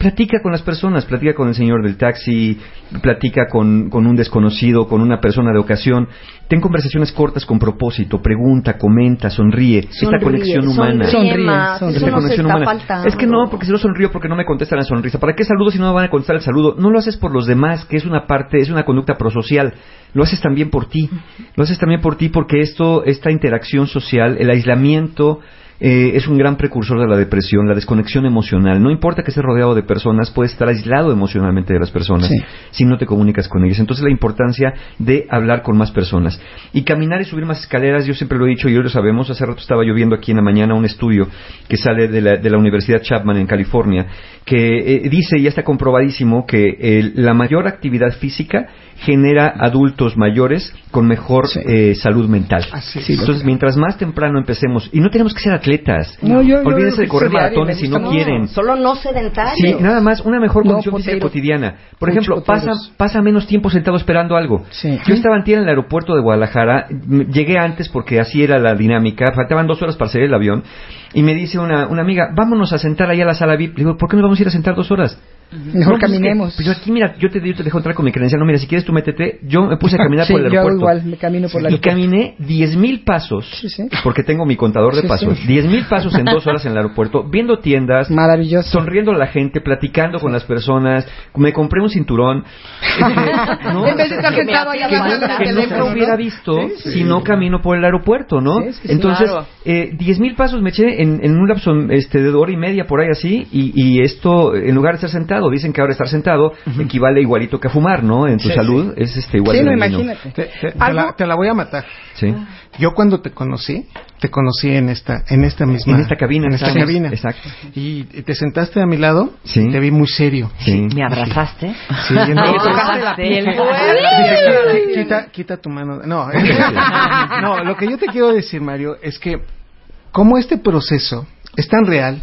Platica con las personas, platica con el señor del taxi, platica con, con un desconocido, con una persona de ocasión. Ten conversaciones cortas con propósito, pregunta, comenta, sonríe. Esta conexión humana. sonríe Esta conexión humana. faltando. Es que no, porque si no sonrío, porque no me contestan la sonrisa. ¿Para qué saludo si no me van a contestar el saludo? No lo haces por los demás, que es una parte, es una conducta prosocial. Lo haces también por ti. Lo haces también por ti porque esto, esta interacción social, el aislamiento, eh, es un gran precursor de la depresión, la desconexión emocional. No importa que estés rodeado de personas, puedes estar aislado emocionalmente de las personas Sí. si no te comunicas con ellas. Entonces la importancia de hablar con más personas. Y caminar y subir más escaleras, yo siempre lo he dicho y hoy lo sabemos, hace rato estaba yo viendo aquí en la mañana un estudio que sale de la, de la Universidad Chapman en California, que eh, dice, y ya está comprobadísimo, que la mayor actividad física genera adultos mayores con mejor eh, salud mental. Así es. Entonces, mientras más temprano empecemos, y no tenemos que ser atletas, No, yo- yo olvídense de correr maratones si no quieren. Solo no sedentario. Sí, nada más una mejor No, condición física potero. cotidiana. Por Mucho ejemplo, pasa, pasa menos tiempo sentado esperando algo. Sí. Yo estaba antier en el aeropuerto de Guadalajara, llegué antes porque así era la dinámica, faltaban dos horas para salir del avión, y me dice una, una amiga, vámonos a sentar allá a la sala VIP. Le digo, ¿por qué nos vamos a ir a sentar dos horas? Mejor No, pues que- caminemos. Pues yo aquí, mira, yo te, yo te dejo entrar con mi credencial. No, mira, si quieres tú métete. Yo me puse a (laughs) caminar Sí, por el yo aeropuerto. igual, me camino por la Y caminé 10.000 pasos, porque tengo mi contador de Sí, pasos, sí. 10.000 pasos en dos horas en el aeropuerto, viendo tiendas, Maravilloso. sonriendo a la gente, platicando con las personas, me compré un cinturón. Este, (laughs) ¿no? En vez de estar Que- sentado ahí que en que no hubiera ¿no? visto Sí, sí. si no camino por el aeropuerto, ¿no? Sí, es que sí. Entonces, Claro. eh, 10.000 pasos me eché en, en un lapso este, de hora y media por ahí así, y, y esto, en lugar de estar sentado, dicen que ahora estar sentado equivale igualito que a fumar, ¿no? En tu Sí, salud es este igual Sí, no, imagínate. Te, te- te la, te la voy a matar. Sí. Yo cuando te conocí, te conocí en esta, en esta misma, En esta cabina, en esta sí, cabina. exacto. Y te sentaste a mi lado, Sí. y te vi muy serio. Sí. ¿Me abrazaste? Sí, y (laughs) entonces- Me tocaste la piel. Quita- quita, quita tu mano. No, no, lo que yo te quiero decir, Mario, es que como este proceso es tan real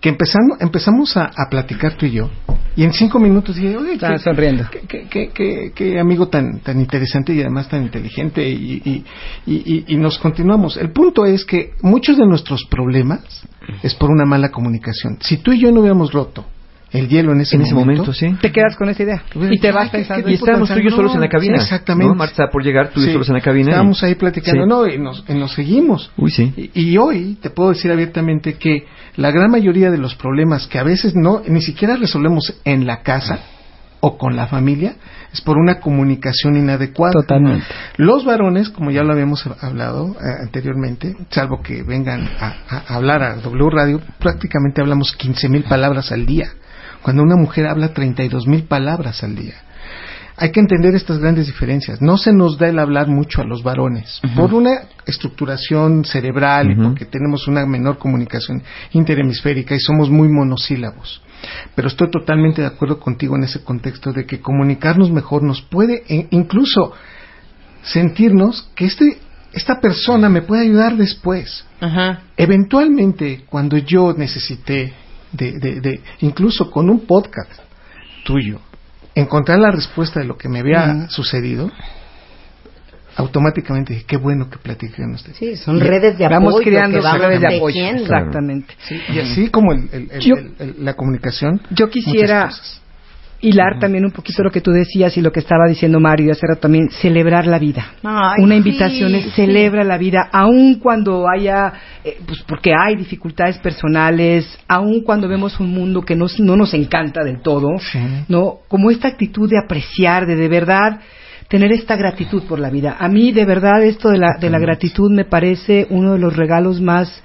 que empezando, empezamos a, a platicar tú y yo y en cinco minutos dije, oye, sonriendo. qué, qué- qué- qué- qué amigo tan, tan interesante y además tan inteligente y, y- y- y- y nos continuamos. El punto es que muchos de nuestros problemas es por una mala comunicación. Si tú y yo no hubiéramos roto el hielo en ese En ese momento, sí. Te quedas con esa idea. Y te vas pensando. Y estábamos tú y yo solos en la cabina. Sí, exactamente. ¿no? Marta por llegar, tú y yo Sí. solos en la cabina. y- Estábamos ahí platicando, no, y nos, y nos seguimos. Uy, sí. Y, y hoy te puedo decir abiertamente que la gran mayoría de los problemas que a veces no, ni siquiera resolvemos en la casa o con la familia, es por una comunicación inadecuada. Totalmente. Los varones, como ya lo habíamos hablado eh, anteriormente, salvo que vengan a, a hablar a W Radio, prácticamente hablamos 15 mil palabras al día, cuando una mujer habla 32 mil palabras al día. Hay que entender estas grandes diferencias. No se nos da el hablar mucho a los varones por una estructuración cerebral y porque tenemos una menor comunicación interhemisférica y somos muy monosílabos. Pero estoy totalmente de acuerdo contigo en ese contexto de que comunicarnos mejor nos puede e- incluso sentirnos que este, esta persona me puede ayudar después. Ajá. Eventualmente, cuando yo necesité, de, de, de- incluso con un podcast tuyo, encontrar la respuesta de lo que me había sucedido, automáticamente dije, qué bueno que platiqué con usted. Sí, son redes de Vamos apoyo creando que vamos redes de apoyo. Exactamente. Y así como el- el- el- Yo- el- el- la comunicación. Yo quisiera hilar también un poquito lo que tú decías y lo que estaba diciendo Mario y hace rato también, celebrar la vida. Ay, Una sí, invitación es sí. celebra la vida, aun cuando haya, eh, pues porque hay dificultades personales, aun cuando vemos un mundo que nos- no nos encanta del todo, ¿no? Como esta actitud de apreciar, de de verdad tener esta gratitud por la vida. A mí, de verdad, esto de la, de la gratitud me parece uno de los regalos más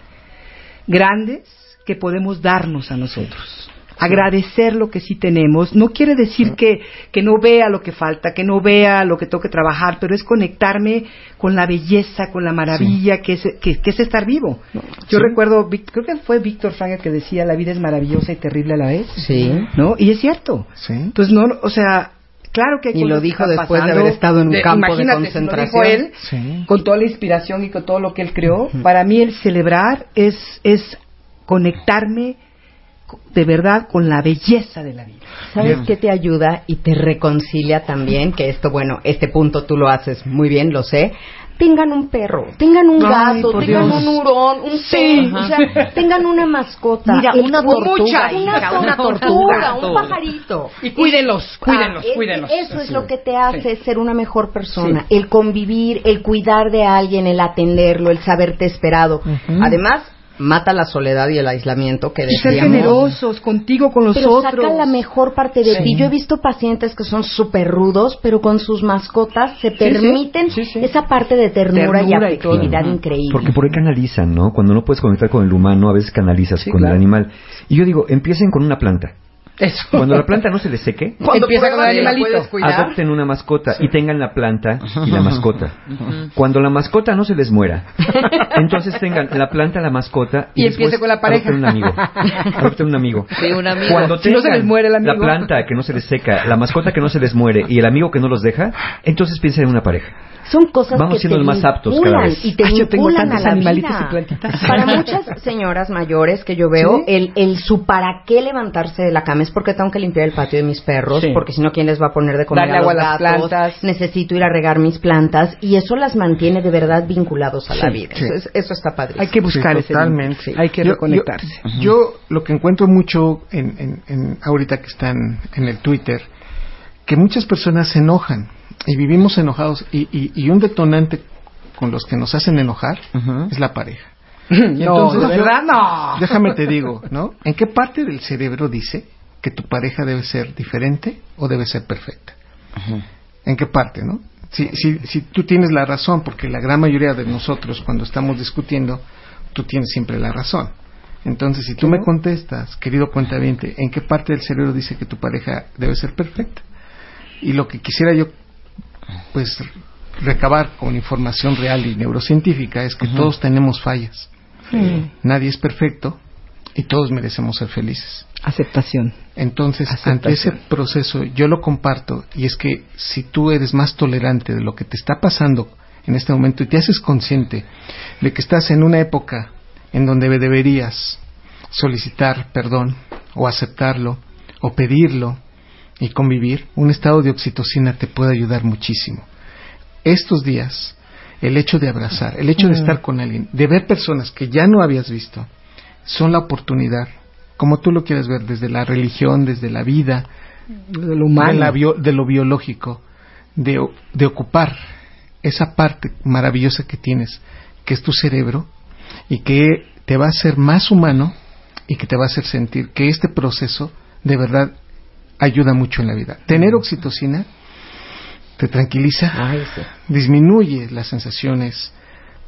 grandes que podemos darnos a nosotros. Agradecer lo que sí tenemos. No quiere decir que, que no vea lo que falta, que no vea lo que tengo que trabajar, pero es conectarme con la belleza, con la maravilla que, es, que, que es estar vivo. Yo Sí. recuerdo, creo que fue Víctor Frank que decía, la vida es maravillosa y terrible a la vez. Sí. ¿No? Y es cierto. Entonces, no, o sea, claro que hay Y lo dijo después de haber estado en un campo de concentración. Si lo dijo él, con toda la inspiración y con todo lo que él creó. Para mí el celebrar es, es conectarme co- de verdad con la belleza de la vida. ¿Sabes qué te ayuda y te reconcilia también? Que esto, bueno, este punto tú lo haces muy bien, lo sé. Tengan un perro, tengan un Ay, gato, tengan Dios. un hurón, un Sí. pez, o sea, tengan una mascota. Mira, El una tortuga, una, una tortuga, un pajarito. Y cuídenlos, Ah, cuídenlos, es- cuídenlos. Eso es Así lo que te hace ser una mejor persona. Sí. El convivir, el cuidar de alguien, el atenderlo, el saberte esperado. Además, mata la soledad y el aislamiento que Y ser decíamos. generosos contigo, con los pero otros. saca la mejor parte de Sí. ti. Yo he visto pacientes que son súper rudos, pero con sus mascotas se sí. permiten esa parte de ternura, Ternura y afectividad increíble. Porque por ahí canalizan, ¿no? Cuando no puedes conectar con el humano, a veces canalizas con claro. el animal. Y yo digo, empiecen con una planta. Eso. Cuando la planta no se les seque, (laughs) Cuando Empieza con el animalito. adopten una mascota y tengan la planta y la mascota. Cuando la mascota no se les muera, (laughs) entonces tengan la planta, la mascota y, Y empiece después con la pareja. Adopten un amigo. (laughs) Adopten un amigo. Sí, un amigo. Cuando Si no se tengan les muere el amigo. la planta que no se les seca, la mascota que no se les muere y el amigo que no los deja, entonces piensen en una pareja. Son cosas Vamos que siendo te más aptos cada vez. y te Ay, yo tengo a tantos la animalitos vida. y plantitas. Para muchas señoras mayores que yo veo, Sí. el, el su para qué levantarse de la cama es porque tengo que limpiar el patio de mis perros, Sí. porque si no, ¿quién les va a poner de comer Darle a los agua a las gatos? plantas. Necesito ir a regar mis plantas y eso las mantiene de verdad vinculados a la vida. sí. Eso, es- eso está padrísimo. Hay que buscar Sí, ese totalmente. Hay que Yo- reconectarse. Yo, yo lo que encuentro mucho en, en- en- ahorita que están en el Twitter, que muchas personas se enojan y vivimos enojados y, y- y un detonante con los que nos hacen enojar es la pareja. (laughs) Y No, entonces de yo- verdad no. Déjame te digo, ¿no? ¿En qué parte del cerebro dice que tu pareja debe ser diferente o debe ser perfecta? ¿En qué parte, no? Si, si, si tú tienes la razón, porque la gran mayoría de nosotros cuando estamos discutiendo, tú tienes siempre la razón. Entonces, si tú me contestas, querido cuentaviente, ¿en qué parte del cerebro dice que tu pareja debe ser perfecta? Y lo que quisiera yo, pues, recabar con información real y neurocientífica es que todos tenemos fallas. Nadie es perfecto y todos merecemos ser felices. Aceptación. Entonces, Aceptación. ante ese proceso, yo lo comparto y es que si tú eres más tolerante de lo que te está pasando en este momento y te haces consciente de que estás en una época en donde deberías solicitar perdón o aceptarlo o pedirlo y convivir, un estado de oxitocina te puede ayudar muchísimo. Estos días, el hecho de abrazar, el hecho de estar con alguien, de ver personas que ya no habías visto, son la oportunidad, como tú lo quieres ver, desde la religión, desde la vida, De lo humano. de, la bio- de lo biológico, de, ocupar esa parte maravillosa que tienes, que es tu cerebro, y que te va a hacer más humano y que te va a hacer sentir que este proceso de verdad ayuda mucho en la vida. Tener oxitocina te tranquiliza, disminuye las sensaciones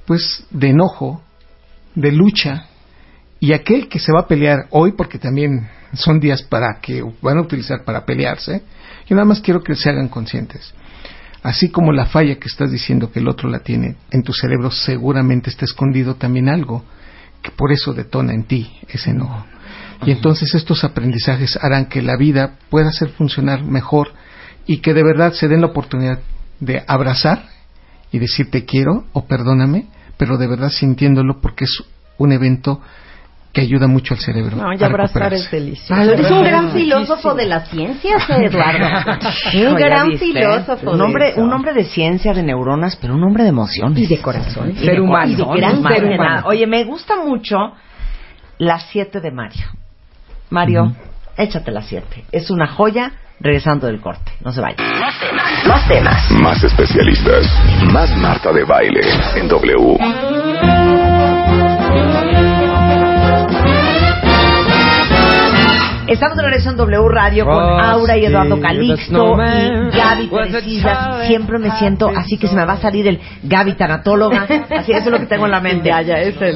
pues de enojo, de lucha, y aquel que se va a pelear hoy, porque también son días para que van a utilizar para pelearse, yo nada más quiero que se hagan conscientes. Así como la falla que estás diciendo que el otro la tiene, en tu cerebro seguramente está escondido también algo que por eso detona en ti ese enojo. Y entonces estos aprendizajes harán que la vida pueda hacer funcionar mejor y que de verdad se den la oportunidad de abrazar y decir te quiero o perdóname, pero de verdad sintiéndolo porque es un evento que ayuda mucho al cerebro. No, ya abrazar es delicioso. Eres un gran filósofo de las ciencias, Eduardo. (laughs) Un gran filósofo. Un hombre, un hombre de ciencia, de neuronas, pero un hombre de emociones. Y de corazón. Y Ser de humano. Y de gran más ser humano. nada. Oye, me gusta mucho las siete de Mario. Mario, échate las siete. Es una joya regresando del corte. No se vaya. Más temas. Más especialistas. Más Marta de Baile en W. Estamos de regreso en W Radio con Aura y Eduardo Calixto y Gaby Teresilla. Siempre me siento así que se me va a salir el Gaby tanatóloga. Así eso es lo que tengo en la mente.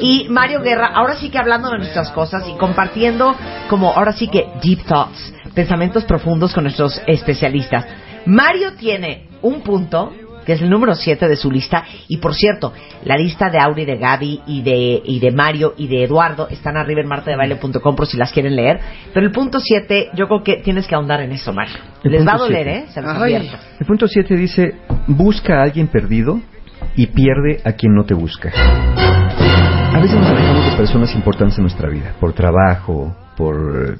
Y Mario Guerra, ahora sí que hablando de nuestras cosas y compartiendo como ahora sí que deep thoughts, pensamientos profundos con nuestros especialistas. Mario tiene un punto que es el número 7 de su lista. Y por cierto, la lista de Auri, de Gaby y de, y de Mario y de Eduardo están arriba en martadebaile.com por si las quieren leer. Pero el punto 7, yo creo que tienes que ahondar en eso, Mario. El Les va a doler, siete. ¿eh? Se los. El punto 7 dice, busca a alguien perdido y pierde a quien no te busca. A veces nos alejamos de personas importantes en nuestra vida, por trabajo, por eh,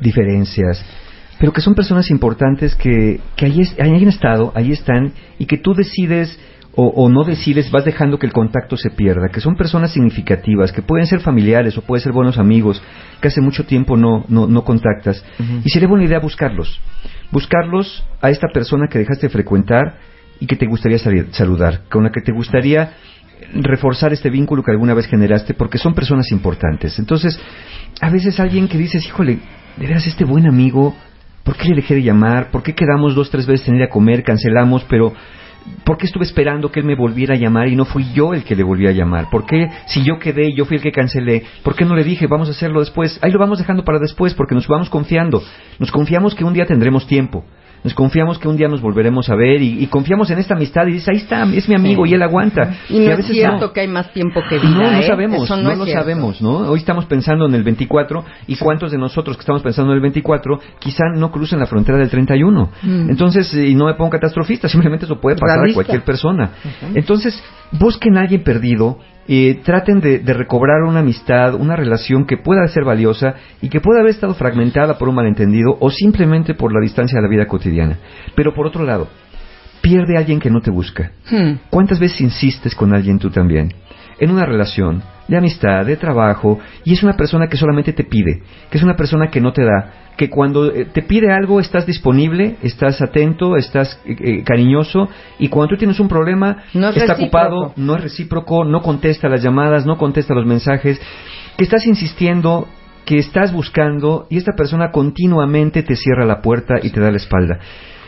diferencias, pero que son personas importantes que, que ahí, es- ahí han estado, ahí están, y que tú decides o, o no decides, vas dejando que el contacto se pierda, que son personas significativas, que pueden ser familiares o pueden ser buenos amigos, que hace mucho tiempo no, no, no contactas. Y sería buena idea buscarlos. Buscarlos a esta persona que dejaste de frecuentar y que te gustaría salir- saludar, con la que te gustaría reforzar este vínculo que alguna vez generaste, porque son personas importantes. Entonces, a veces alguien que dices, híjole, de veras este buen amigo, ¿por qué le dejé de llamar? ¿Por qué quedamos dos, tres veces en ir a comer, cancelamos, pero ¿Por qué estuve esperando que él me volviera a llamar y no fui yo el que le volví a llamar? ¿Por qué si yo quedé yo fui el que cancelé? ¿Por qué no le dije vamos a hacerlo después? Ahí lo vamos dejando para después porque nos vamos confiando. Nos confiamos que un día tendremos tiempo. Nos confiamos que un día nos volveremos a ver y, y confiamos en esta amistad y dices, ahí está, es mi amigo y él aguanta. Y no a es cierto no. que hay más tiempo que vida. No, no ¿eh? sabemos, Eso no, lo cierto. sabemos, ¿no? Hoy estamos pensando en el 24 y cuántos de nosotros que estamos pensando en el 24 quizá no crucen la frontera del 31. Mm. Entonces, y no me pongo catastrofista, (laughs) simplemente eso puede pasar a cualquier persona. Entonces, busquen a alguien perdido, eh, traten de, de recobrar una amistad, una relación que pueda ser valiosa y que pueda haber estado fragmentada por un malentendido o simplemente por la distancia de la vida cotidiana. Pero por otro lado, pierde a alguien que no te busca. Hmm. ¿Cuántas veces insistes con alguien tú también? En una relación, de amistad, de trabajo, y es una persona que solamente te pide, que es una persona que no te da, que cuando eh, te pide algo estás disponible, estás atento, estás eh, eh, cariñoso, y cuando tú tienes un problema, No es está recíproco. ocupado, no es recíproco, no contesta las llamadas, no contesta los mensajes, que estás insistiendo, que estás buscando, y esta persona continuamente te cierra la puerta y te da la espalda.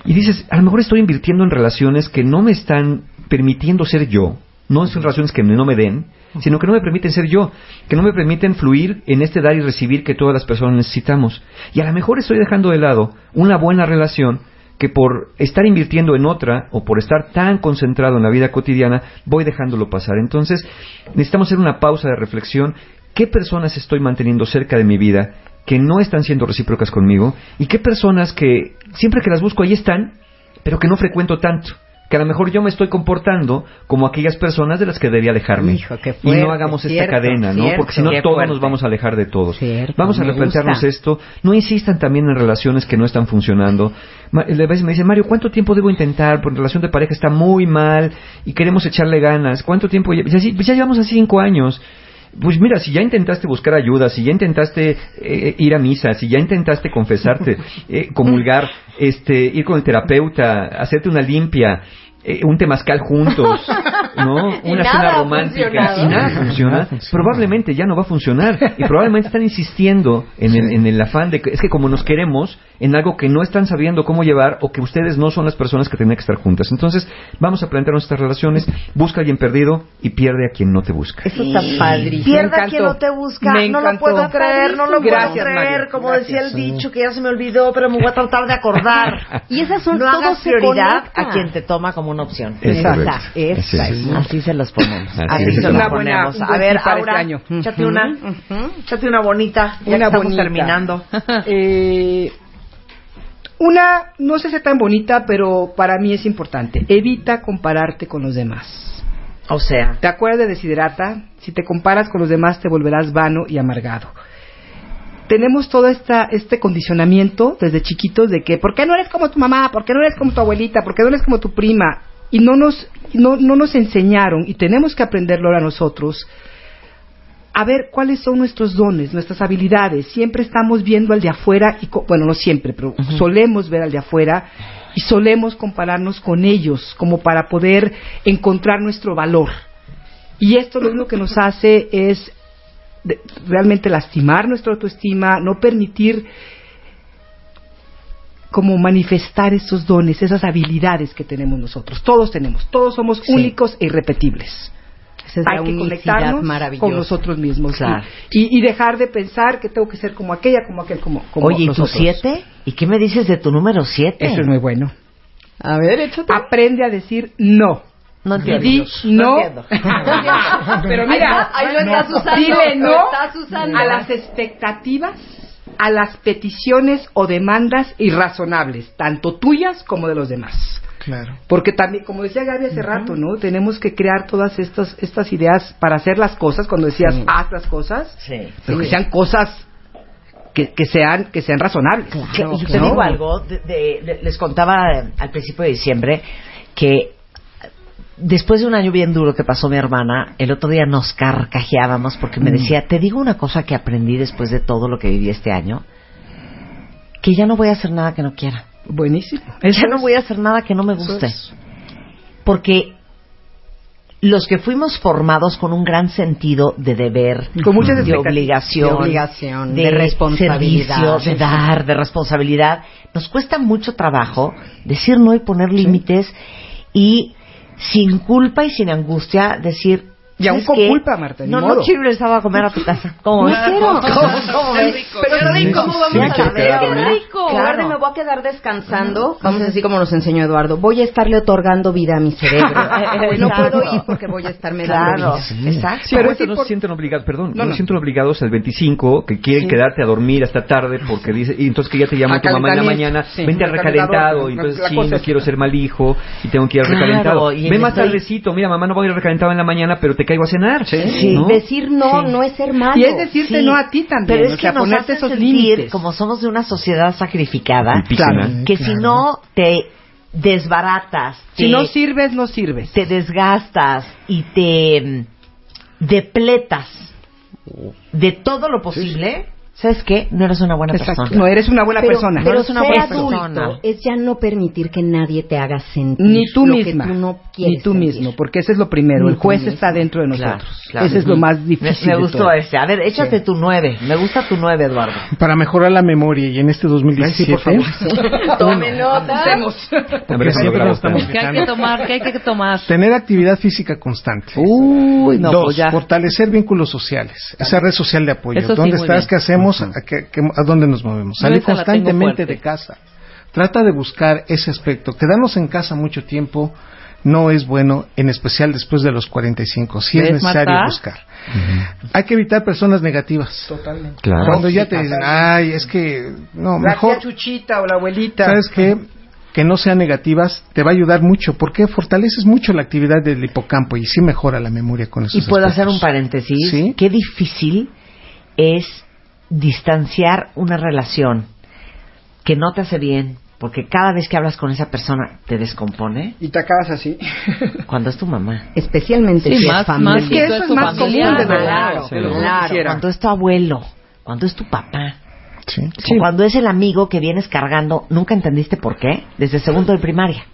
Y dices, a lo mejor estoy invirtiendo en relaciones que no me están permitiendo ser yo, no son relaciones que no me den, sino que no me permiten ser yo, que no me permiten fluir en este dar y recibir que todas las personas necesitamos. Y a lo mejor estoy dejando de lado una buena relación que por estar invirtiendo en otra o por estar tan concentrado en la vida cotidiana voy dejándolo pasar. Entonces necesitamos hacer una pausa de reflexión. ¿Qué personas estoy manteniendo cerca de mi vida que no están siendo recíprocas conmigo? ¿Y qué personas que siempre que las busco ahí están, pero que no frecuento tanto? Que a lo mejor yo me estoy comportando como aquellas personas de las que debería alejarme. Hijo, qué y fuerte, no hagamos esta cadena, ¿no? cierto, Porque si no todos fuerte. nos vamos a alejar de todos. Cierto, vamos a replantearnos gusta. esto. No insistan también en relaciones que no están funcionando. A veces me dicen, Mario, ¿cuánto tiempo debo intentar? Porque la relación de pareja está muy mal y queremos echarle ganas. ¿Cuánto tiempo? Ya, pues ya llevamos así cinco años. Pues mira, si ya intentaste buscar ayuda, si ya intentaste eh, ir a misa, si ya intentaste confesarte, (laughs) eh, comulgar, este, ir con el terapeuta, hacerte una limpia, eh, un temazcal juntos, ¿no? (laughs) Una cena romántica y nada funciona, probablemente ya no va a funcionar y probablemente están insistiendo en el, en el afán de que es que como nos queremos en algo que no están sabiendo cómo llevar o que ustedes no son las personas que tienen que estar juntas. Entonces, vamos a plantear nuestras relaciones, busca a alguien perdido y pierde a quien no te busca. Eso está padrísimo. Pierde a quien no te busca. Me no lo puedo creer, no lo puedo Gracias, creer. Mario. Como Gracias. decía el dicho que ya se me olvidó, pero me voy a tratar de acordar. (laughs) Y esas son no todo hagas se prioridad a quien te toma como una opción. Es Esa, correcto. esa Así es. es. Así se los ponemos. Así Así, se los buena- ponemos. un A ver, Aura, este año. échate una. Ujú. Échate una bonita. Ya Una que estamos bonita. terminando. (laughs) Eh, una, no sé si es tan bonita, pero para mí es importante. Evita compararte con los demás. O sea, ¿Te acuerdas de Desiderata? Si te comparas con los demás te volverás vano y amargado. Tenemos todo esta, este condicionamiento desde chiquitos de que, ¿por qué no eres como tu mamá? ¿Por qué no eres como tu abuelita? ¿Por qué no eres como tu prima? Y no nos, no, no nos enseñaron, y tenemos que aprenderlo ahora nosotros, a ver cuáles son nuestros dones, nuestras habilidades. Siempre estamos viendo al de afuera, y bueno, no siempre, pero solemos ver al de afuera y solemos compararnos con ellos como para poder encontrar nuestro valor. Y esto lo único que nos hace es de- realmente lastimar nuestra autoestima, no permitir como manifestar esos dones, esas habilidades que tenemos nosotros. Todos tenemos, todos somos Sí. únicos e irrepetibles. Esa es la Hay que conectarnos con nosotros mismos Claro. y, y dejar de pensar que tengo que ser como aquella, como aquel, como, como oye, ¿y tu siete? ¿Y qué me dices de tu número siete? Eso es muy bueno. A ver, échate. Aprende a decir no. No di no. (laughs) Pero mira, Ahí lo estás usando, dile no estás usando. a las expectativas, a las peticiones o demandas irrazonables, tanto tuyas como de los demás. Claro. Porque también, como decía Gaby hace rato, ¿no? Tenemos que crear todas estas, estas ideas para hacer las cosas, cuando decías haz las cosas, Sí. pero que sean cosas que, que sean, que sean razonables. Que- ¿no? y te algo, de- de- de- les contaba al principio de diciembre que después de un año bien duro que pasó mi hermana, el otro día nos carcajeábamos porque me Mm. decía, te digo una cosa que aprendí después de todo lo que viví este año, que ya no voy a hacer nada que no quiera. Buenísimo. ya no voy a hacer nada que no me guste. Porque los que fuimos formados con un gran sentido de deber, Con de obligación, De obligación, de responsabilidad. servicio, de dar, de responsabilidad, nos cuesta mucho trabajo decir no y poner límites y sin culpa y sin angustia decir Y aún ¿sabes con qué? culpa, Marta, No, modo. no quiero ir el sábado a comer a tu casa. (laughs) ¿Cómo? No quiero. ¿Cómo, cómo (laughs) ves? Pero Qué rico, ¿cómo vamos sí a a Qué rico. Claro. me voy a quedar descansando, vamos a decir como nos enseñó Eduardo, voy a estarle otorgando vida a mi cerebro. Hoy (laughs) no Exacto. puedo ir porque voy a estarme dando exacto. Sí, pero no se sienten obligados, perdón, No, no, no. se sienten obligados al 25 que quieren quedarte a dormir hasta tarde porque dice, y entonces que ya te llama A tu mamá en la mañana, vente al Al recalentado, y entonces sí, no quiero ser mal hijo y tengo que ir recalentado. y Ve más tardecito, mira mamá, no voy a ir al recalentado en la mañana, pero te caigo a cenar. Sí, ¿no? decir no no es ser malo. Y es decirte Sí, no a ti también, Pero es o que nos ponerte hace esos sentir, límites. como somos de una sociedad sacrificada, Claro, que si no te desbaratas, Si te- no sirves, no sirves. te desgastas y te mm, depletas de todo lo posible, ¿sabes qué? No eres una buena Exacto. persona. No eres una buena pero, persona. Pero No eres una ser buena adulto persona. es ya no permitir que nadie te haga sentir Ni tú lo misma. que tú no quieres Ni tú sentir. mismo, porque ese es lo primero. Ni el juez está dentro de Claro, nosotros. claro. Ese es lo más Me, difícil. me de gustó todo. ese. A ver, échate tu nueve. Me gusta tu nueve, Eduardo. Para mejorar la memoria y en este 2017. Tome nota. A ver, Porque eso siempre me nos estamos ¿Qué hay que tomar? ¿Qué hay que tomar? Tener actividad física constante. Uy, no, Dos, pues ya. fortalecer vínculos sociales. Esa red social de apoyo. Eso sí, ¿Dónde muy estás? ¿Qué hacemos? ¿A, qué- a dónde nos movemos? Salir la constantemente de casa. Trata de buscar ese aspecto. Quedarnos en casa mucho tiempo no es bueno, en especial después de los 45. Sí es ¿Ves, necesario buscar. Hay que evitar personas negativas. Totalmente. Claro. Cuando ya te dicen, ay, es que, no, La mejor, tía Chuchita o la abuelita. ¿sabes qué? Que no sean negativas te va a ayudar mucho, porque fortaleces mucho la actividad del hipocampo y sí mejora la memoria con esos Y puedo hacer un paréntesis. Sí. Qué difícil es distanciar una relación que no te hace bien, porque cada vez que hablas con esa persona te descompone, Y te acabas así. (laughs) cuando es tu mamá. Especialmente Sí, si más- es familia. más que eso es más familiar, común de cuando es tu abuelo, cuando es tu papá, Sí. o cuando es el amigo que vienes cargando, nunca entendiste por qué, desde segundo de primaria.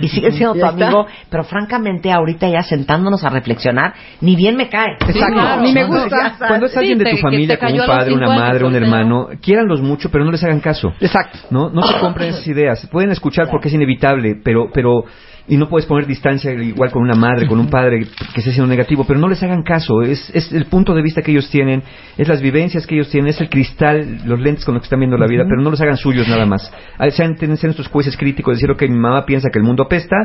Y sigue siendo tu amigo, pero francamente ahorita ya sentándonos a reflexionar, ni bien me cae. Exacto. claro. Ni me gusta. Cuando es alguien Sí, de tu familia, como un padre, una madre, un hermano, quiéranlos mucho, pero no les hagan caso. Exacto. No, no se compren esas ideas. Pueden escuchar porque es inevitable, pero, pero y no puedes poner distancia igual con una madre, con un padre que esté siendo negativo, pero no les hagan caso. Es, es el punto de vista que ellos tienen, es las vivencias que ellos tienen, es el cristal, los lentes con los que están viendo la vida, pero no los hagan suyos nada más. Ah, Sean, tienen sean estos jueces críticos, decir, ok, mi mamá piensa que el mundo apesta,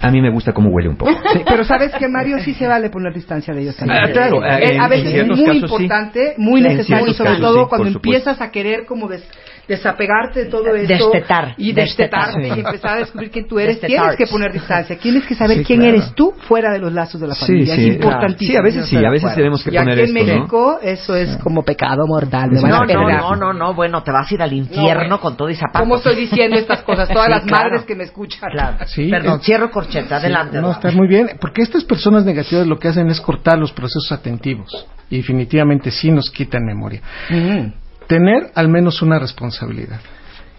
a mí me gusta cómo huele un poco. Sí, pero sabes que Mario sí se vale poner distancia de ellos también. Ah, claro, Eh, en- a veces es muy casos sí. importante, muy necesario, sobre casos todo sí, cuando supuesto. empiezas a querer como des- desapegarte de todo esto Destetar, y destetar, destetarte sí. y empezar a descubrir quién tú eres. Destetar. Tienes que poner distancia, tienes que saber Sí, quién claro. eres tú fuera de los lazos de la Sí, familia. sí, es importantísimo. Sí, a veces sí, a veces tenemos que y aquí poner en esto, ¿no? México eso es como pecado mortal. Me van No, a no, no, no, no, bueno, te vas a ir al infierno bueno. con todo y zapatos. ¿Cómo estoy diciendo estas cosas? Todas Sí, las claro. madres que me escuchan. Claro. Sí, Perdón, es- cierro corcheta, adelante. No, está muy bien, porque estas personas negativas lo que hacen es cortar los procesos atentivos y definitivamente sí nos quitan memoria. Mm. Tener al menos una responsabilidad.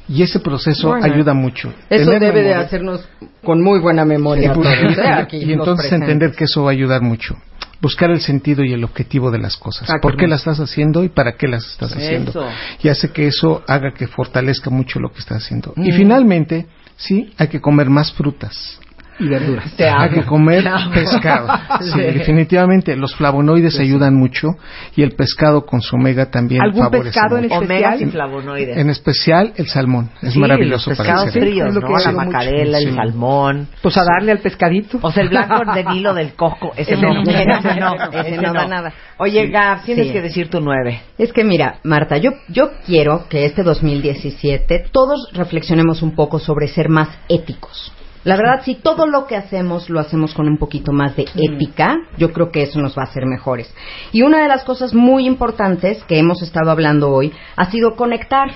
Y ese proceso Bueno, ayuda mucho. Eso Tener debe de hacernos con muy buena memoria. Y, todos, ¿eh? Aquí y los entonces presentes. entender que eso va a ayudar mucho. Buscar el sentido y el objetivo de las cosas. Ah, ¿Por qué las estás haciendo y para qué las estás haciendo? Eso. Y hace que eso haga que fortalezca mucho lo que estás haciendo. Y Mm. finalmente, sí, hay que comer más frutas. Y verduras. Hay que comer pescado. (laughs) Sí, Sí. definitivamente. Los flavonoides ayudan mucho y el pescado con su omega también ¿Algún favorece pescado en mucho. Omegas y especial? flavonoides. En especial el salmón. Es Sí, maravilloso los para pescados el cerebro. fríos, Es lo ¿no? que La hago mucho. macarela, el Sí. salmón. Pues a darle al pescadito. O sea, el blanco de (laughs) Nilo del coco. Ese, Ese no, no, ese ese no, ese no da nada. Oye, Gab, tienes Sí. que decir tu nueve. Es que mira, Marta, yo, yo quiero que este 2017 todos reflexionemos un poco sobre ser más éticos. La verdad, si todo lo que hacemos lo hacemos con un poquito más de ética, yo creo que eso nos va a hacer mejores. Y una de las cosas muy importantes que hemos estado hablando hoy ha sido conectar.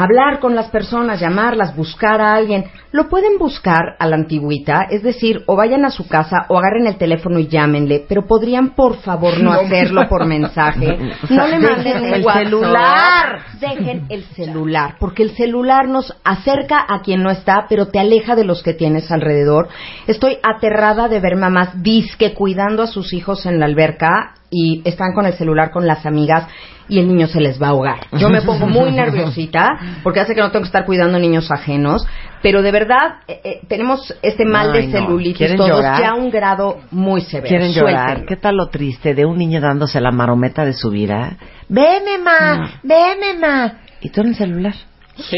Hablar con las personas, llamarlas, buscar a alguien. Lo pueden buscar a la antigüita, es decir, o vayan a su casa o agarren el teléfono y llámenle, pero podrían por favor no No. hacerlo por (laughs) mensaje. No le manden el WhatsApp. celular. Dejen el celular, porque el celular nos acerca a quien no está, pero te aleja de los que tienes alrededor. Estoy aterrada de ver mamás disque cuidando a sus hijos en la alberca y están con el celular con las amigas. y el niño se les va a ahogar. Yo me pongo muy (laughs) nerviosita porque hace que no tengo que estar cuidando niños ajenos, pero de verdad eh, eh, tenemos este mal Ay, de no. celulitis ¿Quieren todos llorar? ya a un grado muy severo. Quieren llorar. ¿Qué tal lo triste de un niño dándose la marometa de su vida? Ven, ma, ven, ma. Y tú en el celular.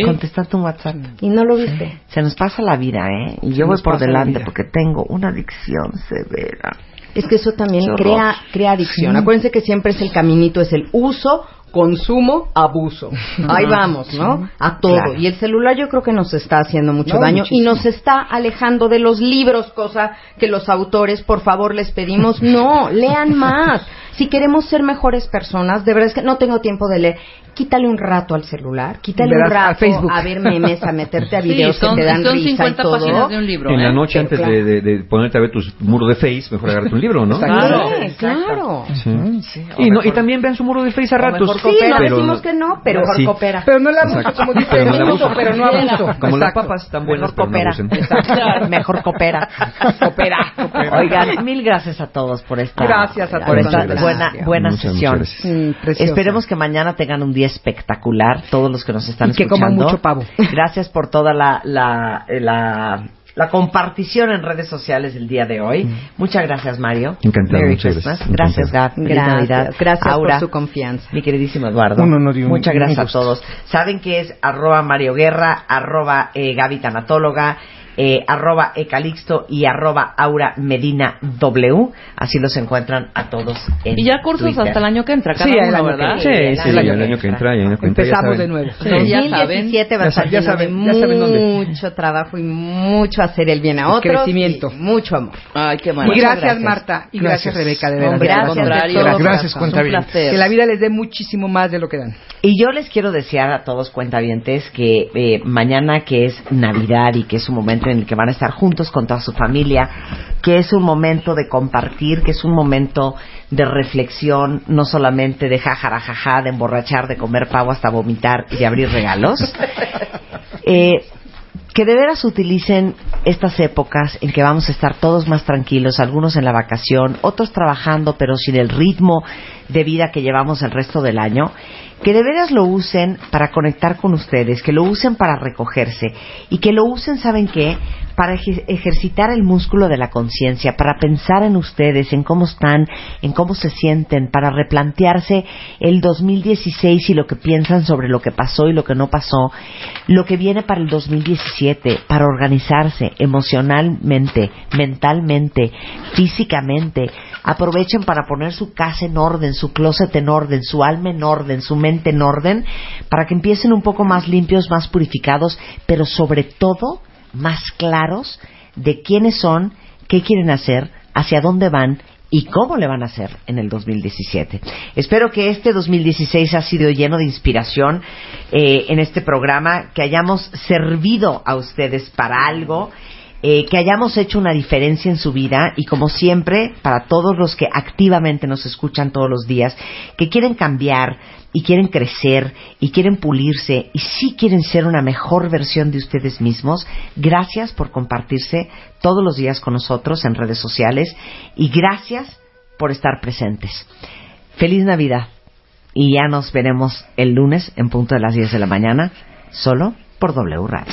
Contestando un WhatsApp. Y no lo viste. Se nos pasa la vida, ¿eh? Y Se yo voy por delante porque tengo una adicción severa. Es que eso también crea, crea adicción. Acuérdense que siempre es el caminito, es el uso, consumo, abuso. (laughs) Ahí vamos, ¿no? A todo. Claro. Y el celular yo creo que nos está haciendo mucho No, daño muchísimo. y nos está alejando de los libros, cosa que los autores, por favor, les pedimos, no, lean más. Si queremos ser mejores personas, de verdad es que no tengo tiempo de leer. Quítale un rato al celular, quítale un Verás, a rato Facebook. a ver memes, a meterte a Sí, videos son- que te dan son risa y 50 todo. páginas de un libro, En ¿eh? la noche, Pero antes claro. de, de- de ponerte a ver tus muros de Face, mejor agárrate un libro, ¿no? Claro, claro. Sí. Y, no, y también vean su muro de Face a ratos. mejor coopera. Sí, no decimos que no, pero mejor sí. coopera. Pero no la abuso, Exacto. como dice Pero no el la minuto, abuso. pero no abuso. Como las papas tan buenas, Mejor pero no coopera. Exacto. Mejor coopera. Coopera. Oigan, mil gracias a todos por esta, Gracias a por todos. esta Muchas buena, buena sesión. muchas gracias. Mm. Esperemos que mañana tengan un día espectacular, todos los que nos están Y que escuchando. coman mucho pavo. (laughs) Gracias por toda la, la, la, la compartición en redes sociales del día de hoy. Muchas gracias, Mario. Encantado, Merry muchas Christmas. gracias. Gracias, Gab. Gracias, gracias Aura, por su confianza. Mi queridísimo Eduardo. Un honor y un- Muchas un gracias a gusto. todos. Saben que es arroba Mario Guerra, arroba eh, Gaby Tanatóloga, eh, arroba Ecalixto y arroba Aura Medina W. Así los encuentran a todos en Y ya cursos Twitter. hasta el año que entra, cada Sí, el uno, que ¿verdad? Sí, sí, el el año año, que que entra. entra, ya, ya Empezamos saben. de nuevo. Sí, ya saben. 2017 va a Ya estar ya saben- ya saben dónde. mucho trabajo y mucho hacer el bien a otros. crecimiento. y mucho amor. Ay, qué Y maravilla. gracias, gracias. Marta. Y gracias, Gracias. Rebeca, de verdad. Gracias de todo Gracias, corazón. cuenta Un bien. placer. Que la vida les dé muchísimo más de lo que dan. Y yo les quiero desear a todos cuentavientes que eh, mañana que es Navidad y que es un momento en el que van a estar juntos con toda su familia, que es un momento de compartir, que es un momento de reflexión, no solamente de jajarajaja, de emborrachar, de comer pavo hasta vomitar y de abrir regalos. (laughs) Eh, que de veras utilicen estas épocas en que vamos a estar todos más tranquilos, algunos en la vacación, otros trabajando pero sin el ritmo de vida que llevamos el resto del año, que de veras lo usen para conectar con ustedes, que lo usen para recogerse y que lo usen, ¿saben qué? Para eje- ejercitar el músculo de la conciencia, para pensar en ustedes, en cómo están, en cómo se sienten, para replantearse el 2016 y lo que piensan sobre lo que pasó y lo que no pasó, lo que viene para el 2017, para organizarse emocionalmente, mentalmente, físicamente. Aprovechen para poner su casa en orden, su closet en orden, su alma en orden, su mente en orden, para que empiecen un poco más limpios, más purificados, pero sobre todo más claros de quiénes son, qué quieren hacer, hacia dónde van y cómo le van a hacer en el 2017. Espero que este 2016 ha sido lleno de inspiración eh, en este programa, que hayamos servido a ustedes para algo, eh, que hayamos hecho una diferencia en su vida y como siempre, para todos los que activamente nos escuchan todos los días, que quieren cambiar y quieren crecer y quieren pulirse y sí quieren ser una mejor versión de ustedes mismos, gracias por compartirse todos los días con nosotros en redes sociales y gracias por estar presentes. Feliz Navidad y ya nos veremos el lunes en punto de las 10 de la mañana, solo por W Radio.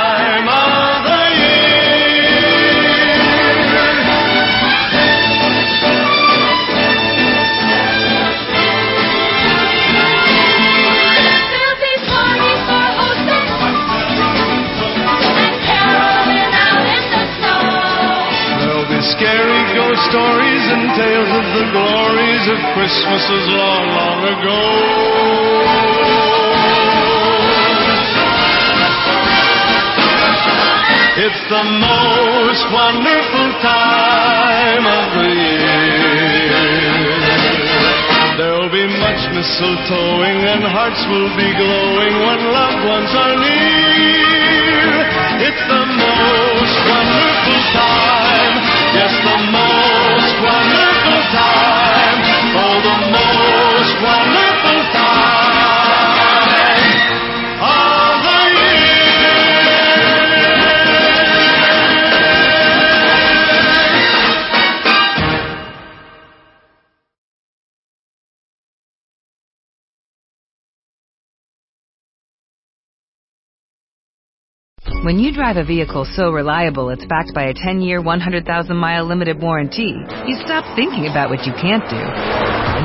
glories of Christmases long, long ago. It's the most wonderful time of the year. There'll be much mistletoeing and hearts will be glowing when loved ones are near. It's the most wonderful time. Yes, the most wonderful time. When you drive a vehicle so reliable it's backed by a 10 year, 100,000 mile limited warranty, you stop thinking about what you can't do